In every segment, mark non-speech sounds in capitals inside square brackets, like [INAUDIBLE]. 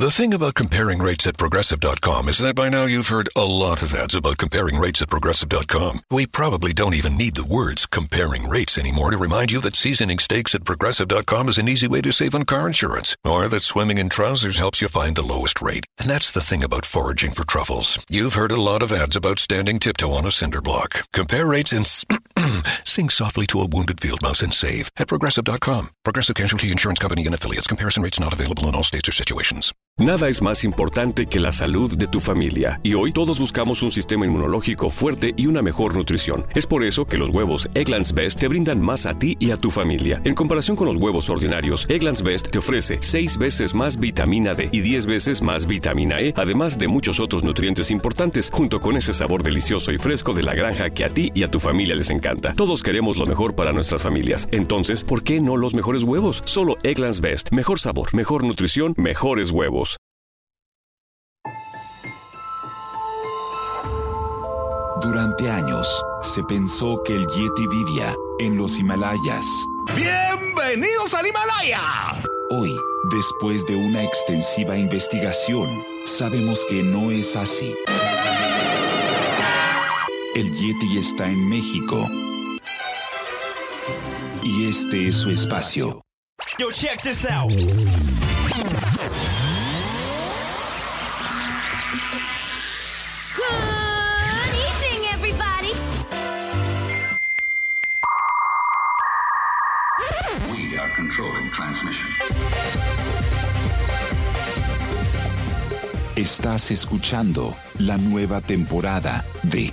The thing about comparing rates at progressive.com is that by now you've heard a lot of ads about comparing rates at progressive.com. We probably don't even need the words comparing rates anymore to remind you that seasoning steaks at progressive.com is an easy way to save on car insurance, or that swimming in trousers helps you find the lowest rate. And that's the thing about foraging for truffles. You've heard a lot of ads about standing tiptoe on a cinder block. Compare rates and [CLEARS THROAT] [CLEARS THROAT] sing softly to a wounded field mouse and save at progressive.com. Progressive Casualty Insurance Company and affiliates. Comparison rates not available in all states or situations. Nada es más importante que la salud de tu familia y hoy todos buscamos un sistema inmunológico fuerte y una mejor nutrición. Es por eso que los huevos Egglands Best te brindan más a ti y a tu familia. En comparación con los huevos ordinarios, Egglands Best te ofrece 6 veces más vitamina D y 10 veces más vitamina E, además de muchos otros nutrientes importantes, junto con ese sabor delicioso y fresco de la granja que a ti y a tu familia les encanta. Todos queremos lo mejor para nuestras familias. Entonces, ¿por qué no los mejores huevos? Solo Egglands Best. Mejor sabor, mejor nutrición, mejores huevos. Durante años, se pensó que el Yeti vivía en los Himalayas. ¡Bienvenidos al Himalaya! Hoy, después de una extensiva investigación, sabemos que no es así. El Yeti está en México. Y este es su espacio. Yo, check this out. Good evening, everybody. We are controlling transmission. Estás escuchando la nueva temporada de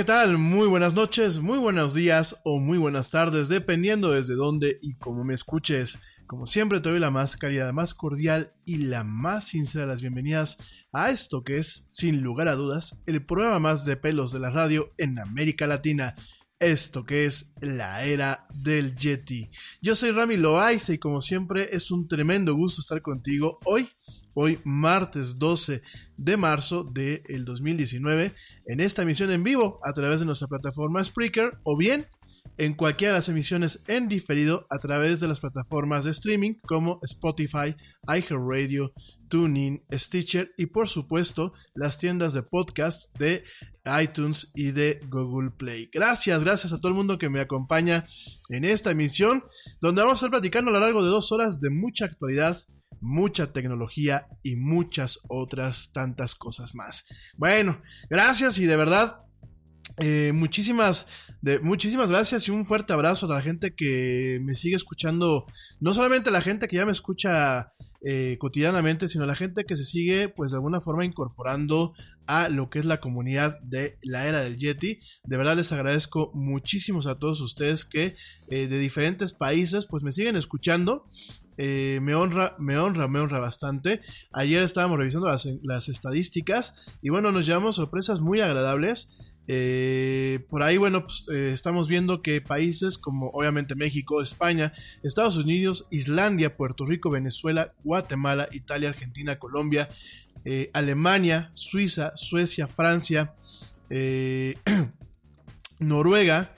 ¿Qué tal? Muy buenas noches, muy buenos días o muy buenas tardes, dependiendo desde dónde y cómo me escuches. Como siempre, te doy la más cálida, más cordial y la más sincera de las bienvenidas a esto que es, sin lugar a dudas, el programa más de pelos de la radio en América Latina. Esto que es la era del Yeti. Yo soy Rami Loaiza y como siempre es un tremendo gusto estar contigo hoy hoy martes 12 de marzo del 2019 en esta emisión en vivo a través de nuestra plataforma Spreaker o bien en cualquiera de las emisiones en diferido a través de las plataformas de streaming como Spotify, iHeartRadio, TuneIn, Stitcher y por supuesto las tiendas de podcast de iTunes y de Google Play. Gracias, gracias a todo el mundo que me acompaña en esta emisión donde vamos a estar platicando a lo largo de dos horas de mucha actualidad mucha tecnología y muchas otras tantas cosas más. Bueno, gracias y de verdad eh, muchísimas, de, muchísimas gracias y un fuerte abrazo a la gente que me sigue escuchando. No solamente la gente que ya me escucha eh, cotidianamente, sino la gente que se sigue, pues de alguna forma incorporando a lo que es la comunidad de la era del Yeti. De verdad les agradezco muchísimos a todos ustedes que eh, de diferentes países, pues me siguen escuchando. Eh, me honra, me honra, me honra bastante. Ayer estábamos revisando las, estadísticas y bueno, nos llevamos sorpresas muy agradables. Eh, por ahí, bueno, pues, eh, estamos viendo que países como obviamente México, España, Estados Unidos, Islandia, Puerto Rico, Venezuela, Guatemala, Italia, Argentina, Colombia, Alemania, Suiza, Suecia, Francia, [CLEARS THROAT] Noruega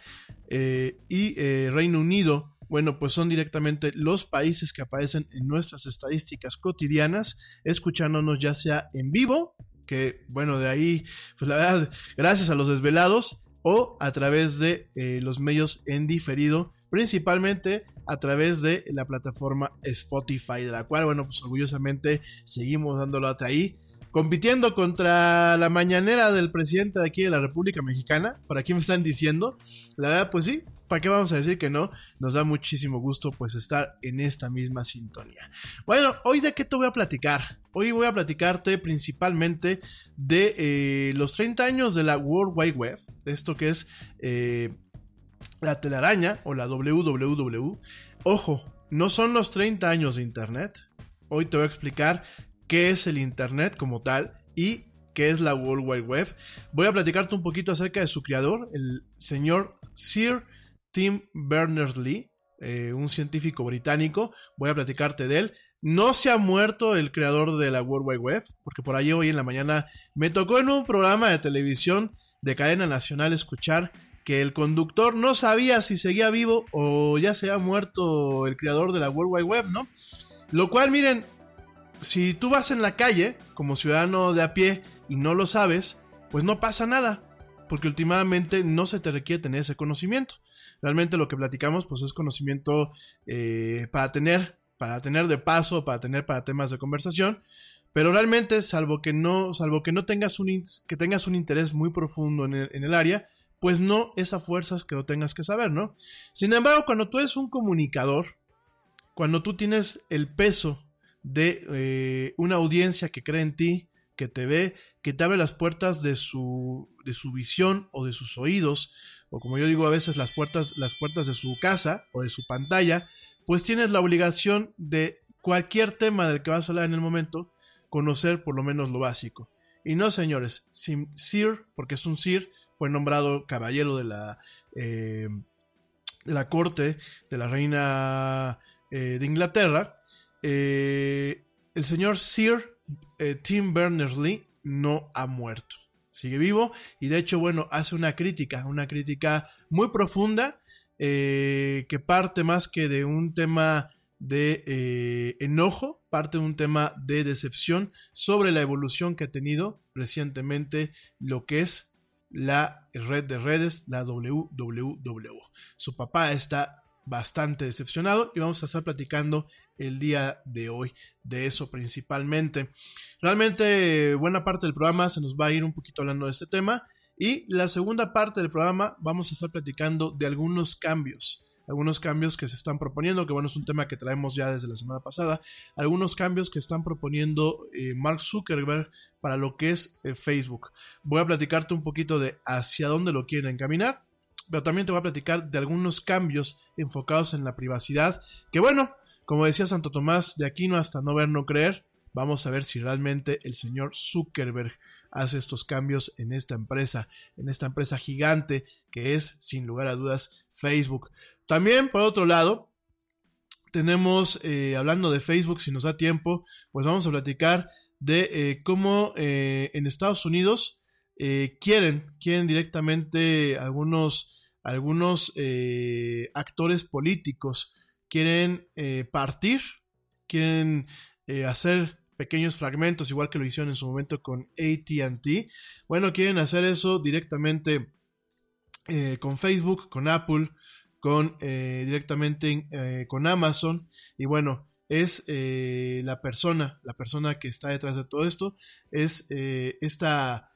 y Reino Unido bueno, pues son directamente los países que aparecen en nuestras estadísticas cotidianas, escuchándonos ya sea en vivo, que bueno, de ahí, pues la verdad, gracias a los desvelados, o a través de eh, los medios en diferido, principalmente a través de la plataforma Spotify, de la cual, bueno, pues orgullosamente seguimos dándolo hasta ahí compitiendo contra la mañanera del presidente de aquí de la República Mexicana. Por aquí me están diciendo. La verdad, pues sí, ¿para qué vamos a decir que no? Nos da muchísimo gusto pues estar en esta misma sintonía. Bueno, hoy de qué te voy a platicar. Hoy voy a platicarte principalmente de eh, los 30 años de la World Wide Web, esto que es eh, la telaraña o la WWW. Ojo, no son los 30 años de Internet. Hoy te voy a explicar qué es el Internet como tal y qué es la World Wide Web. Voy a platicarte un poquito acerca de su creador, el señor Sir Tim Berners-Lee, eh, un científico británico. Voy a platicarte de él. No se ha muerto el creador de la World Wide Web, porque por ahí hoy en la mañana me tocó en un programa de televisión de cadena nacional escuchar que el conductor no sabía si seguía vivo o ya se ha muerto el creador de la World Wide Web, ¿no? Lo cual, miren, si tú vas en la calle como ciudadano de a pie y no lo sabes, pues no pasa nada, porque últimamente no se te requiere tener ese conocimiento. Realmente lo que platicamos pues es conocimiento eh, para tener, para tener de paso, para tener para temas de conversación, pero realmente salvo que no, salvo que no tengas un, que tengas un interés muy profundo en el, área, pues no es a fuerzas que lo tengas que saber, ¿no? Sin embargo, cuando tú eres un comunicador, cuando tú tienes el peso de eh, una audiencia que cree en ti, que te ve, que te abre las puertas de su, de su visión o de sus oídos, o como yo digo a veces las puertas, las puertas de su casa o de su pantalla, pues tienes la obligación de cualquier tema del que vas a hablar en el momento, conocer por lo menos lo básico. Y no, señores, Sir, porque es un Sir, fue nombrado caballero de la, eh, de la corte de la reina eh, de Inglaterra, eh, el señor Sir eh, Tim Berners-Lee no ha muerto. Sigue vivo y de hecho, bueno, hace una crítica, una crítica muy profunda eh, que parte más que de un tema de enojo, parte de un tema de decepción sobre la evolución que ha tenido recientemente lo que es la red de redes, la WWW. Su papá está bastante decepcionado y vamos a estar platicando el día de hoy de eso principalmente. Realmente buena parte del programa se nos va a ir un poquito hablando de este tema y la segunda parte del programa vamos a estar platicando de algunos cambios, algunos cambios que se están proponiendo, que bueno, es un tema que traemos ya desde la semana pasada, algunos cambios que están proponiendo eh, Mark Zuckerberg para lo que es eh, Facebook. Voy a platicarte un poquito de hacia dónde lo quieren encaminar, pero también te voy a platicar de algunos cambios enfocados en la privacidad, que bueno, como decía Santo Tomás, de aquí no hasta no ver, no creer, vamos a ver si realmente el señor Zuckerberg hace estos cambios en esta empresa, en esta empresa gigante que es, sin lugar a dudas, Facebook. También, por otro lado, tenemos, eh, hablando de Facebook, si nos da tiempo, pues vamos a platicar de eh, cómo eh, en Estados Unidos quieren, quieren directamente algunos, algunos actores políticos, quieren partir, quieren hacer pequeños fragmentos, igual que lo hicieron en su momento con ATT. Bueno, quieren hacer eso directamente eh, con Facebook, con Apple, con eh, directamente eh, con Amazon. Y bueno, es la persona, la persona que está detrás de todo esto, es esta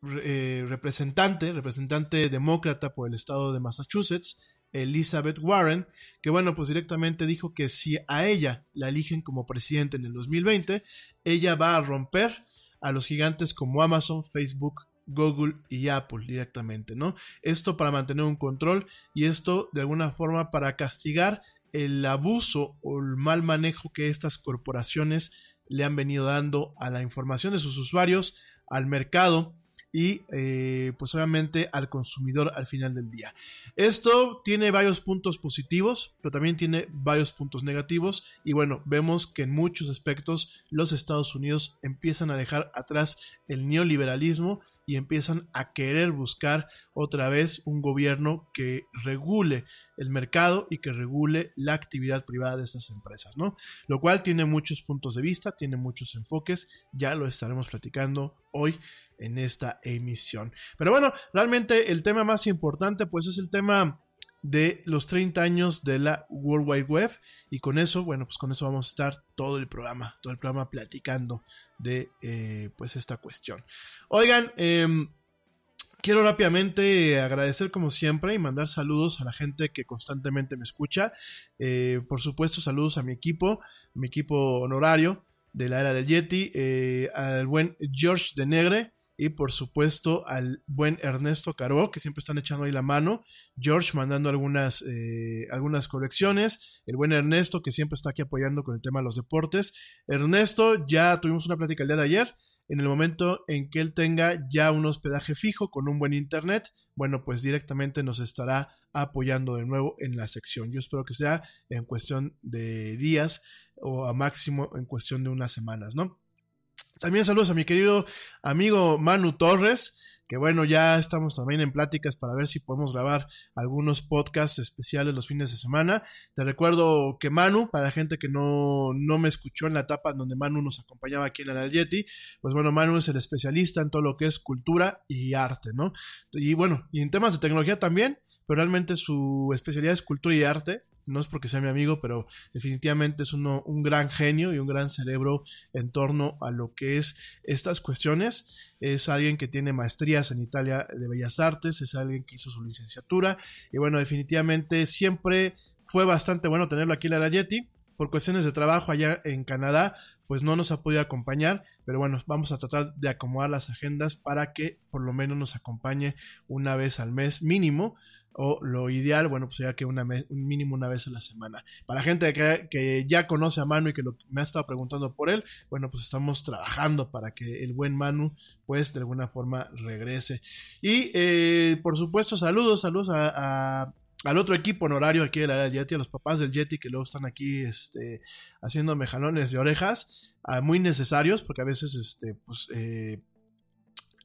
representante, representante demócrata por el estado de Massachusetts, Elizabeth Warren, que bueno, pues directamente dijo que si a ella la eligen como presidente en el 2020, ella va a romper a los gigantes como Amazon, Facebook, Google y Apple directamente, ¿no? Esto para mantener un control y esto de alguna forma para castigar el abuso o el mal manejo que estas corporaciones le han venido dando a la información de sus usuarios, al mercado y eh, pues obviamente al consumidor al final del día. Esto tiene varios puntos positivos, pero también tiene varios puntos negativos y bueno, vemos que en muchos aspectos los Estados Unidos empiezan a dejar atrás el neoliberalismo y empiezan a querer buscar otra vez un gobierno que regule el mercado y que regule la actividad privada de estas empresas, ¿no? Lo cual tiene muchos puntos de vista, tiene muchos enfoques, ya lo estaremos platicando hoy en esta emisión. Pero bueno, realmente el tema más importante pues es el tema de los 30 años de la World Wide Web y con eso, bueno, pues con eso vamos a estar todo el programa, todo el programa platicando de eh, pues esta cuestión. Oigan, em, Quiero rápidamente agradecer como siempre y mandar saludos a la gente que constantemente me escucha. Eh, por supuesto, saludos a mi equipo, mi equipo honorario de la era del Yeti, eh, al buen George de Negre, y por supuesto al buen Ernesto Caro, que siempre están echando ahí la mano, George mandando algunas, eh, algunas correcciones, el buen Ernesto que siempre está aquí apoyando con el tema de los deportes. Ernesto, ya tuvimos una plática el día de ayer, en el momento en que él tenga ya un hospedaje fijo con un buen internet, bueno, pues directamente nos estará apoyando de nuevo en la sección. Yo espero que sea en cuestión de días o a máximo en cuestión de unas semanas, ¿no? También saludos a mi querido amigo Manu Torres, que bueno, ya estamos también en pláticas para ver si podemos grabar algunos podcasts especiales los fines de semana. Te recuerdo que Manu, para la gente que no, no me escuchó en la etapa donde Manu nos acompañaba aquí en el Yeti, pues bueno, Manu es el especialista en todo lo que es cultura y arte, ¿no? Y bueno, y en temas de tecnología también, pero realmente su especialidad es cultura y arte no es porque sea mi amigo, pero definitivamente es uno, un gran genio y un gran cerebro en torno a lo que es estas cuestiones. Es alguien que tiene maestrías en Italia de Bellas Artes, es alguien que hizo su licenciatura y bueno, definitivamente siempre fue bastante bueno tenerlo aquí en la Yeti. Por cuestiones de trabajo allá en Canadá, pues no nos ha podido acompañar, pero bueno, vamos a tratar de acomodar las agendas para que por lo menos nos acompañe una vez al mes mínimo o lo ideal, bueno, pues sería que una un mínimo una vez a la semana. Para gente que, que ya conoce a Manu y que me ha estado preguntando por él, bueno, pues estamos trabajando para que el buen Manu, pues de alguna forma regrese. Y eh, por supuesto, saludos, saludos a, al otro equipo honorario aquí de la del Yeti, a los papás del Yeti que luego están aquí este, haciéndome jalones de orejas, ah, muy necesarios, porque a veces, este, pues, eh,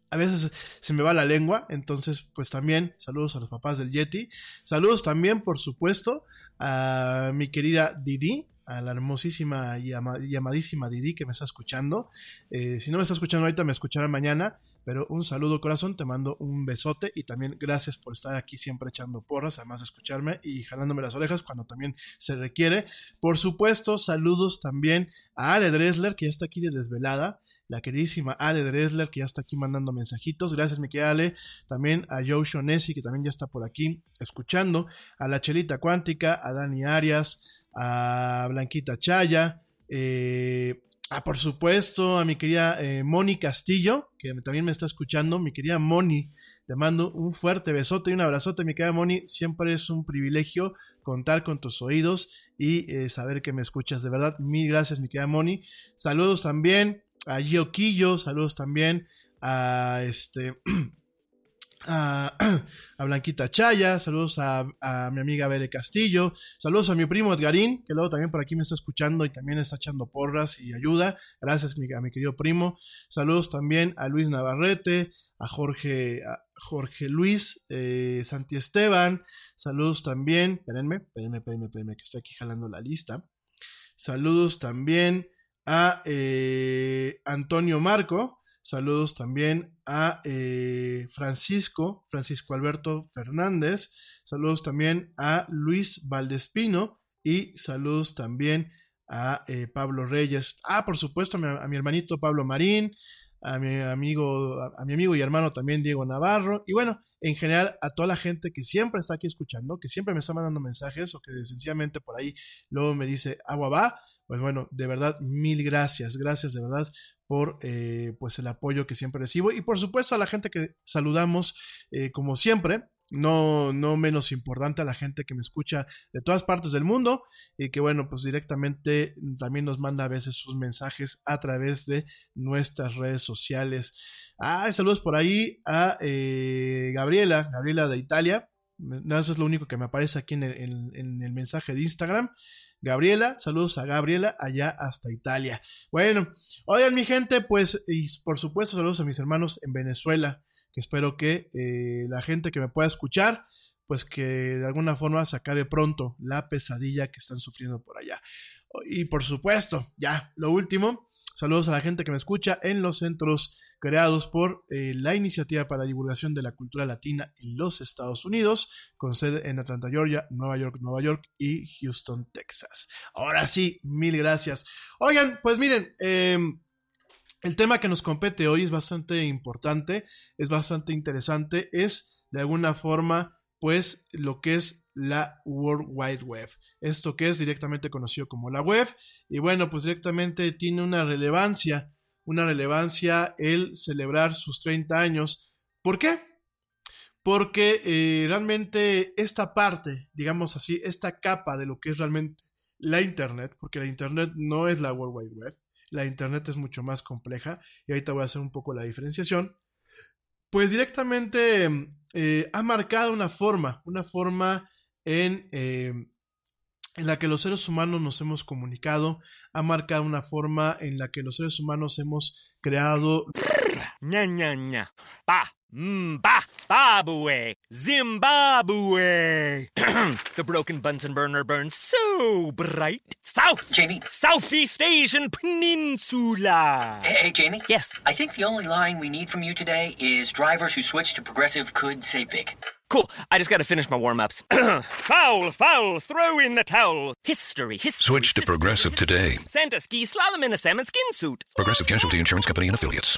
a veces se me va la lengua, entonces pues también saludos a los papás del Yeti, saludos también por supuesto a mi querida Didi, a la hermosísima y llamadísima Didi que me está escuchando, eh, si no me está escuchando ahorita me escuchará mañana, pero un saludo corazón, te mando un besote y también gracias por estar aquí siempre echando porras, además de escucharme y jalándome las orejas cuando también se requiere. Por supuesto, saludos también a Ale Dresler, que ya está aquí de desvelada, la queridísima Ale Dresler, que ya está aquí mandando mensajitos. Gracias, mi querida Ale. También a Joe Shonesi, que también ya está por aquí escuchando. A la Chelita Cuántica, a Dani Arias, a Blanquita Chaya. Eh, Ah, por supuesto, a mi querida eh, Moni Castillo, que también me está escuchando. Mi querida Moni, te mando un fuerte besote y un abrazote, mi querida Moni. Siempre es un privilegio contar con tus oídos y eh, saber que me escuchas. De verdad, mil gracias, mi querida Moni. Saludos también a Gio Quillo, saludos también a este. [CLEARS THROAT] [CLEARS THROAT] a, Blanquita Chaya, saludos a, mi amiga Bere Castillo, saludos a mi primo Edgarín, que luego también por aquí me está escuchando y también está echando porras y ayuda. Gracias mi, a mi querido primo. Saludos también a Luis Navarrete, a Jorge, a Jorge Luis eh, Santi Esteban. Saludos también, espérenme, espérenme, espérenme, espérenme, que estoy aquí jalando la lista. Saludos también a eh, Antonio Marco. Saludos también a eh, Francisco, Francisco Alberto Fernández. Saludos también a Luis Valdespino y saludos también a eh, Pablo Reyes. Ah, por supuesto, a mi, hermanito Pablo Marín, a mi amigo, a, mi amigo y hermano también Diego Navarro. Y bueno, en general a toda la gente que siempre está aquí escuchando, que siempre me está mandando mensajes o que sencillamente por ahí luego me dice agua va. Pues bueno, de verdad, mil gracias, gracias de verdad por eh, pues el apoyo que siempre recibo. Y por supuesto a la gente que saludamos eh, como siempre no, no menos importante a la gente que me escucha de todas partes del mundo y que bueno pues directamente también nos manda a veces sus mensajes a través de nuestras redes sociales. Ah saludos por ahí a eh, Gabriela Gabriela de Italia. Eso es lo único que me aparece aquí en en el mensaje de Instagram Gabriela, saludos a Gabriela allá hasta Italia. Bueno, oigan mi gente, pues y por supuesto saludos a mis hermanos en Venezuela, que espero que eh, la gente que me pueda escuchar, pues que de alguna forma se acabe pronto la pesadilla que están sufriendo por allá. Y por supuesto, ya, lo último, Saludos a la gente que me escucha en los centros creados por eh, la Iniciativa para la Divulgación de la Cultura Latina en los Estados Unidos, con sede en Atlanta, Georgia, Nueva York, Nueva York y Houston, Texas. Ahora sí, mil gracias. Oigan, pues miren, em, el tema que nos compete hoy es bastante importante, es bastante interesante, es de alguna forma, pues, lo que es la World Wide Web esto que es directamente conocido como la web. Y bueno, pues directamente tiene una relevancia, una relevancia el celebrar sus 30 años. ¿Por qué? Porque eh, realmente esta parte, digamos así, esta capa de lo que es realmente la Internet, porque la Internet no es la World Wide Web, la Internet es mucho más compleja, y ahorita voy a hacer un poco la diferenciación, pues directamente eh, ha marcado una forma, una forma en eh, en la que los seres humanos nos hemos comunicado, ha marcado una forma en la que los seres humanos hemos creado... ña, ña, ña. Pa, mba, babue, Zimbabwe. Zimbabwe. [CLEARS THROAT] the broken Bunsen burner burns so bright. South, Jamie. Southeast Asian Peninsula. Hey, hey, Jamie. Yes. I think the only line we need from you today is drivers who switch to progressive could say big. Cool. I just got to finish my warm ups. [CLEARS THROAT] foul, foul, throw in the towel. History, history. Switch to Progressive today. Santa ski slalom in a salmon skin suit. Progressive Casualty Insurance Company and Affiliates.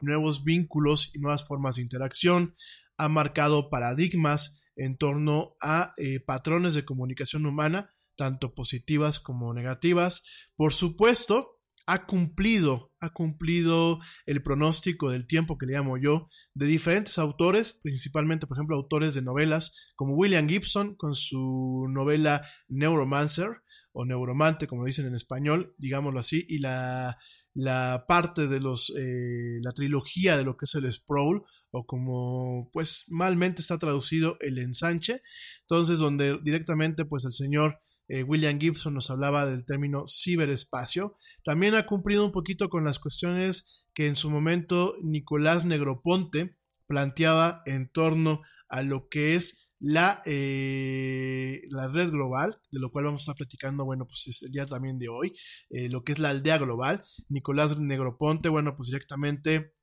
nuevos vínculos y nuevas formas de interacción, ha marcado paradigmas en torno a eh, patrones de comunicación humana, tanto positivas como negativas. Por supuesto, ha cumplido, ha cumplido el pronóstico del tiempo que le llamo yo, de diferentes autores, principalmente, por ejemplo, autores de novelas como William Gibson con su novela Neuromancer o Neuromante, como dicen en español, digámoslo así, y la la parte de los, eh, la trilogía de lo que es el sprawl, o como pues malmente está traducido el ensanche, entonces donde directamente pues el señor eh, William Gibson nos hablaba del término ciberespacio. También ha cumplido un poquito con las cuestiones que en su momento Nicolás Negroponte planteaba en torno a lo que es la, eh, la red global, de lo cual vamos a estar platicando, bueno, pues es el día también de hoy, eh, lo que es la aldea global. Nicolás Negroponte, bueno, pues directamente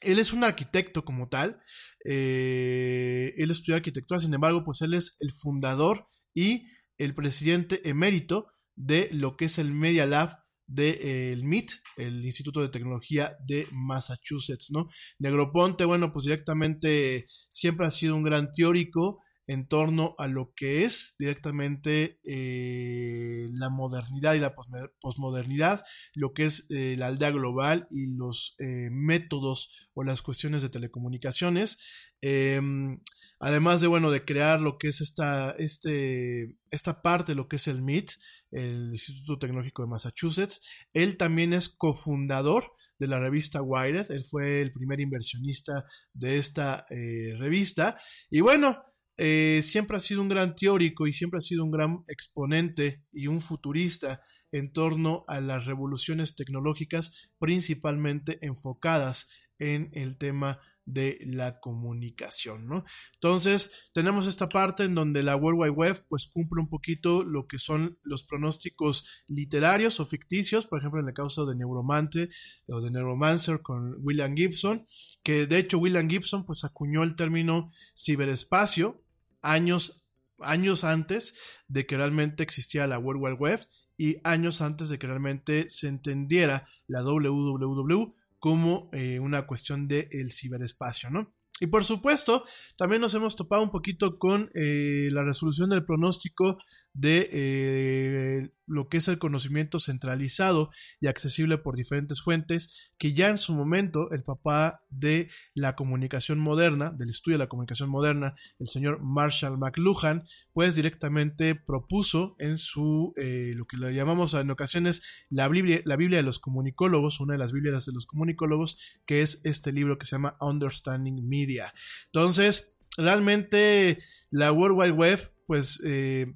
él es un arquitecto como tal, eh, él estudió arquitectura, sin embargo, pues él es el fundador y el presidente emérito de lo que es el Media Lab de, el MIT, el Instituto de Tecnología de Massachusetts, ¿no? Negroponte, bueno, pues directamente siempre ha sido un gran teórico en torno a lo que es directamente eh, la modernidad y la posmodernidad, lo que es eh, la aldea global y los eh, métodos o las cuestiones de telecomunicaciones. Em, además de, bueno, de crear lo que es esta, este, esta parte, lo que es el MIT, el Instituto Tecnológico de Massachusetts, él también es cofundador de la revista Wired, él fue el primer inversionista de esta revista. Y bueno, eh, siempre ha sido un gran teórico y siempre ha sido un gran exponente y un futurista en torno a las revoluciones tecnológicas, principalmente enfocadas en el tema de la comunicación, ¿no? Entonces, tenemos esta parte en donde la World Wide Web pues cumple un poquito lo que son los pronósticos literarios o ficticios, por ejemplo, en el caso de Neuromante o de Neuromancer con William Gibson, que de hecho William Gibson pues acuñó el término ciberespacio años, años antes de que realmente existiera la World Wide Web y años antes de que realmente se entendiera la WWW como eh, una cuestión del ciberespacio, ¿no? Y por supuesto, también nos hemos topado un poquito con eh, la resolución del pronóstico de eh, lo que es el conocimiento centralizado y accesible por diferentes fuentes, que ya en su momento el papá de la comunicación moderna, del estudio de la comunicación moderna, el señor Marshall McLuhan, pues directamente propuso en su, eh, lo que le llamamos en ocasiones la Biblia, la Biblia de los comunicólogos, una de las Biblias de los comunicólogos, que es este libro que se llama Understanding Media. Entonces, realmente la World Wide Web, pues eh,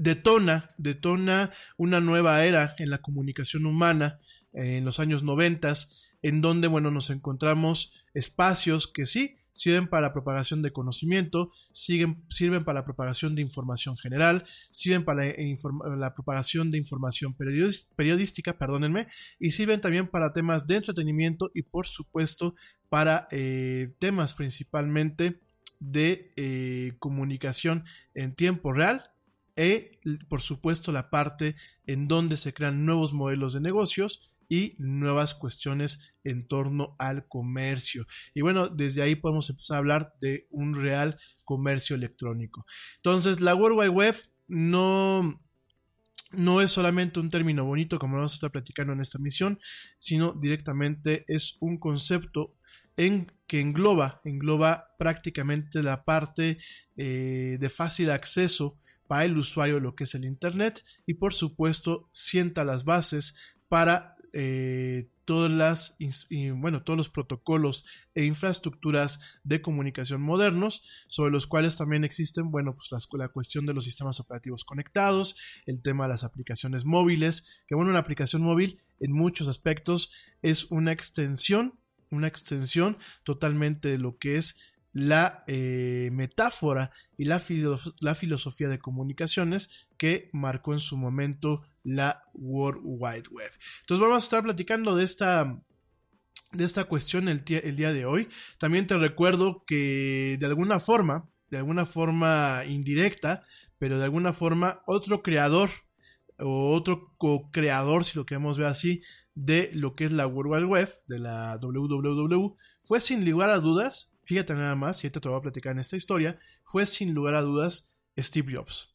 detona, detona una nueva era en la comunicación humana eh, en los años noventas, en donde, bueno, nos encontramos espacios que sí sirven para la propagación de conocimiento, siguen, sirven para la propagación de información general, sirven para la, propagación de información periodística, perdónenme, y sirven también para temas de entretenimiento y por supuesto para eh, temas principalmente de eh, comunicación en tiempo real e, por supuesto, la parte en donde se crean nuevos modelos de negocios y nuevas cuestiones en torno al comercio. Y bueno, desde ahí podemos empezar a hablar de un real comercio electrónico. Entonces, la World Wide Web no, no es solamente un término bonito como vamos a estar platicando en esta misión, sino directamente es un concepto en, que engloba, engloba prácticamente la parte eh, de fácil acceso para el usuario lo que es el Internet y por supuesto sienta las bases para eh, todas las, bueno, todos los protocolos e infraestructuras de comunicación modernos, sobre los cuales también existen, bueno, pues la cuestión de los sistemas operativos conectados, el tema de las aplicaciones móviles, que bueno, una aplicación móvil en muchos aspectos es una extensión, una extensión totalmente de lo que es la eh, metáfora y la, filosofía de comunicaciones que marcó en su momento la World Wide Web. Entonces vamos a estar platicando de esta, de esta cuestión el, el día de hoy. También te recuerdo que de alguna forma, de alguna forma indirecta, pero de alguna forma otro creador o otro co-creador, si lo queremos ver así, de lo que es la World Wide Web, de la WWW, fue sin lugar a dudas fíjate nada más, y te voy a platicar en esta historia, fue sin lugar a dudas Steve Jobs.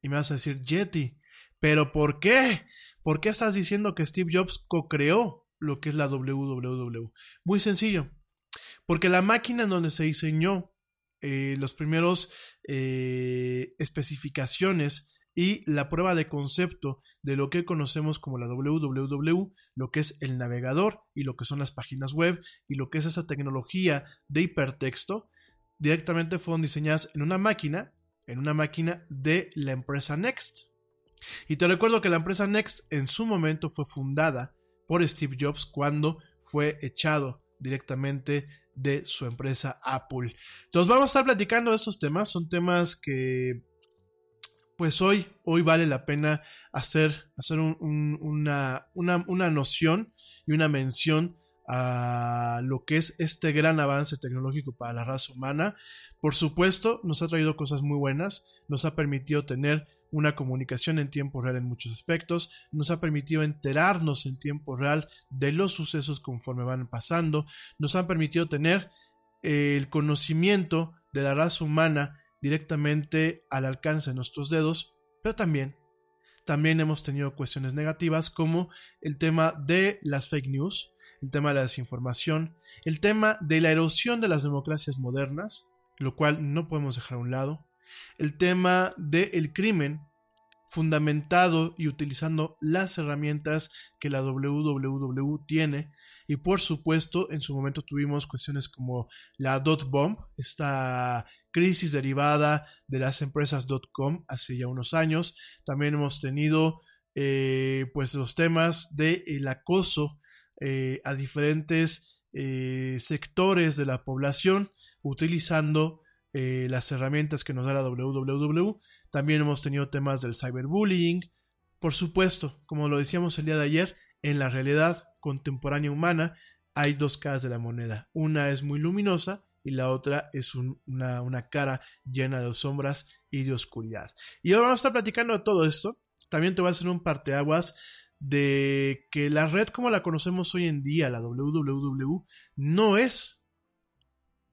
Y me vas a decir, Yeti, ¿pero por qué? ¿Por qué estás diciendo que Steve Jobs co-creó lo que es la WWW? Muy sencillo, porque la máquina en donde se diseñó eh, los primeros eh, especificaciones y la prueba de concepto de lo que conocemos como la www, lo que es el navegador y lo que son las páginas web y lo que es esa tecnología de hipertexto, directamente fueron diseñadas en una máquina en una máquina de la empresa Next. Y te recuerdo que la empresa Next en su momento fue fundada por Steve Jobs cuando fue echado directamente de su empresa Apple. Entonces vamos a estar platicando de estos temas, son temas que pues hoy, hoy vale la pena hacer, hacer una, una, una noción y una mención a lo que es este gran avance tecnológico para la raza humana. Por supuesto, nos ha traído cosas muy buenas, nos ha permitido tener una comunicación en tiempo real en muchos aspectos, nos ha permitido enterarnos en tiempo real de los sucesos conforme van pasando, nos han permitido tener el conocimiento de la raza humana directamente al alcance de nuestros dedos, pero también también hemos tenido cuestiones negativas como el tema de las fake news, el tema de la desinformación, el tema de la erosión de las democracias modernas, lo cual no podemos dejar a un lado, el tema del crimen fundamentado y utilizando las herramientas que la WWW tiene. Y por supuesto, en su momento tuvimos cuestiones como la dot bomb, esta crisis derivada de las empresas com hace ya unos años. También hemos tenido eh, pues los temas del acoso eh, a diferentes eh, sectores de la población utilizando las herramientas que nos da la www. También hemos tenido temas del cyberbullying. Por supuesto, como lo decíamos el día de ayer, en la realidad contemporánea humana hay dos caras de la moneda. Una es muy luminosa y la otra es una, una, cara llena de sombras y de oscuridad. Y ahora vamos a estar platicando de todo esto. También te voy a hacer un parteaguas de que la red como la conocemos hoy en día, la www, no es,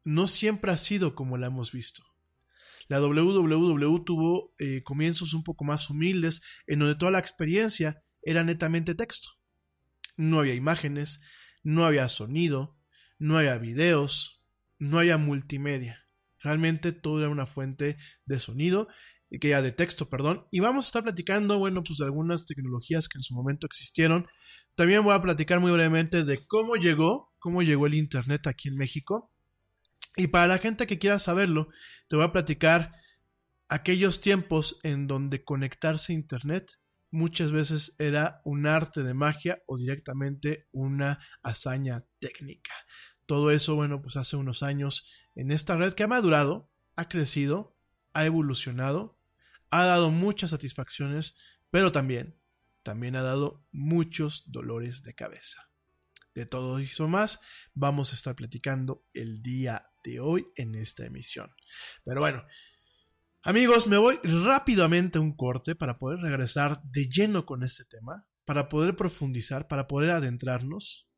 no siempre ha sido como la hemos visto. La www tuvo eh, comienzos un poco más humildes, en donde toda la experiencia era netamente texto. No había imágenes, no había sonido, no había videos, no había multimedia. Realmente todo era una fuente de sonido que ya de texto, perdón, y vamos a estar platicando, bueno, pues de algunas tecnologías que en su momento existieron. También voy a platicar muy brevemente de cómo llegó, cómo llegó el Internet aquí en México. Y para la gente que quiera saberlo, te voy a platicar aquellos tiempos en donde conectarse a Internet muchas veces era un arte de magia o directamente una hazaña técnica. Todo eso, bueno, pues hace unos años en esta red que ha madurado, ha crecido, ha evolucionado ha dado muchas satisfacciones, pero también, también ha dado muchos dolores de cabeza. De todo eso más vamos a estar platicando el día de hoy en esta emisión. Pero bueno, amigos, me voy rápidamente a un corte para poder regresar de lleno con este tema, para poder profundizar, para poder adentrarnos.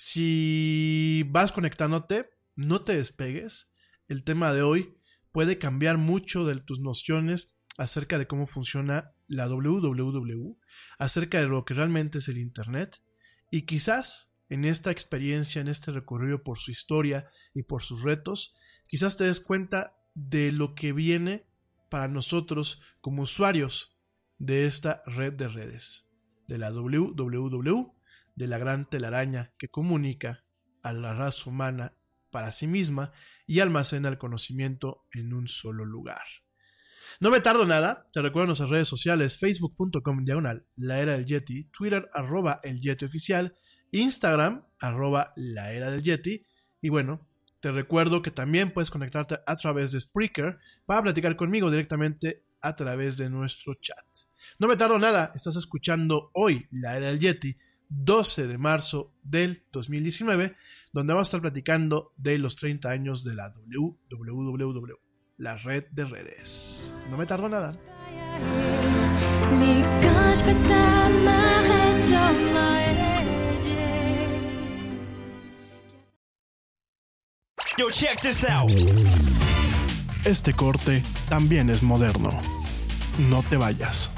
Si vas conectándote, no te despegues. El tema de hoy puede cambiar mucho de tus nociones acerca de cómo funciona la www, acerca de lo que realmente es el Internet y quizás en esta experiencia, en este recorrido por su historia y por sus retos, quizás te des cuenta de lo que viene para nosotros como usuarios de esta red de redes, de la www, de la gran telaraña que comunica a la raza humana para sí misma y almacena el conocimiento en un solo lugar. No me tardo nada, te recuerdo nuestras redes sociales, facebook.com diagonal, la era del Yeti, Twitter arroba el Yeti oficial, Instagram arroba la era del Yeti, y bueno, te recuerdo que también puedes conectarte a través de Spreaker para platicar conmigo directamente a través de nuestro chat. No me tardo nada, estás escuchando hoy la era del Yeti, 12 de marzo del 2019, donde vamos a estar platicando de los 30 años de la WWW la red de redes. No me tardo nada. Yo, check this out. Este corte también es moderno. No te vayas.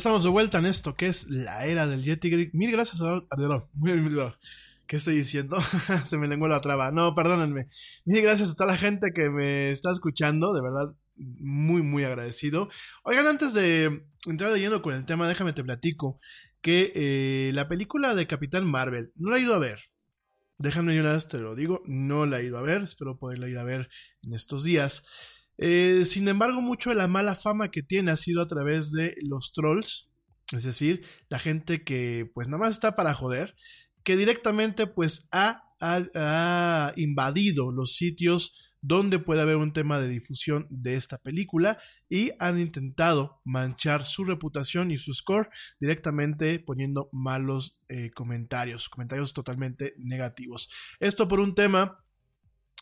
Estamos de vuelta en esto que es la era del Yeti Geek. Mil gracias a... a- muy- muy- ¿Qué estoy diciendo? [LAUGHS] Se me lengua la traba. No, perdónenme. Mil gracias a toda la gente que me está escuchando. De verdad, muy, muy agradecido. Oigan, antes de entrar de lleno con el tema, déjame te platico que eh, la película de Capitán Marvel no la he ido a ver. Déjame de una te lo digo, no la he ido a ver. Espero poderla ir a ver en estos días. Eh, sin embargo, mucho de la mala fama que tiene ha sido a través de los trolls, es decir, la gente que pues nada más está para joder, que directamente pues ha, ha- ha invadido los sitios donde puede haber un tema de difusión de esta película y han intentado manchar su reputación y su score directamente poniendo malos eh, comentarios, comentarios totalmente negativos. Esto por un tema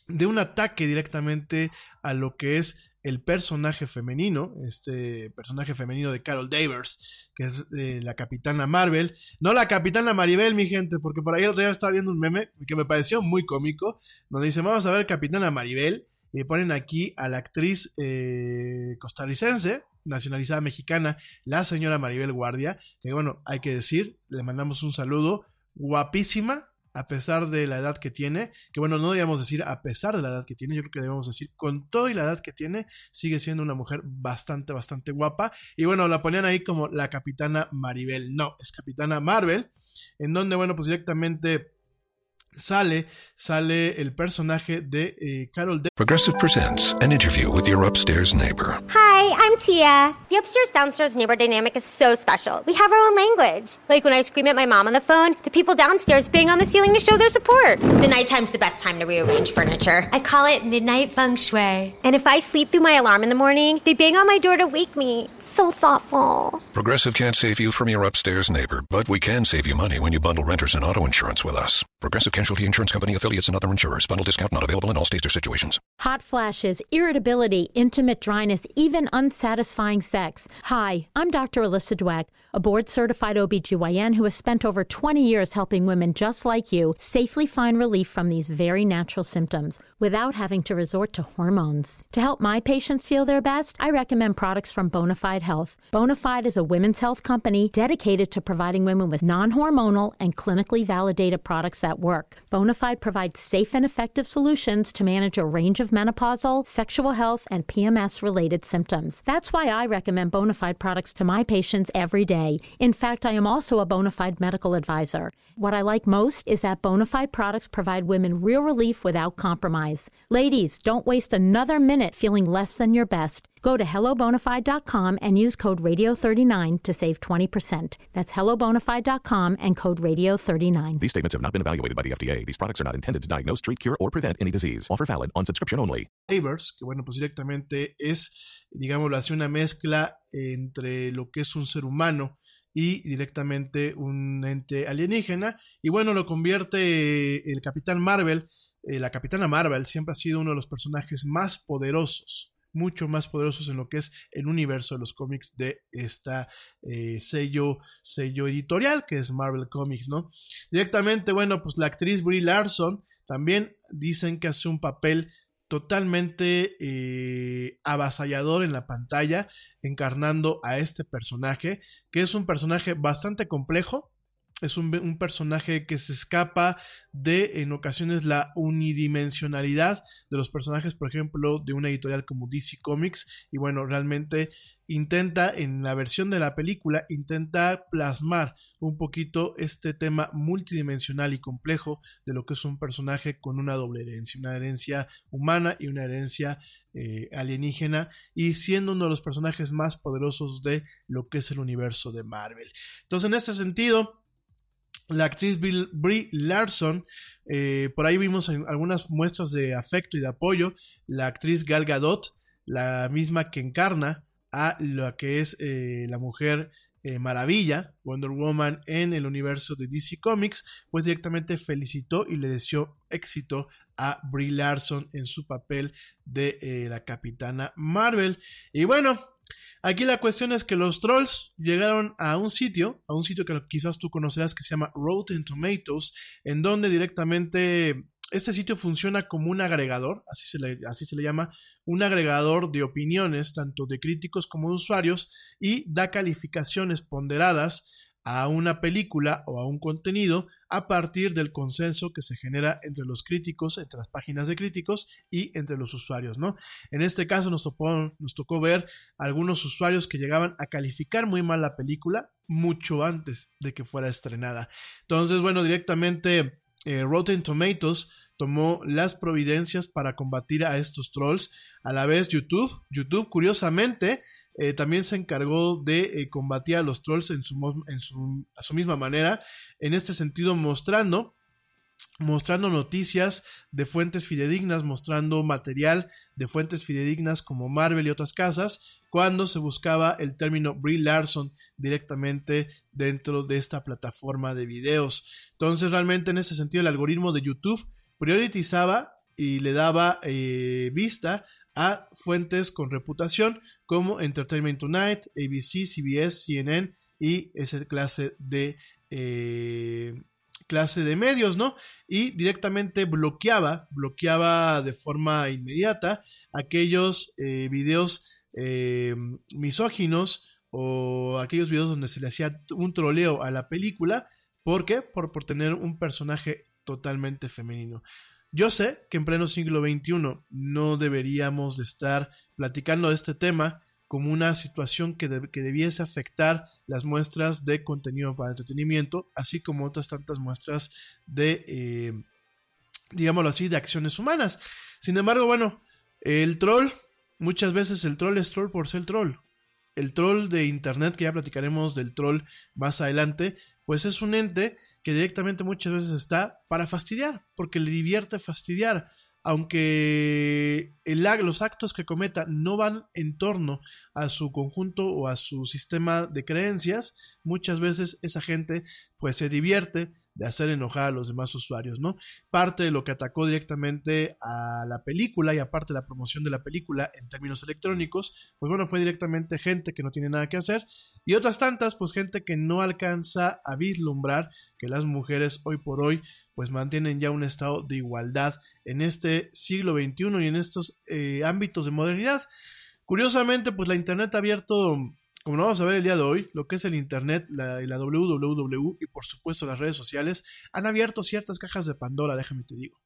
de un ataque directamente a lo que es el personaje femenino, este personaje femenino de Carol Danvers, que es eh, la capitana Marvel, no la capitana Maribel, mi gente, porque por ahí el otro día estaba viendo un meme que me pareció muy cómico, donde dice, vamos a ver capitana Maribel, y ponen aquí a la actriz eh, costarricense, nacionalizada mexicana, la señora Maribel Guardia, que bueno, hay que decir, le mandamos un saludo, guapísima, a pesar de la edad que tiene, que bueno, no deberíamos decir a pesar de la edad que tiene, yo creo que debemos decir con toda y la edad que tiene, sigue siendo una mujer bastante, bastante guapa. Y bueno, la ponían ahí como la capitana Maribel. No, es capitana Marvel, en donde, bueno, pues directamente sale, sale el personaje de eh, Carol De Progressive presents an interview with your upstairs neighbor. Hi, I'm Tia. The upstairs downstairs neighbor dynamic is so special. We have our own language. Like when I scream at my mom on the phone, the people downstairs bang on the ceiling to show their support. The nighttime's the best time to rearrange furniture. I call it midnight feng shui. And if I sleep through my alarm in the morning, they bang on my door to wake me. So thoughtful. Progressive can't save you from your upstairs neighbor, but we can save you money when you bundle renters and auto insurance with us. Progressive Casualty Insurance Company affiliates and other insurers. Bundle discount not available in all states or situations. Hot flashes, irritability, intimate dryness, even unsatisfying sex. Hi, I'm Dr. Alyssa Dweck, a board certified OBGYN who has spent over 20 years helping women just like you safely find relief from these very natural symptoms without having to resort to hormones. To help my patients feel their best, I recommend products from Bonafide Health. Bonafide is a women's health company dedicated to providing women with non hormonal and clinically validated products that work. Bonafide provides safe and effective solutions to manage a range of menopausal, sexual health, and PMS related symptoms. That's why I recommend Bonafide products to my patients every day. In fact, I am also a Bonafide medical advisor. What I like most is that Bonafide products provide women real relief without compromise. Ladies, don't waste another minute feeling less than your best. Go to hellobonafide.com and use code radio39 to save 20%. That's hellobonafide.com and code radio39. These statements have not been evaluated by the FDA. These products are not intended to diagnose, treat, cure, or prevent any disease. Offer valid on subscription only. Savers, que bueno, pues directamente es, digámoslo así, una mezcla entre lo que es un ser humano y directamente un ente alienígena. Y bueno, lo convierte el Capitán Marvel. Eh, la Capitana Marvel siempre ha sido uno de los personajes más poderosos mucho más poderosos en lo que es el universo de los cómics de esta eh, sello, sello editorial que es Marvel Comics, ¿no? Directamente, bueno, pues la actriz Brie Larson también dicen que hace un papel totalmente eh, avasallador en la pantalla, encarnando a este personaje, que es un personaje bastante complejo, es un, personaje que se escapa de en ocasiones la unidimensionalidad de los personajes, por ejemplo, de una editorial como DC Comics. Y bueno, realmente intenta en la versión de la película, intenta plasmar un poquito este tema multidimensional y complejo de lo que es un personaje con una doble herencia, una herencia humana y una herencia eh, alienígena, y siendo uno de los personajes más poderosos de lo que es el universo de Marvel. Entonces, en este sentido, la actriz Brie Larson, eh, por ahí vimos algunas muestras de afecto y de apoyo. La actriz Gal Gadot, la misma que encarna a lo que es eh, la mujer eh, maravilla, Wonder Woman en el universo de DC Comics, pues directamente felicitó y le deseó éxito a Brie Larson en su papel de la capitana Marvel. Y bueno, Aquí la cuestión es que los trolls llegaron a un sitio, a un sitio que quizás tú conocerás que se llama Rotten Tomatoes, en donde directamente este sitio funciona como un agregador, así se, le, así se le llama, un agregador de opiniones, tanto de críticos como de usuarios, y da calificaciones ponderadas a una película o a un contenido a partir del consenso que se genera entre los críticos, entre las páginas de críticos y entre los usuarios, ¿no? En este caso nos tocó, ver algunos usuarios que llegaban a calificar muy mal la película mucho antes de que fuera estrenada. Entonces, bueno, directamente eh, Rotten Tomatoes tomó las providencias para combatir a estos trolls. A la vez YouTube, YouTube curiosamente eh, también se encargó de eh, combatir a los trolls en su, en su, a su misma manera, en este sentido mostrando mostrando noticias de fuentes fidedignas, mostrando material de fuentes fidedignas como Marvel y otras casas, cuando se buscaba el término Brie Larson directamente dentro de esta plataforma de videos. Entonces, realmente en ese sentido, el algoritmo de YouTube priorizaba y le daba eh, vista a fuentes con reputación como Entertainment Tonight, ABC, CBS, CNN y esa clase de eh, clase de medios, ¿no? Y directamente bloqueaba, bloqueaba de forma inmediata aquellos eh, videos eh, misóginos o aquellos videos donde se le hacía un troleo a la película. ¿Por qué? Por, por tener un personaje totalmente femenino. Yo sé que en pleno siglo XXI no deberíamos de estar platicando de este tema como una situación que, que, debiese afectar las muestras de contenido para entretenimiento, así como otras tantas muestras de, eh, digámoslo así, de acciones humanas. Sin embargo, bueno, el troll, muchas veces el troll es troll por ser troll. El troll de Internet, que ya platicaremos del troll más adelante, pues es un ente que directamente muchas veces está para fastidiar, porque le divierte fastidiar, aunque el, los actos que cometa no van en torno a su conjunto o a su sistema de creencias, muchas veces esa gente pues se divierte de hacer enojar a los demás usuarios, ¿no? Parte de lo que atacó directamente a la película y aparte de la promoción de la película en términos electrónicos, pues bueno, fue directamente gente que no tiene nada que hacer y otras tantas, pues gente que no alcanza a vislumbrar que las mujeres hoy por hoy pues mantienen ya un estado de igualdad en este siglo XXI y en estos eh, ámbitos de modernidad. Curiosamente, pues la Internet ha abierto, como lo vamos a ver el día de hoy, lo que es el Internet, la, la WWW y por supuesto las redes sociales, han abierto ciertas cajas de Pandora, déjame te digo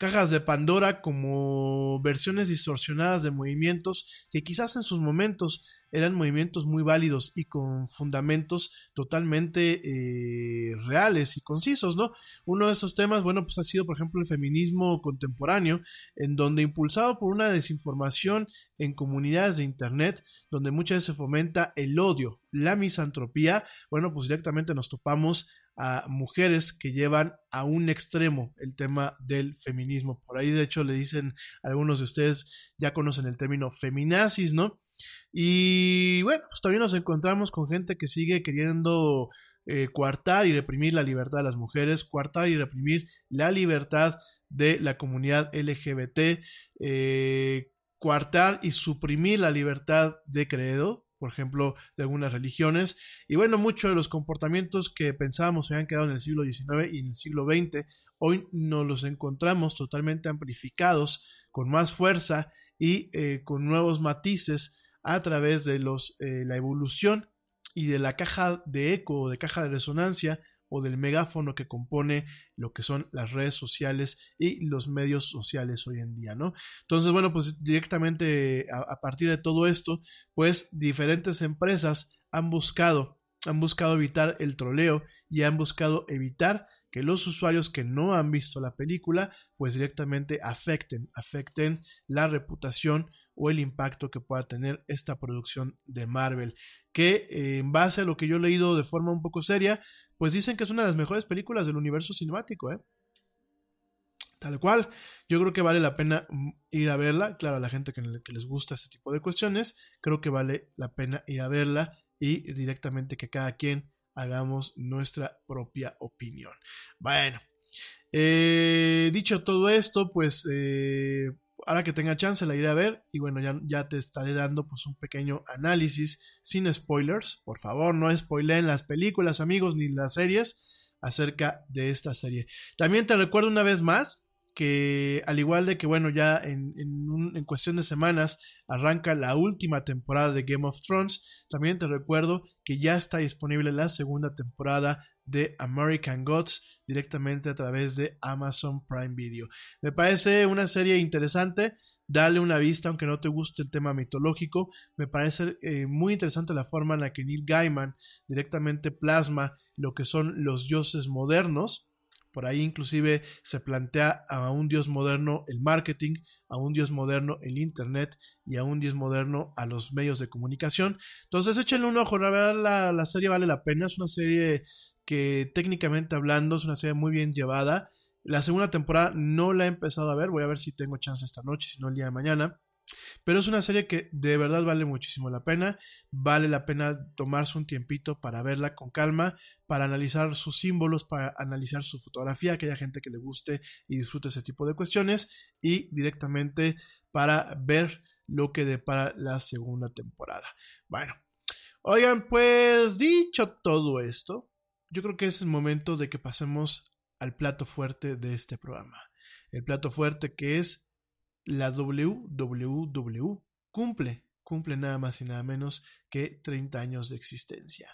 cajas de Pandora como versiones distorsionadas de movimientos que quizás en sus momentos eran movimientos muy válidos y con fundamentos totalmente eh, reales y concisos, ¿no? Uno de estos temas, bueno, pues ha sido, por ejemplo, el feminismo contemporáneo, en donde impulsado por una desinformación en comunidades de Internet, donde muchas veces se fomenta el odio, la misantropía, bueno, pues directamente nos topamos a mujeres que llevan a un extremo el tema del feminismo. Por ahí, de hecho, le dicen algunos de ustedes, ya conocen el término feminazis, ¿no? Y bueno, pues también nos encontramos con gente que sigue queriendo eh, coartar y reprimir la libertad de las mujeres, coartar y reprimir la libertad de la comunidad LGBT, eh, coartar y suprimir la libertad de credo, por ejemplo, de algunas religiones. Y bueno, muchos de los comportamientos que pensábamos se habían quedado en el siglo XIX y en el siglo XX, hoy nos los encontramos totalmente amplificados, con más fuerza y eh, con nuevos matices a través de los, eh, la evolución y de la caja de eco o de caja de resonancia o del megáfono que compone lo que son las redes sociales y los medios sociales hoy en día, ¿no? Entonces, bueno, pues directamente a, partir de todo esto, pues diferentes empresas han buscado, han buscado evitar el troleo y han buscado evitar que los usuarios que no han visto la película pues directamente afecten, afecten la reputación o el impacto que pueda tener esta producción de Marvel, que eh, en base a lo que yo he leído de forma un poco seria, pues dicen que es una de las mejores películas del universo cinemático, ¿eh? Tal cual, yo creo que vale la pena mm, ir a verla. Claro, a la gente que, que les gusta este tipo de cuestiones, creo que vale la pena ir a verla y directamente que cada quien hagamos nuestra propia opinión. Bueno, eh, dicho todo esto, pues eh, ahora que tenga chance la iré a ver y bueno, ya, ya te estaré dando pues un pequeño análisis sin spoilers. Por favor, no spoileen las películas, amigos, ni las series acerca de esta serie. También te recuerdo una vez más que al igual de que bueno ya en, en, cuestión de semanas arranca la última temporada de Game of Thrones, también te recuerdo que ya está disponible la segunda temporada de American Gods directamente a través de Amazon Prime Video. Me parece una serie interesante, dale una vista aunque no te guste el tema mitológico, me parece eh, muy interesante la forma en la que Neil Gaiman directamente plasma lo que son los dioses modernos por ahí inclusive se plantea a un dios moderno el marketing, a un dios moderno el internet y a un dios moderno a los medios de comunicación. Entonces échenle un ojo, la verdad la, serie vale la pena, es una serie que técnicamente hablando es una serie muy bien llevada. La segunda temporada no la he empezado a ver, voy a ver si tengo chance esta noche, si no el día de mañana. Pero es una serie que de verdad vale muchísimo la pena. Vale la pena tomarse un tiempito para verla con calma, para analizar sus símbolos, para analizar su fotografía, que haya gente que le guste y disfrute ese tipo de cuestiones, y directamente para ver lo que depara la segunda temporada. Bueno, oigan, pues dicho todo esto, yo creo que es el momento de que pasemos al plato fuerte de este programa. El plato fuerte que es la WWW cumple, cumple nada más y nada menos que 30 años de existencia.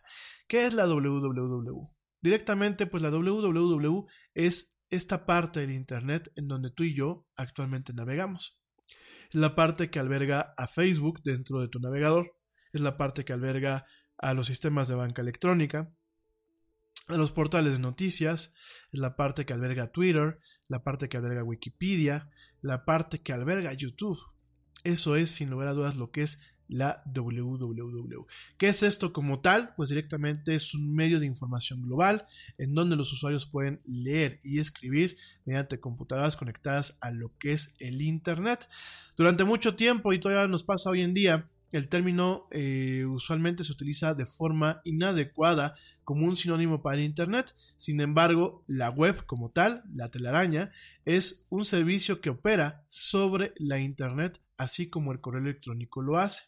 ¿Qué es la WWW? Directamente, pues la WWW es esta parte del Internet en donde tú y yo actualmente navegamos. Es la parte que alberga a Facebook dentro de tu navegador, es la parte que alberga a los sistemas de banca electrónica, a los portales de noticias, la parte que alberga Twitter, la parte que alberga Wikipedia, la parte que alberga YouTube. Eso es, sin lugar a dudas, lo que es la WWW. ¿Qué es esto como tal? Pues directamente es un medio de información global en donde los usuarios pueden leer y escribir mediante computadoras conectadas a lo que es el Internet. Durante mucho tiempo, y todavía nos pasa hoy en día, el término eh, usualmente se utiliza de forma inadecuada como un sinónimo para Internet. Sin embargo, la web como tal, la telaraña, es un servicio que opera sobre la Internet, así como el correo electrónico lo hace.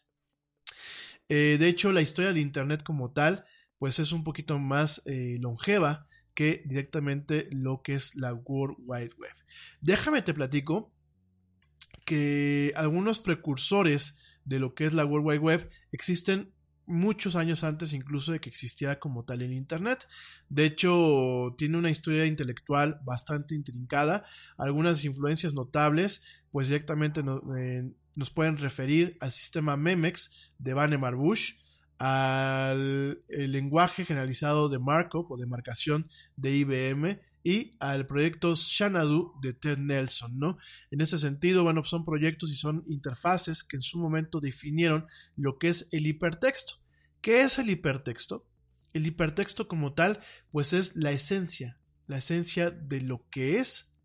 Eh, de hecho, la historia del Internet como tal, pues es un poquito más eh, longeva que directamente lo que es la World Wide Web. Déjame te platico que algunos precursores de lo que es la World Wide Web existen muchos años antes incluso de que existiera como tal el Internet. De hecho, tiene una historia intelectual bastante intrincada, algunas influencias notables, pues directamente eh, nos pueden referir al sistema Memex de Vannevar Bush, al lenguaje generalizado de Markov o de marcación de IBM y al proyecto Xanadu de Ted Nelson, ¿no? En ese sentido, bueno, son proyectos y son interfaces que en su momento definieron lo que es el hipertexto. ¿Qué es el hipertexto? El hipertexto como tal, pues es la esencia, la esencia de lo que es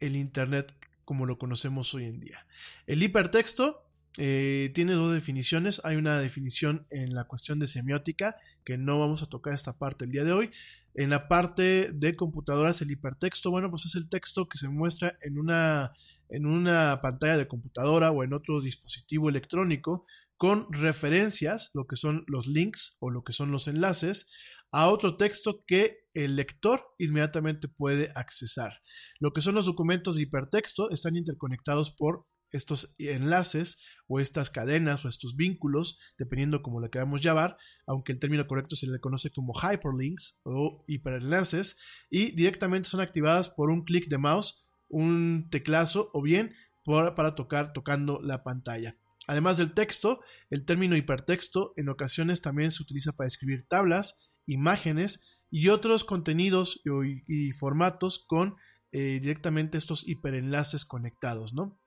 el Internet como lo conocemos hoy en día. El hipertexto eh, tiene dos definiciones. Hay una definición en la cuestión de semiótica, que no vamos a tocar esta parte el día de hoy. En la parte de computadoras, el hipertexto, bueno, pues es el texto que se muestra en una, en una pantalla de computadora o en otro dispositivo electrónico con referencias, lo que son los links o lo que son los enlaces, a otro texto que el lector inmediatamente puede accesar. Lo que son los documentos de hipertexto están interconectados por estos enlaces o estas cadenas o estos vínculos, dependiendo cómo le queramos llamar, aunque el término correcto se le conoce como hyperlinks o hiperenlaces, y directamente son activadas por un clic de mouse, un teclazo o bien para tocar tocando la pantalla. Además del texto, el término hipertexto en ocasiones también se utiliza para escribir tablas, imágenes y otros contenidos y, formatos con eh, directamente estos hiperenlaces conectados, ¿no?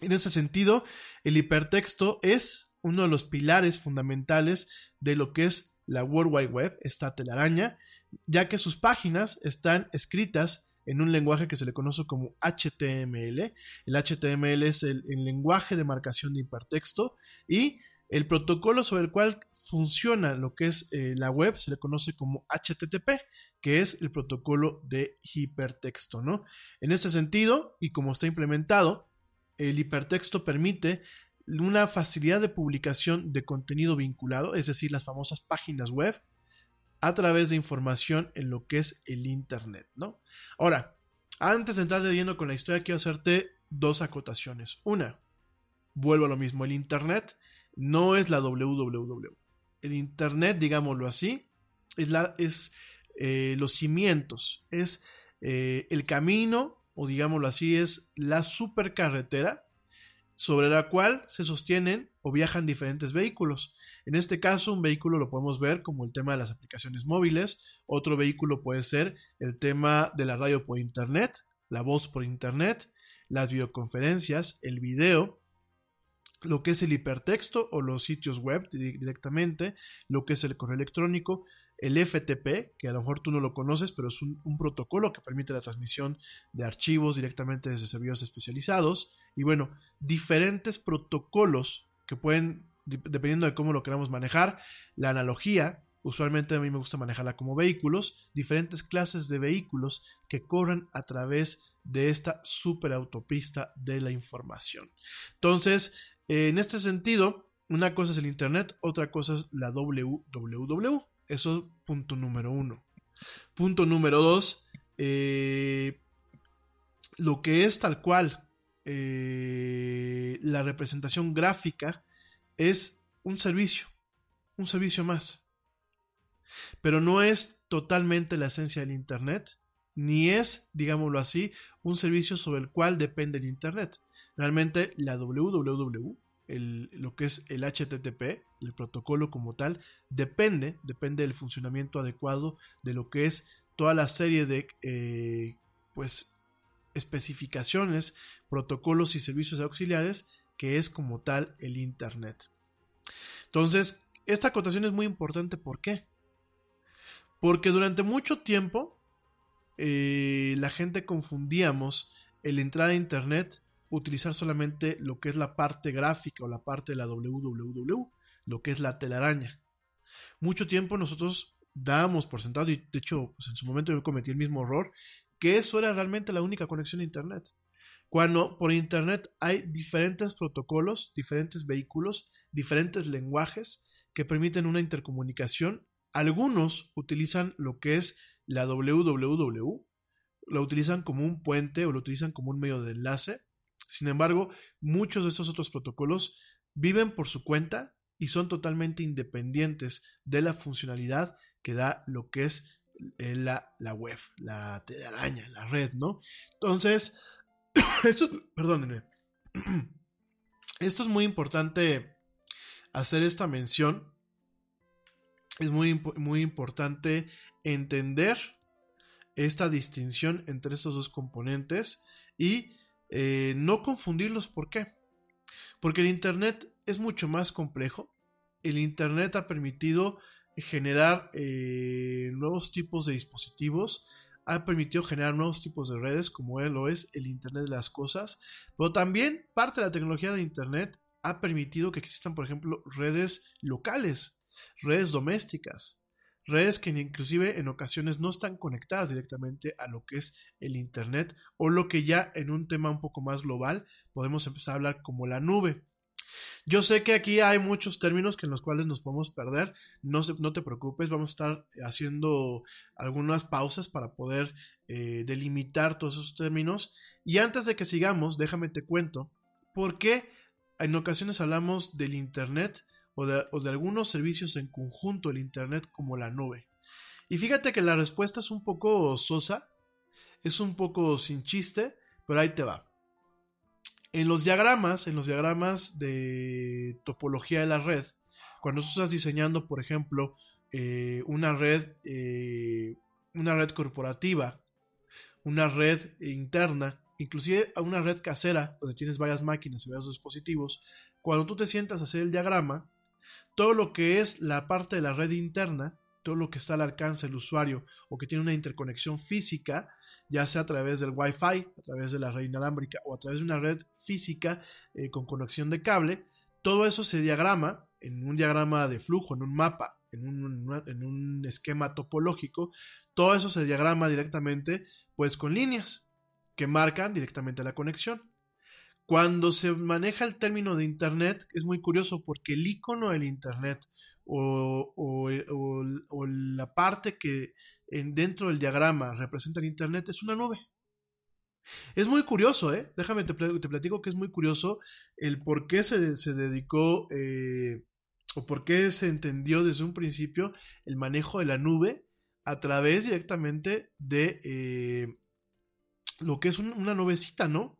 En ese sentido, el hipertexto es uno de los pilares fundamentales de lo que es la World Wide Web, esta telaraña, ya que sus páginas están escritas en un lenguaje que se le conoce como HTML. El HTML es el, lenguaje de marcación de hipertexto y el protocolo sobre el cual funciona lo que es eh, la web se le conoce como HTTP, que es el protocolo de hipertexto, ¿no? En este sentido, y como está implementado, el hipertexto permite una facilidad de publicación de contenido vinculado, es decir, las famosas páginas web, a través de información en lo que es el Internet, ¿no? Ahora, antes de entrar de con la historia, quiero hacerte dos acotaciones. Una, vuelvo a lo mismo, el Internet no es la www. El Internet, digámoslo así, es, la, es eh, los cimientos, es eh, el camino o digámoslo así, es la supercarretera sobre la cual se sostienen o viajan diferentes vehículos. En este caso, un vehículo lo podemos ver como el tema de las aplicaciones móviles, otro vehículo puede ser el tema de la radio por internet, la voz por internet, las videoconferencias, el video, lo que es el hipertexto o los sitios web directamente, lo que es el correo electrónico, el FTP, que a lo mejor tú no lo conoces, pero es un, protocolo que permite la transmisión de archivos directamente desde servidores especializados. Y bueno, diferentes protocolos que pueden, dependiendo de cómo lo queramos manejar, la analogía, usualmente a mí me gusta manejarla como vehículos, diferentes clases de vehículos que corren a través de esta superautopista de la información. Entonces, en este sentido, una cosa es el Internet, otra cosa es la www. Eso punto número uno. Punto número dos, eh, lo que es tal cual eh, la representación gráfica es un servicio, un servicio más. Pero no es totalmente la esencia del Internet, ni es, digámoslo así, un servicio sobre el cual depende el Internet. Realmente la www lo que es el HTTP, el protocolo como tal, depende, depende del funcionamiento adecuado de lo que es toda la serie de eh, pues especificaciones, protocolos y servicios auxiliares que es como tal el Internet. Entonces, esta acotación es muy importante, ¿por qué? Porque durante mucho tiempo eh, la gente confundíamos el entrar a Internet utilizar solamente lo que es la parte gráfica o la parte de la www, lo que es la telaraña. Mucho tiempo nosotros dábamos por sentado, y de hecho pues en su momento yo cometí el mismo error, que eso era realmente la única conexión a Internet. Cuando por Internet hay diferentes protocolos, diferentes vehículos, diferentes lenguajes que permiten una intercomunicación. Algunos utilizan lo que es la www, lo utilizan como un puente o lo utilizan como un medio de enlace. Sin embargo, muchos de estos otros protocolos viven por su cuenta y son totalmente independientes de la funcionalidad que da lo que es eh, la, la web, la telaraña, la red, ¿no? Entonces, [COUGHS] esto, perdónenme, [COUGHS] esto es muy importante hacer esta mención. Es muy, muy importante entender esta distinción entre estos dos componentes y eh, no confundirlos. ¿Por qué? Porque el Internet es mucho más complejo. El Internet ha permitido generar eh, nuevos tipos de dispositivos, ha permitido generar nuevos tipos de redes, como lo es el Internet de las Cosas, pero también parte de la tecnología de Internet ha permitido que existan, por ejemplo, redes locales, redes domésticas, redes que inclusive en ocasiones no están conectadas directamente a lo que es el Internet o lo que ya en un tema un poco más global podemos empezar a hablar como la nube. Yo sé que aquí hay muchos términos que en los cuales nos podemos perder. No, no te preocupes, vamos a estar haciendo algunas pausas para poder eh, delimitar todos esos términos. Y antes de que sigamos, déjame te cuento por qué en ocasiones hablamos del Internet o de, algunos servicios en conjunto del Internet como la nube. Y fíjate que la respuesta es un poco sosa, es un poco sin chiste, pero ahí te va. En los diagramas, en los diagramas de topología de la red, cuando tú estás diseñando, por ejemplo, eh, una red, eh, una red corporativa, una red interna, inclusive a una red casera, donde tienes varias máquinas y varios dispositivos, cuando tú te sientas a hacer el diagrama, todo lo que es la parte de la red interna, todo lo que está al alcance del usuario o que tiene una interconexión física, ya sea a través del Wi-Fi, a través de la red inalámbrica o a través de una red física eh, con conexión de cable, todo eso se diagrama en un diagrama de flujo, en un mapa, en un, en un esquema topológico, todo eso se diagrama directamente pues con líneas que marcan directamente la conexión. Cuando se maneja el término de Internet es muy curioso porque el icono del Internet o, o la parte que dentro del diagrama representa el Internet es una nube. Es muy curioso, ¿eh? Déjame te, te platico que es muy curioso el por qué se, se dedicó eh, o por qué se entendió desde un principio el manejo de la nube a través directamente de eh, lo que es una nubecita, ¿no?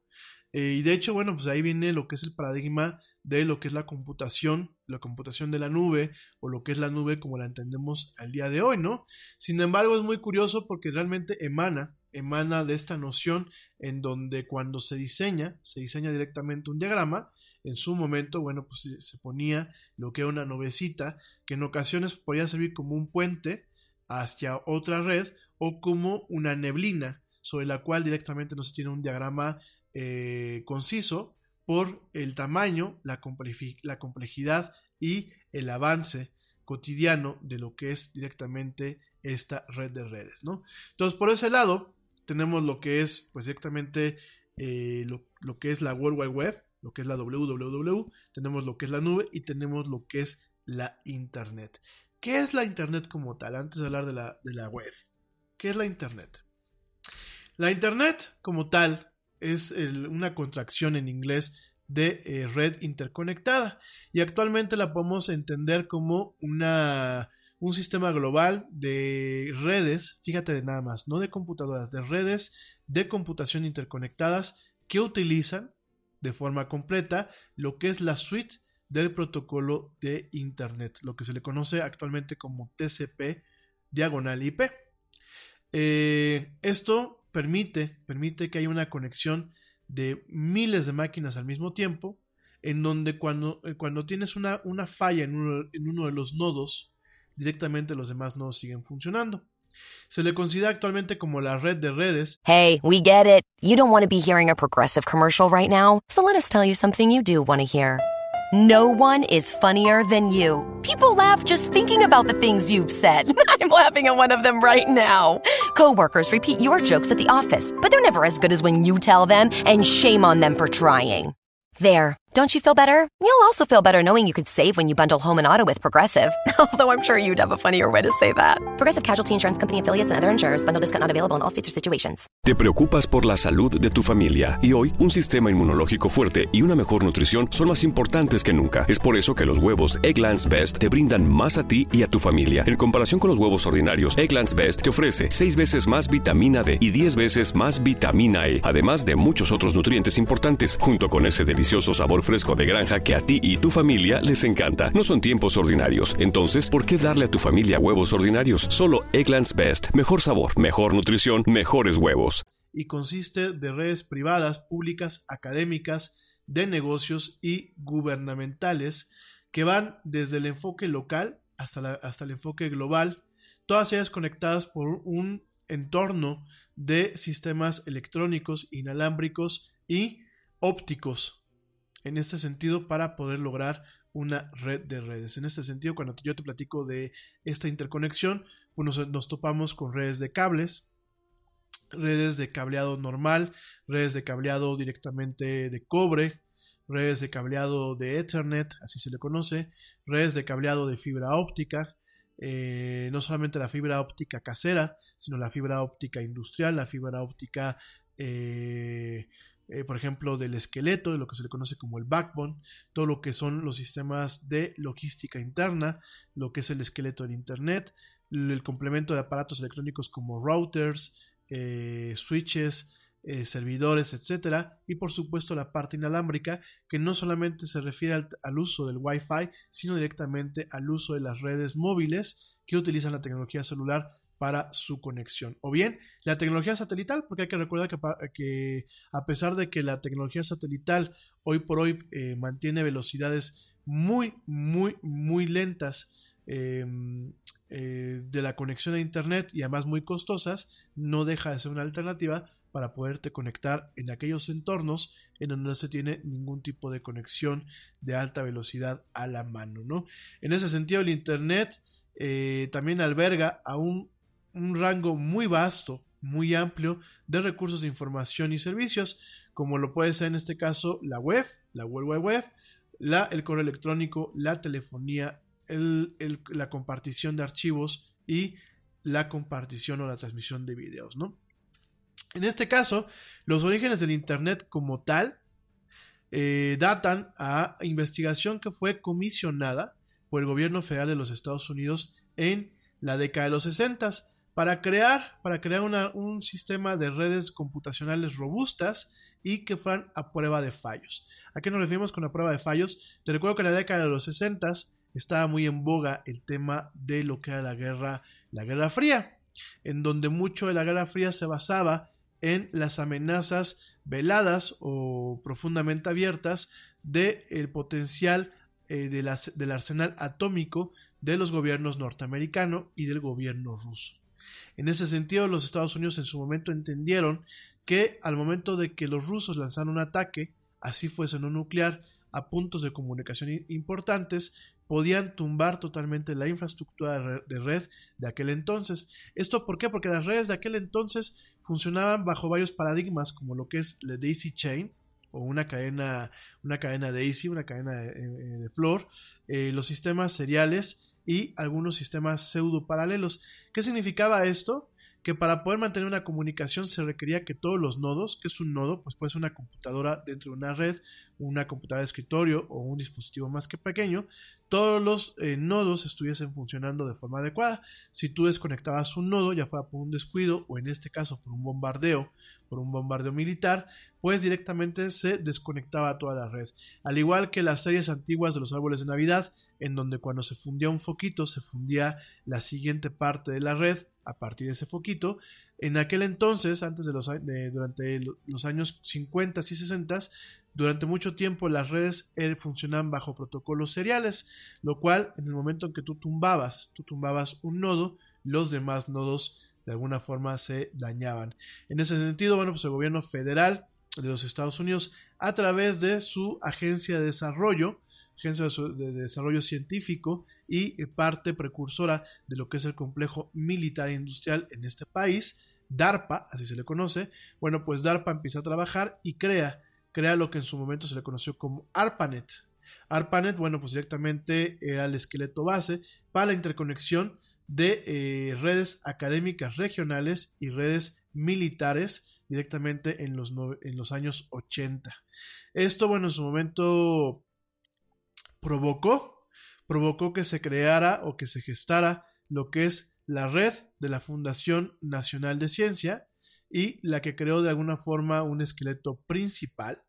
Eh, y de hecho, bueno, pues ahí viene lo que es el paradigma de lo que es la computación, la computación de la nube o lo que es la nube como la entendemos al día de hoy, ¿no? Sin embargo, es muy curioso porque realmente emana, emana de esta noción en donde cuando se diseña, se diseña directamente un diagrama, en su momento, bueno, pues se ponía lo que era una nubecita que en ocasiones podía servir como un puente hacia otra red o como una neblina sobre la cual directamente no se tiene un diagrama eh, conciso por el tamaño, la, complejidad y el avance cotidiano de lo que es directamente esta red de redes, ¿no? Entonces, por ese lado, tenemos lo que es, pues, directamente eh, lo, lo, que es la World Wide Web, lo que es la www, tenemos lo que es la nube y tenemos lo que es la Internet. ¿Qué es la Internet como tal? Antes de hablar de la, de la web. ¿Qué es la Internet? La Internet como tal es una contracción en inglés de eh, red interconectada y actualmente la podemos entender como una, un sistema global de redes, fíjate nada más, no de computadoras, de redes de computación interconectadas que utilizan de forma completa lo que es la suite del protocolo de Internet, lo que se le conoce actualmente como TCP diagonal IP. Eh, esto permite, permite que haya una conexión de miles de máquinas al mismo tiempo, en donde cuando, eh, cuando tienes una, una falla en uno, en uno, de los nodos, directamente los demás nodos siguen funcionando. Se le considera actualmente como la red de redes. Hey, we get it. You don't want to be hearing a progressive commercial right now, so let us tell you something you do want to hear. No one is funnier than you. People laugh just thinking about the things you've said. [LAUGHS] I'm laughing at one of them right now. Coworkers repeat your jokes at the office, but they're never as good as when you tell them, and shame on them for trying. There. Don't you feel better? You'll also feel better knowing you could save when you bundle home and auto with Progressive. [LAUGHS] Although I'm sure you'd have a funnier way to say that. Progressive Casualty Insurance Company affiliates and other insurers. Bundle discount not available in all states or situations. Te preocupas por la salud de tu familia y hoy un sistema inmunológico fuerte y una mejor nutrición son más importantes que nunca. Es por eso que los huevos Egglands Best te brindan más a ti y a tu familia. En comparación con los huevos ordinarios, Egglands Best te ofrece 6 veces más vitamina D y 10 veces más vitamina E, además de muchos otros nutrientes importantes, junto con ese delicioso sabor fresco de granja que a ti y tu familia les encanta. No son tiempos ordinarios, entonces, ¿por qué darle a tu familia huevos ordinarios? Solo Egglands Best. Mejor sabor, mejor nutrición, mejores huevos. Y consiste de redes privadas, públicas, académicas, de negocios y gubernamentales que van desde el enfoque local hasta, hasta el enfoque global, todas ellas conectadas por un entorno de sistemas electrónicos, inalámbricos y ópticos en este sentido para poder lograr una red de redes. En este sentido, cuando yo te platico de esta interconexión, pues nos, topamos con redes de cables, redes de cableado normal, redes de cableado directamente de cobre, redes de cableado de Ethernet, así se le conoce, redes de cableado de fibra óptica, eh, no solamente la fibra óptica casera, sino la fibra óptica industrial, la fibra óptica eh, eh, por ejemplo, del esqueleto, de lo que se le conoce como el backbone, todo lo que son los sistemas de logística interna, lo que es el esqueleto del Internet, el complemento de aparatos electrónicos como routers, eh, switches, eh, servidores, etcétera, y por supuesto la parte inalámbrica, que no solamente se refiere al, al, uso del Wi-Fi, sino directamente al uso de las redes móviles que utilizan la tecnología celular para su conexión. O bien la tecnología satelital, porque hay que recordar que, a pesar de que la tecnología satelital hoy por hoy eh, mantiene velocidades muy, muy, muy lentas em, eh, de la conexión a Internet y además muy costosas, no deja de ser una alternativa para poderte conectar en aquellos entornos en donde no se tiene ningún tipo de conexión de alta velocidad a la mano, ¿no? En ese sentido, el Internet eh, también alberga a un un rango muy vasto, muy amplio de recursos de información y servicios, como lo puede ser en este caso la web, la World Wide Web, el correo electrónico, la telefonía, la compartición de archivos y la compartición o la transmisión de videos, ¿no? En este caso, los orígenes del Internet como tal eh, datan a investigación que fue comisionada por el gobierno federal de los Estados Unidos en la década de los 60 para crear, para crear un sistema de redes computacionales robustas y que fueran a prueba de fallos. ¿A qué nos referimos con la prueba de fallos? Te recuerdo que en la década de los 60 estaba muy en boga el tema de lo que era la guerra, la Guerra Fría, en donde mucho de la Guerra Fría se basaba en las amenazas veladas o profundamente abiertas del el potencial eh, del arsenal atómico de los gobiernos norteamericano y del gobierno ruso. En ese sentido, los Estados Unidos en su momento entendieron que al momento de que los rusos lanzaran un ataque, así fuese no nuclear, a puntos de comunicación importantes, podían tumbar totalmente la infraestructura de red de aquel entonces. ¿Esto por qué? Porque las redes de aquel entonces funcionaban bajo varios paradigmas, como lo que es la Daisy Chain, o una cadena, una cadena Daisy, una cadena de, de flor, eh, los sistemas seriales, y algunos sistemas pseudo paralelos. ¿Qué significaba esto? Que para poder mantener una comunicación se requería que todos los nodos, que es un nodo, pues puede ser una computadora dentro de una red, una computadora de escritorio o un dispositivo más que pequeño, todos los eh, nodos estuviesen funcionando de forma adecuada. Si tú desconectabas un nodo, ya fuera por un descuido o en este caso por un bombardeo, por un bombardeo militar, pues directamente se desconectaba toda la red. Al igual que las series antiguas de los árboles de Navidad, en donde cuando se fundía un foquito se fundía la siguiente parte de la red a partir de ese foquito. En aquel entonces, antes de los durante los años 50 y 60, durante mucho tiempo las redes eh, funcionaban bajo protocolos seriales, lo cual en el momento en que tú tumbabas, tú tumbabas un nodo, los demás nodos de alguna forma se dañaban. En ese sentido, bueno, pues el gobierno federal de los Estados Unidos, a través de su agencia de desarrollo, agencia de desarrollo científico y parte precursora de lo que es el complejo militar e industrial en este país, DARPA, así se le conoce, bueno, pues DARPA empieza a trabajar y crea, crea lo que en su momento se le conoció como ARPANET. ARPANET, bueno, pues directamente era el esqueleto base para la interconexión de eh, redes académicas regionales y redes militares directamente en los, en los años 80. Esto, bueno, en su momento provocó, provocó que se creara o que se gestara lo que es la red de la Fundación Nacional de Ciencia y la que creó de alguna forma un esqueleto principal,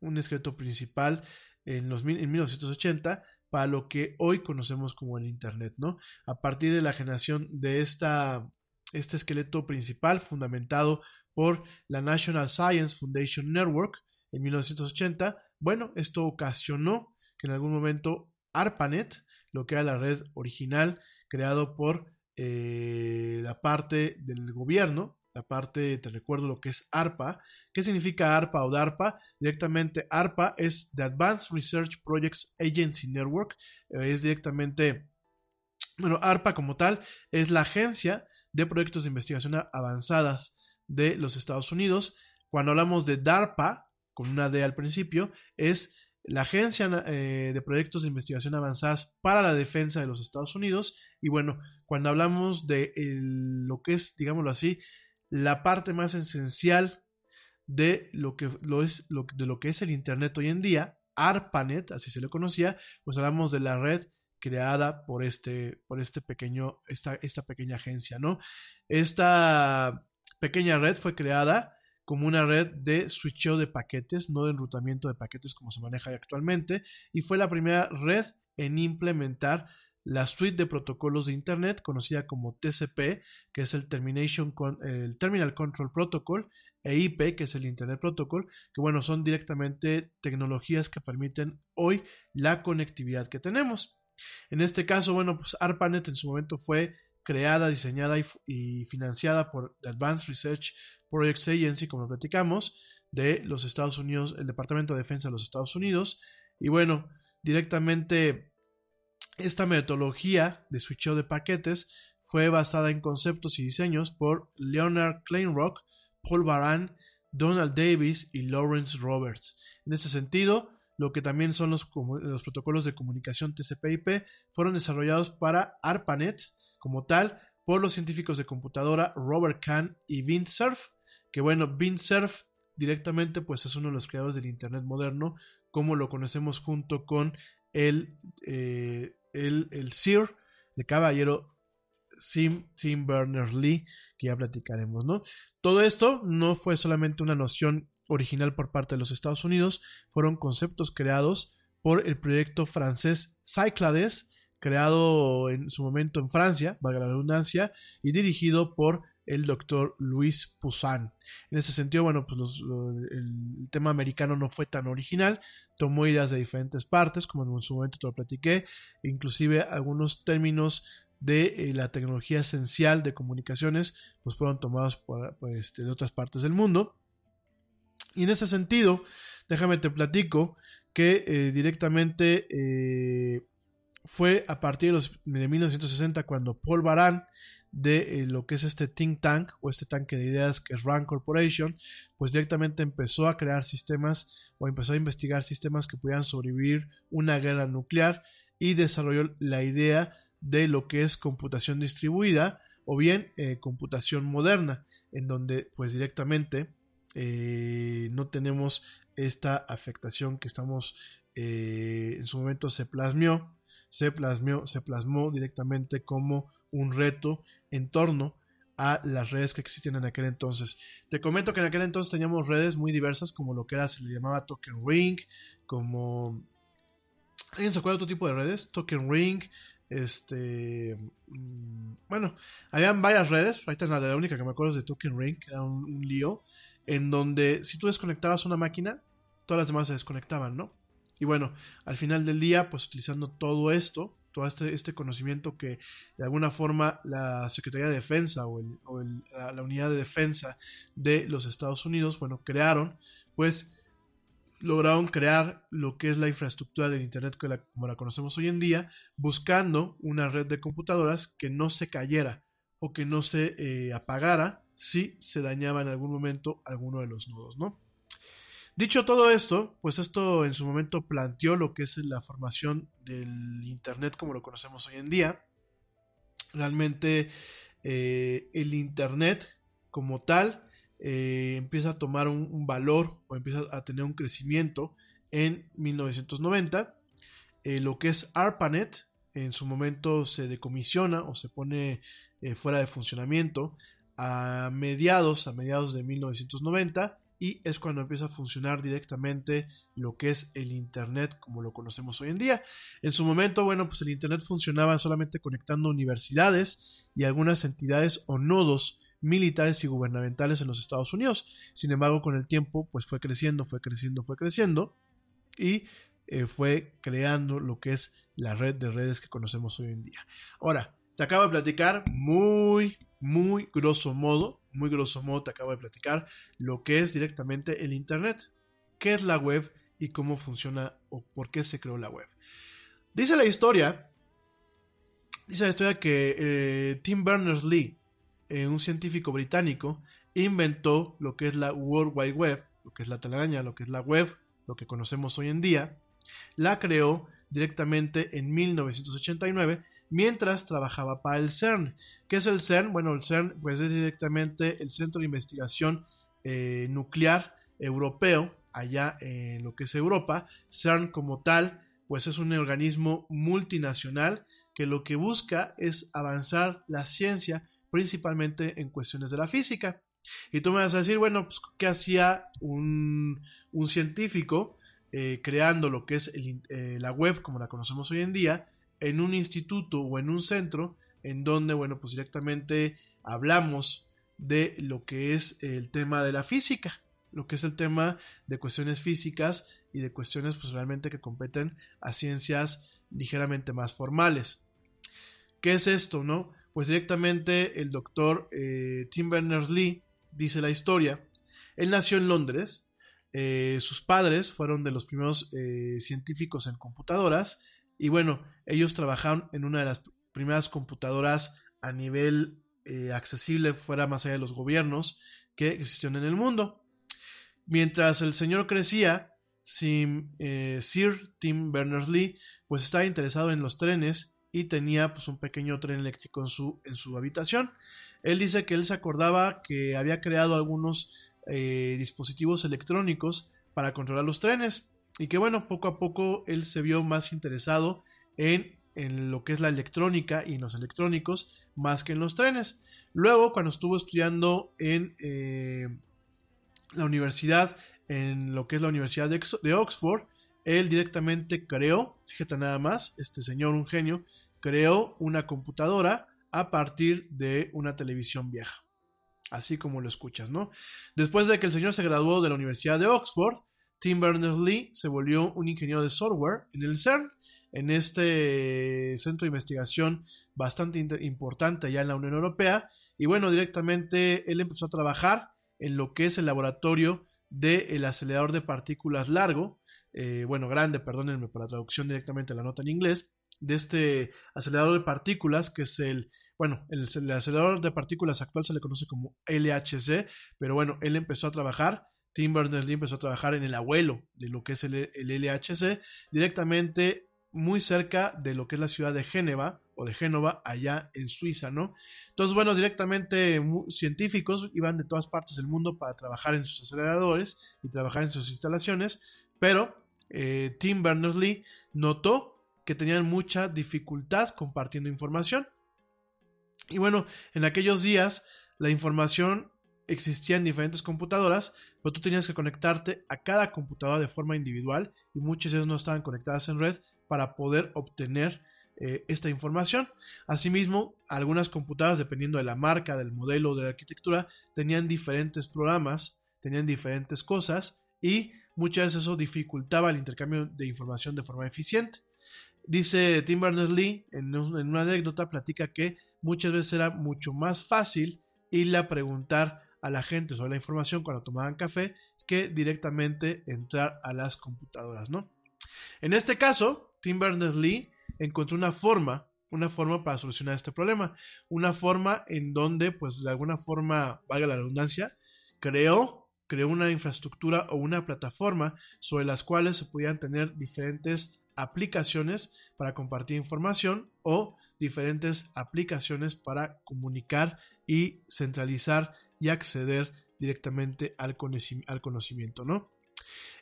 un esqueleto principal en, los, en 1980 para lo que hoy conocemos como el Internet, ¿no? A partir de la generación de esta, este esqueleto principal fundamentado por la National Science Foundation Network en 1980, bueno, esto ocasionó que en algún momento ARPANET, lo que era la red original creado por eh, la parte del gobierno, la parte, te recuerdo lo que es ARPA. ¿Qué significa ARPA o DARPA? Directamente ARPA es The Advanced Research Projects Agency Network. Eh, es directamente, bueno, ARPA como tal es la agencia de proyectos de investigación avanzadas de los Estados Unidos. Cuando hablamos de DARPA, con una D al principio, es la Agencia eh, de Proyectos de Investigación Avanzadas para la Defensa de los Estados Unidos. Y bueno, cuando hablamos de lo que es, digámoslo así, la parte más esencial de lo que, lo es, de lo que es el Internet hoy en día, ARPANET, así se le conocía, pues hablamos de la red creada por este, por este pequeño, esta, esta pequeña agencia, ¿no? Esta pequeña red fue creada como una red de switcheo de paquetes, no de enrutamiento de paquetes como se maneja actualmente, y fue la primera red en implementar la suite de protocolos de Internet conocida como TCP, que es el, Terminal Control Protocol, e IP, que es el Internet Protocol, que bueno, son directamente tecnologías que permiten hoy la conectividad que tenemos. En este caso, bueno, pues ARPANET en su momento fue creada, diseñada y, financiada por the Advanced Research Projects Agency, como platicamos, de los Estados Unidos, el Departamento de Defensa de los Estados Unidos. Y bueno, directamente esta metodología de switcheo de paquetes fue basada en conceptos y diseños por Leonard Kleinrock, Paul Baran, Donald Davis y Lawrence Roberts. En este sentido, lo que también son los, los protocolos de comunicación TCP/IP fueron desarrollados para ARPANET como tal por los científicos de computadora Robert Kahn y Vint Cerf, que bueno, Vint Cerf directamente pues es uno de los creadores del Internet moderno, como lo conocemos junto con el eh, el, el Sir, de caballero Sim, Tim Berners-Lee, que ya platicaremos, ¿no? Todo esto no fue solamente una noción original por parte de los Estados Unidos, fueron conceptos creados por el proyecto francés Cyclades, creado en su momento en Francia, valga la redundancia, y dirigido por el doctor Luis Poussin. En ese sentido, bueno, pues el, tema americano no fue tan original, tomó ideas de diferentes partes, como en su momento te lo platiqué, inclusive algunos términos de eh, la tecnología esencial de comunicaciones, pues fueron tomados por, este, de otras partes del mundo. Y en ese sentido, déjame te platico que eh, directamente eh, fue a partir de, los, de 1960 cuando Paul Baran de eh, lo que es este think tank o este tanque de ideas que es Rand Corporation, pues directamente empezó a crear sistemas o empezó a investigar sistemas que pudieran sobrevivir una guerra nuclear y desarrolló la idea de lo que es computación distribuida o bien eh, computación moderna, en donde pues directamente eh, no tenemos esta afectación que estamos en su momento se plasmó, se plasmó, se plasmó directamente como un reto en torno a las redes que existían en aquel entonces. Te comento que en aquel entonces teníamos redes muy diversas, como lo que era, se le llamaba Token Ring, como... ¿Alguien se acuerda de otro tipo de redes? Token Ring, este... Mm, bueno, habían varias redes, ahorita la, la única que me acuerdo es de Token Ring, que era un lío, en donde si tú desconectabas una máquina, todas las demás se desconectaban, ¿no? Y bueno, al final del día, pues utilizando todo esto, todo este, este conocimiento que de alguna forma la Secretaría de Defensa o, la, unidad de defensa de los Estados Unidos, bueno, crearon, pues lograron crear lo que es la infraestructura del Internet como la conocemos hoy en día, buscando una red de computadoras que no se cayera o que no se eh, apagara si se dañaba en algún momento alguno de los nodos, ¿no? Dicho todo esto, pues esto en su momento planteó lo que es la formación del Internet como lo conocemos hoy en día. Realmente eh, el Internet como tal eh, empieza a tomar un, valor o empieza a tener un crecimiento en 1990. Eh, lo que es ARPANET en su momento se decomisiona o se pone fuera de funcionamiento a mediados, a mediados de 1990 y es cuando empieza a funcionar directamente lo que es el Internet como lo conocemos hoy en día. En su momento, bueno, pues el Internet funcionaba solamente conectando universidades y algunas entidades o nodos militares y gubernamentales en los Estados Unidos. Sin embargo, con el tiempo, pues fue creciendo, fue creciendo, fue creciendo y eh, fue creando lo que es la red de redes que conocemos hoy en día. Ahora, te acabo de platicar muy, muy grosso modo, muy grosso modo te acabo de platicar lo que es directamente el Internet, qué es la web y cómo funciona o por qué se creó la web. Dice la historia, dice la historia que eh, Tim Berners-Lee, eh, un científico británico, inventó lo que es la World Wide Web, lo que es la telaraña, lo que es la web, lo que conocemos hoy en día, la creó directamente en 1989 mientras trabajaba para el CERN. ¿Qué es el CERN? Bueno, el CERN pues es directamente el Centro de Investigación eh, Nuclear Europeo, allá en lo que es Europa. CERN como tal, pues es un organismo multinacional que lo que busca es avanzar la ciencia, principalmente en cuestiones de la física. Y tú me vas a decir, bueno, pues, ¿qué hacía un, científico eh, creando lo que es eh, la web como la conocemos hoy en día? En un instituto o en un centro en donde, bueno, pues directamente hablamos de lo que es el tema de la física, lo que es el tema de cuestiones físicas y de cuestiones pues realmente que competen a ciencias ligeramente más formales. ¿Qué es esto, no? Pues directamente el doctor eh, Tim Berners-Lee dice la historia. Él nació en Londres, eh, sus padres fueron de los primeros eh, científicos en computadoras y bueno, ellos trabajaron en una de las primeras computadoras a nivel eh, accesible fuera más allá de los gobiernos que existían en el mundo. Mientras el señor crecía, eh, Sir Tim Berners-Lee pues estaba interesado en los trenes y tenía pues un pequeño tren eléctrico en su, habitación. Él dice que él se acordaba que había creado algunos eh, dispositivos electrónicos para controlar los trenes y que bueno, poco a poco él se vio más interesado en, lo que es la electrónica y en los electrónicos más que en los trenes. Luego, cuando estuvo estudiando en eh, la universidad, en lo que es la Universidad de, de Oxford, él directamente creó, fíjate nada más, este señor, un genio, creó una computadora a partir de una televisión vieja. Así como lo escuchas, ¿no? Después de que el señor se graduó de la Universidad de Oxford, Tim Berners-Lee se volvió un ingeniero de software en el CERN, en este centro de investigación bastante importante allá en la Unión Europea. Y bueno, directamente él empezó a trabajar en lo que es el laboratorio del acelerador de partículas largo, eh, bueno, grande, perdónenme por la traducción directamente a la nota en inglés, de este acelerador de partículas, que es el, bueno, el, el, acelerador de partículas actual se le conoce como LHC, pero bueno, él empezó a trabajar Tim Berners-Lee empezó a trabajar en el abuelo de lo que es el, LHC, directamente muy cerca de lo que es la ciudad de Génova o de Génova, allá en Suiza, ¿no? Entonces, bueno, directamente científicos iban de todas partes del mundo para trabajar en sus aceleradores y trabajar en sus instalaciones, pero eh, Tim Berners-Lee notó que tenían mucha dificultad compartiendo información. Y bueno, en aquellos días la información existían diferentes computadoras, pero tú tenías que conectarte a cada computadora de forma individual y muchas de ellas no estaban conectadas en red para poder obtener eh, esta información. Asimismo, algunas computadoras, dependiendo de la marca, del modelo, de la arquitectura, tenían diferentes programas, tenían diferentes cosas y muchas veces eso dificultaba el intercambio de información de forma eficiente. Dice Tim Berners-Lee en, una anécdota, platica que muchas veces era mucho más fácil irle a preguntar a la gente sobre la información cuando tomaban café que directamente entrar a las computadoras, ¿no? En este caso, Tim Berners-Lee encontró una forma, una forma para solucionar este problema, una forma en donde, pues de alguna forma, valga la redundancia, creó, creó una infraestructura o una plataforma sobre las cuales se podían tener diferentes aplicaciones para compartir información o diferentes aplicaciones para comunicar y centralizar y acceder directamente al, conocimiento, ¿no?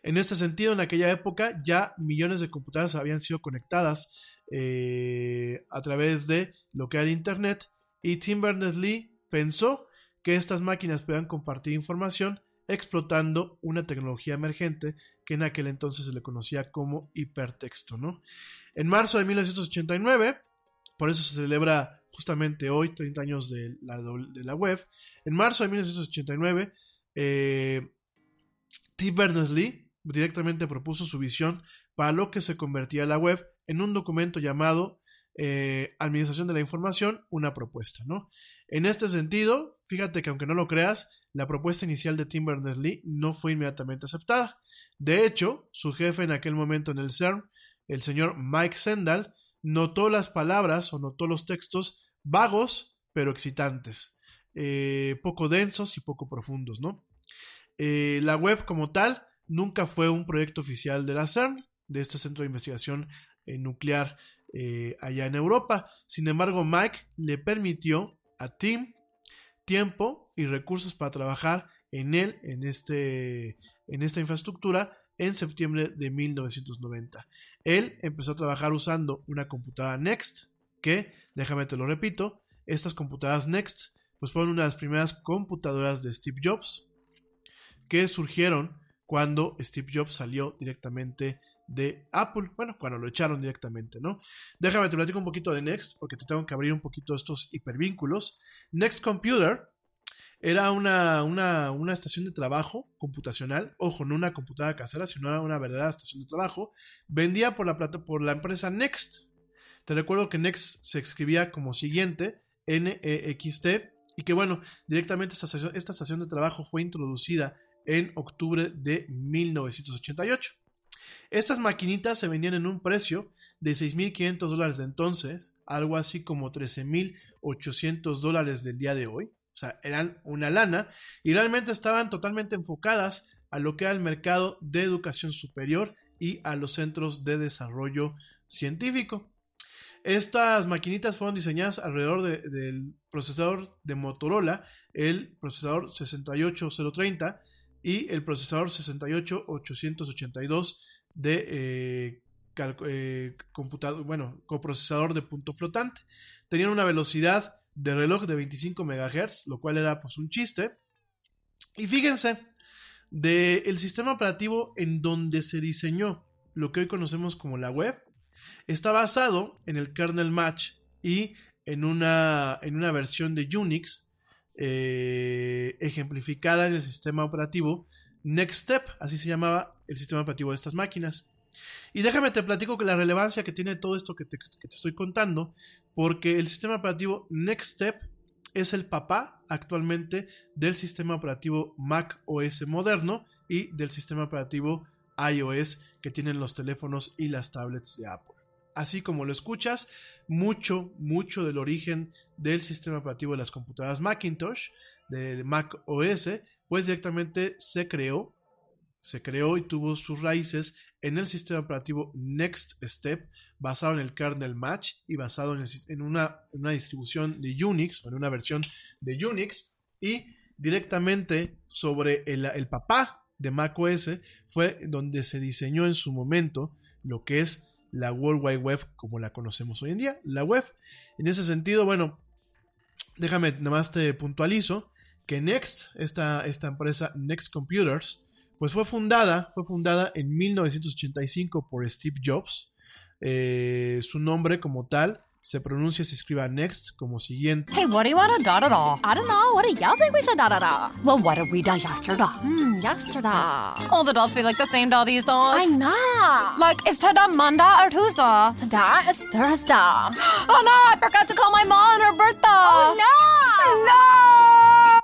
En este sentido, en aquella época ya millones de computadoras habían sido conectadas eh, a través de lo que era Internet y Tim Berners-Lee pensó que estas máquinas podían compartir información explotando una tecnología emergente que en aquel entonces se le conocía como hipertexto. ¿no? En marzo de 1989, por eso se celebra justamente hoy, 30 años de la, web, en marzo de 1989, eh, Tim Berners-Lee directamente propuso su visión para lo que se convertía la web en un documento llamado eh, Administración de la Información, una propuesta, ¿no? En este sentido, fíjate que aunque no lo creas, la propuesta inicial de Tim Berners-Lee no fue inmediatamente aceptada. De hecho, su jefe en aquel momento en el CERN, el señor Mike Sendall, notó las palabras o notó los textos vagos pero excitantes, eh, poco densos y poco profundos, ¿no? Eh, la web como tal nunca fue un proyecto oficial de la CERN, de este centro de investigación eh, nuclear allá en Europa. Sin embargo, Mike le permitió a Tim tiempo y recursos para trabajar en él, en, este, en esta infraestructura, en septiembre de 1990. Él empezó a trabajar usando una computadora Next, que, déjame te lo repito, estas computadoras Next, pues fueron una de las primeras computadoras de Steve Jobs, que surgieron cuando Steve Jobs salió directamente de Apple. Bueno, cuando lo echaron directamente, ¿no? Déjame te platico un poquito de Next, porque te tengo que abrir un poquito estos hipervínculos. Next Computer era una, una, estación de trabajo computacional, ojo, no una computadora casera, sino una verdadera estación de trabajo, vendida por la, por la empresa Next. Te recuerdo que Next se escribía como siguiente, N-E-X-T, y que bueno, directamente esta esta estación de trabajo fue introducida en octubre de 1988. Estas maquinitas se vendían en un precio de 6.500 dólares de entonces, algo así como 13.800 dólares del día de hoy. O sea, eran una lana y realmente estaban totalmente enfocadas a lo que era el mercado de educación superior y a los centros de desarrollo científico. Estas maquinitas fueron diseñadas alrededor del procesador de Motorola, el procesador 68030 y el procesador 68882 de eh, eh, computador, bueno, coprocesador de punto flotante. Tenían una velocidad de reloj de 25 MHz, lo cual era pues un chiste. Y fíjense, del sistema operativo en donde se diseñó lo que hoy conocemos como la web, está basado en el kernel match y en una, en una versión de Unix eh, ejemplificada en el sistema operativo Next Step, así se llamaba el sistema operativo de estas máquinas. Y déjame te platico que la relevancia que tiene todo esto que te, estoy contando, porque el sistema operativo Next Step es el papá actualmente del sistema operativo Mac OS moderno y del sistema operativo iOS que tienen los teléfonos y las tablets de Apple. Así como lo escuchas, mucho, mucho del origen del sistema operativo de las computadoras Macintosh, del Mac OS, pues directamente se creó se creó y tuvo sus raíces en el sistema operativo Next Step, basado en el kernel Match y basado en, una, distribución de Unix, o en una versión de Unix, y directamente sobre el, papá de macOS fue donde se diseñó en su momento lo que es la World Wide Web como la conocemos hoy en día, la web. En ese sentido, bueno, déjame nada más te puntualizo que Next, esta empresa Next Computers, pues fue fundada, fue fundada en 1985 por Steve Jobs. Eh, su nombre como tal se pronuncia y se escriba next como siguiente. Hey, what do you want to da da da? I don't know. What do y'all think we should da da da? Well, what did we da yesterday? Hmm, yesterday. All the dolls feel like the same doll these days. I know. Like, is today Monday or Tuesday? Today is Thursday. [GASPS] Oh no, I forgot to call my mom on her birthday. Oh no! No!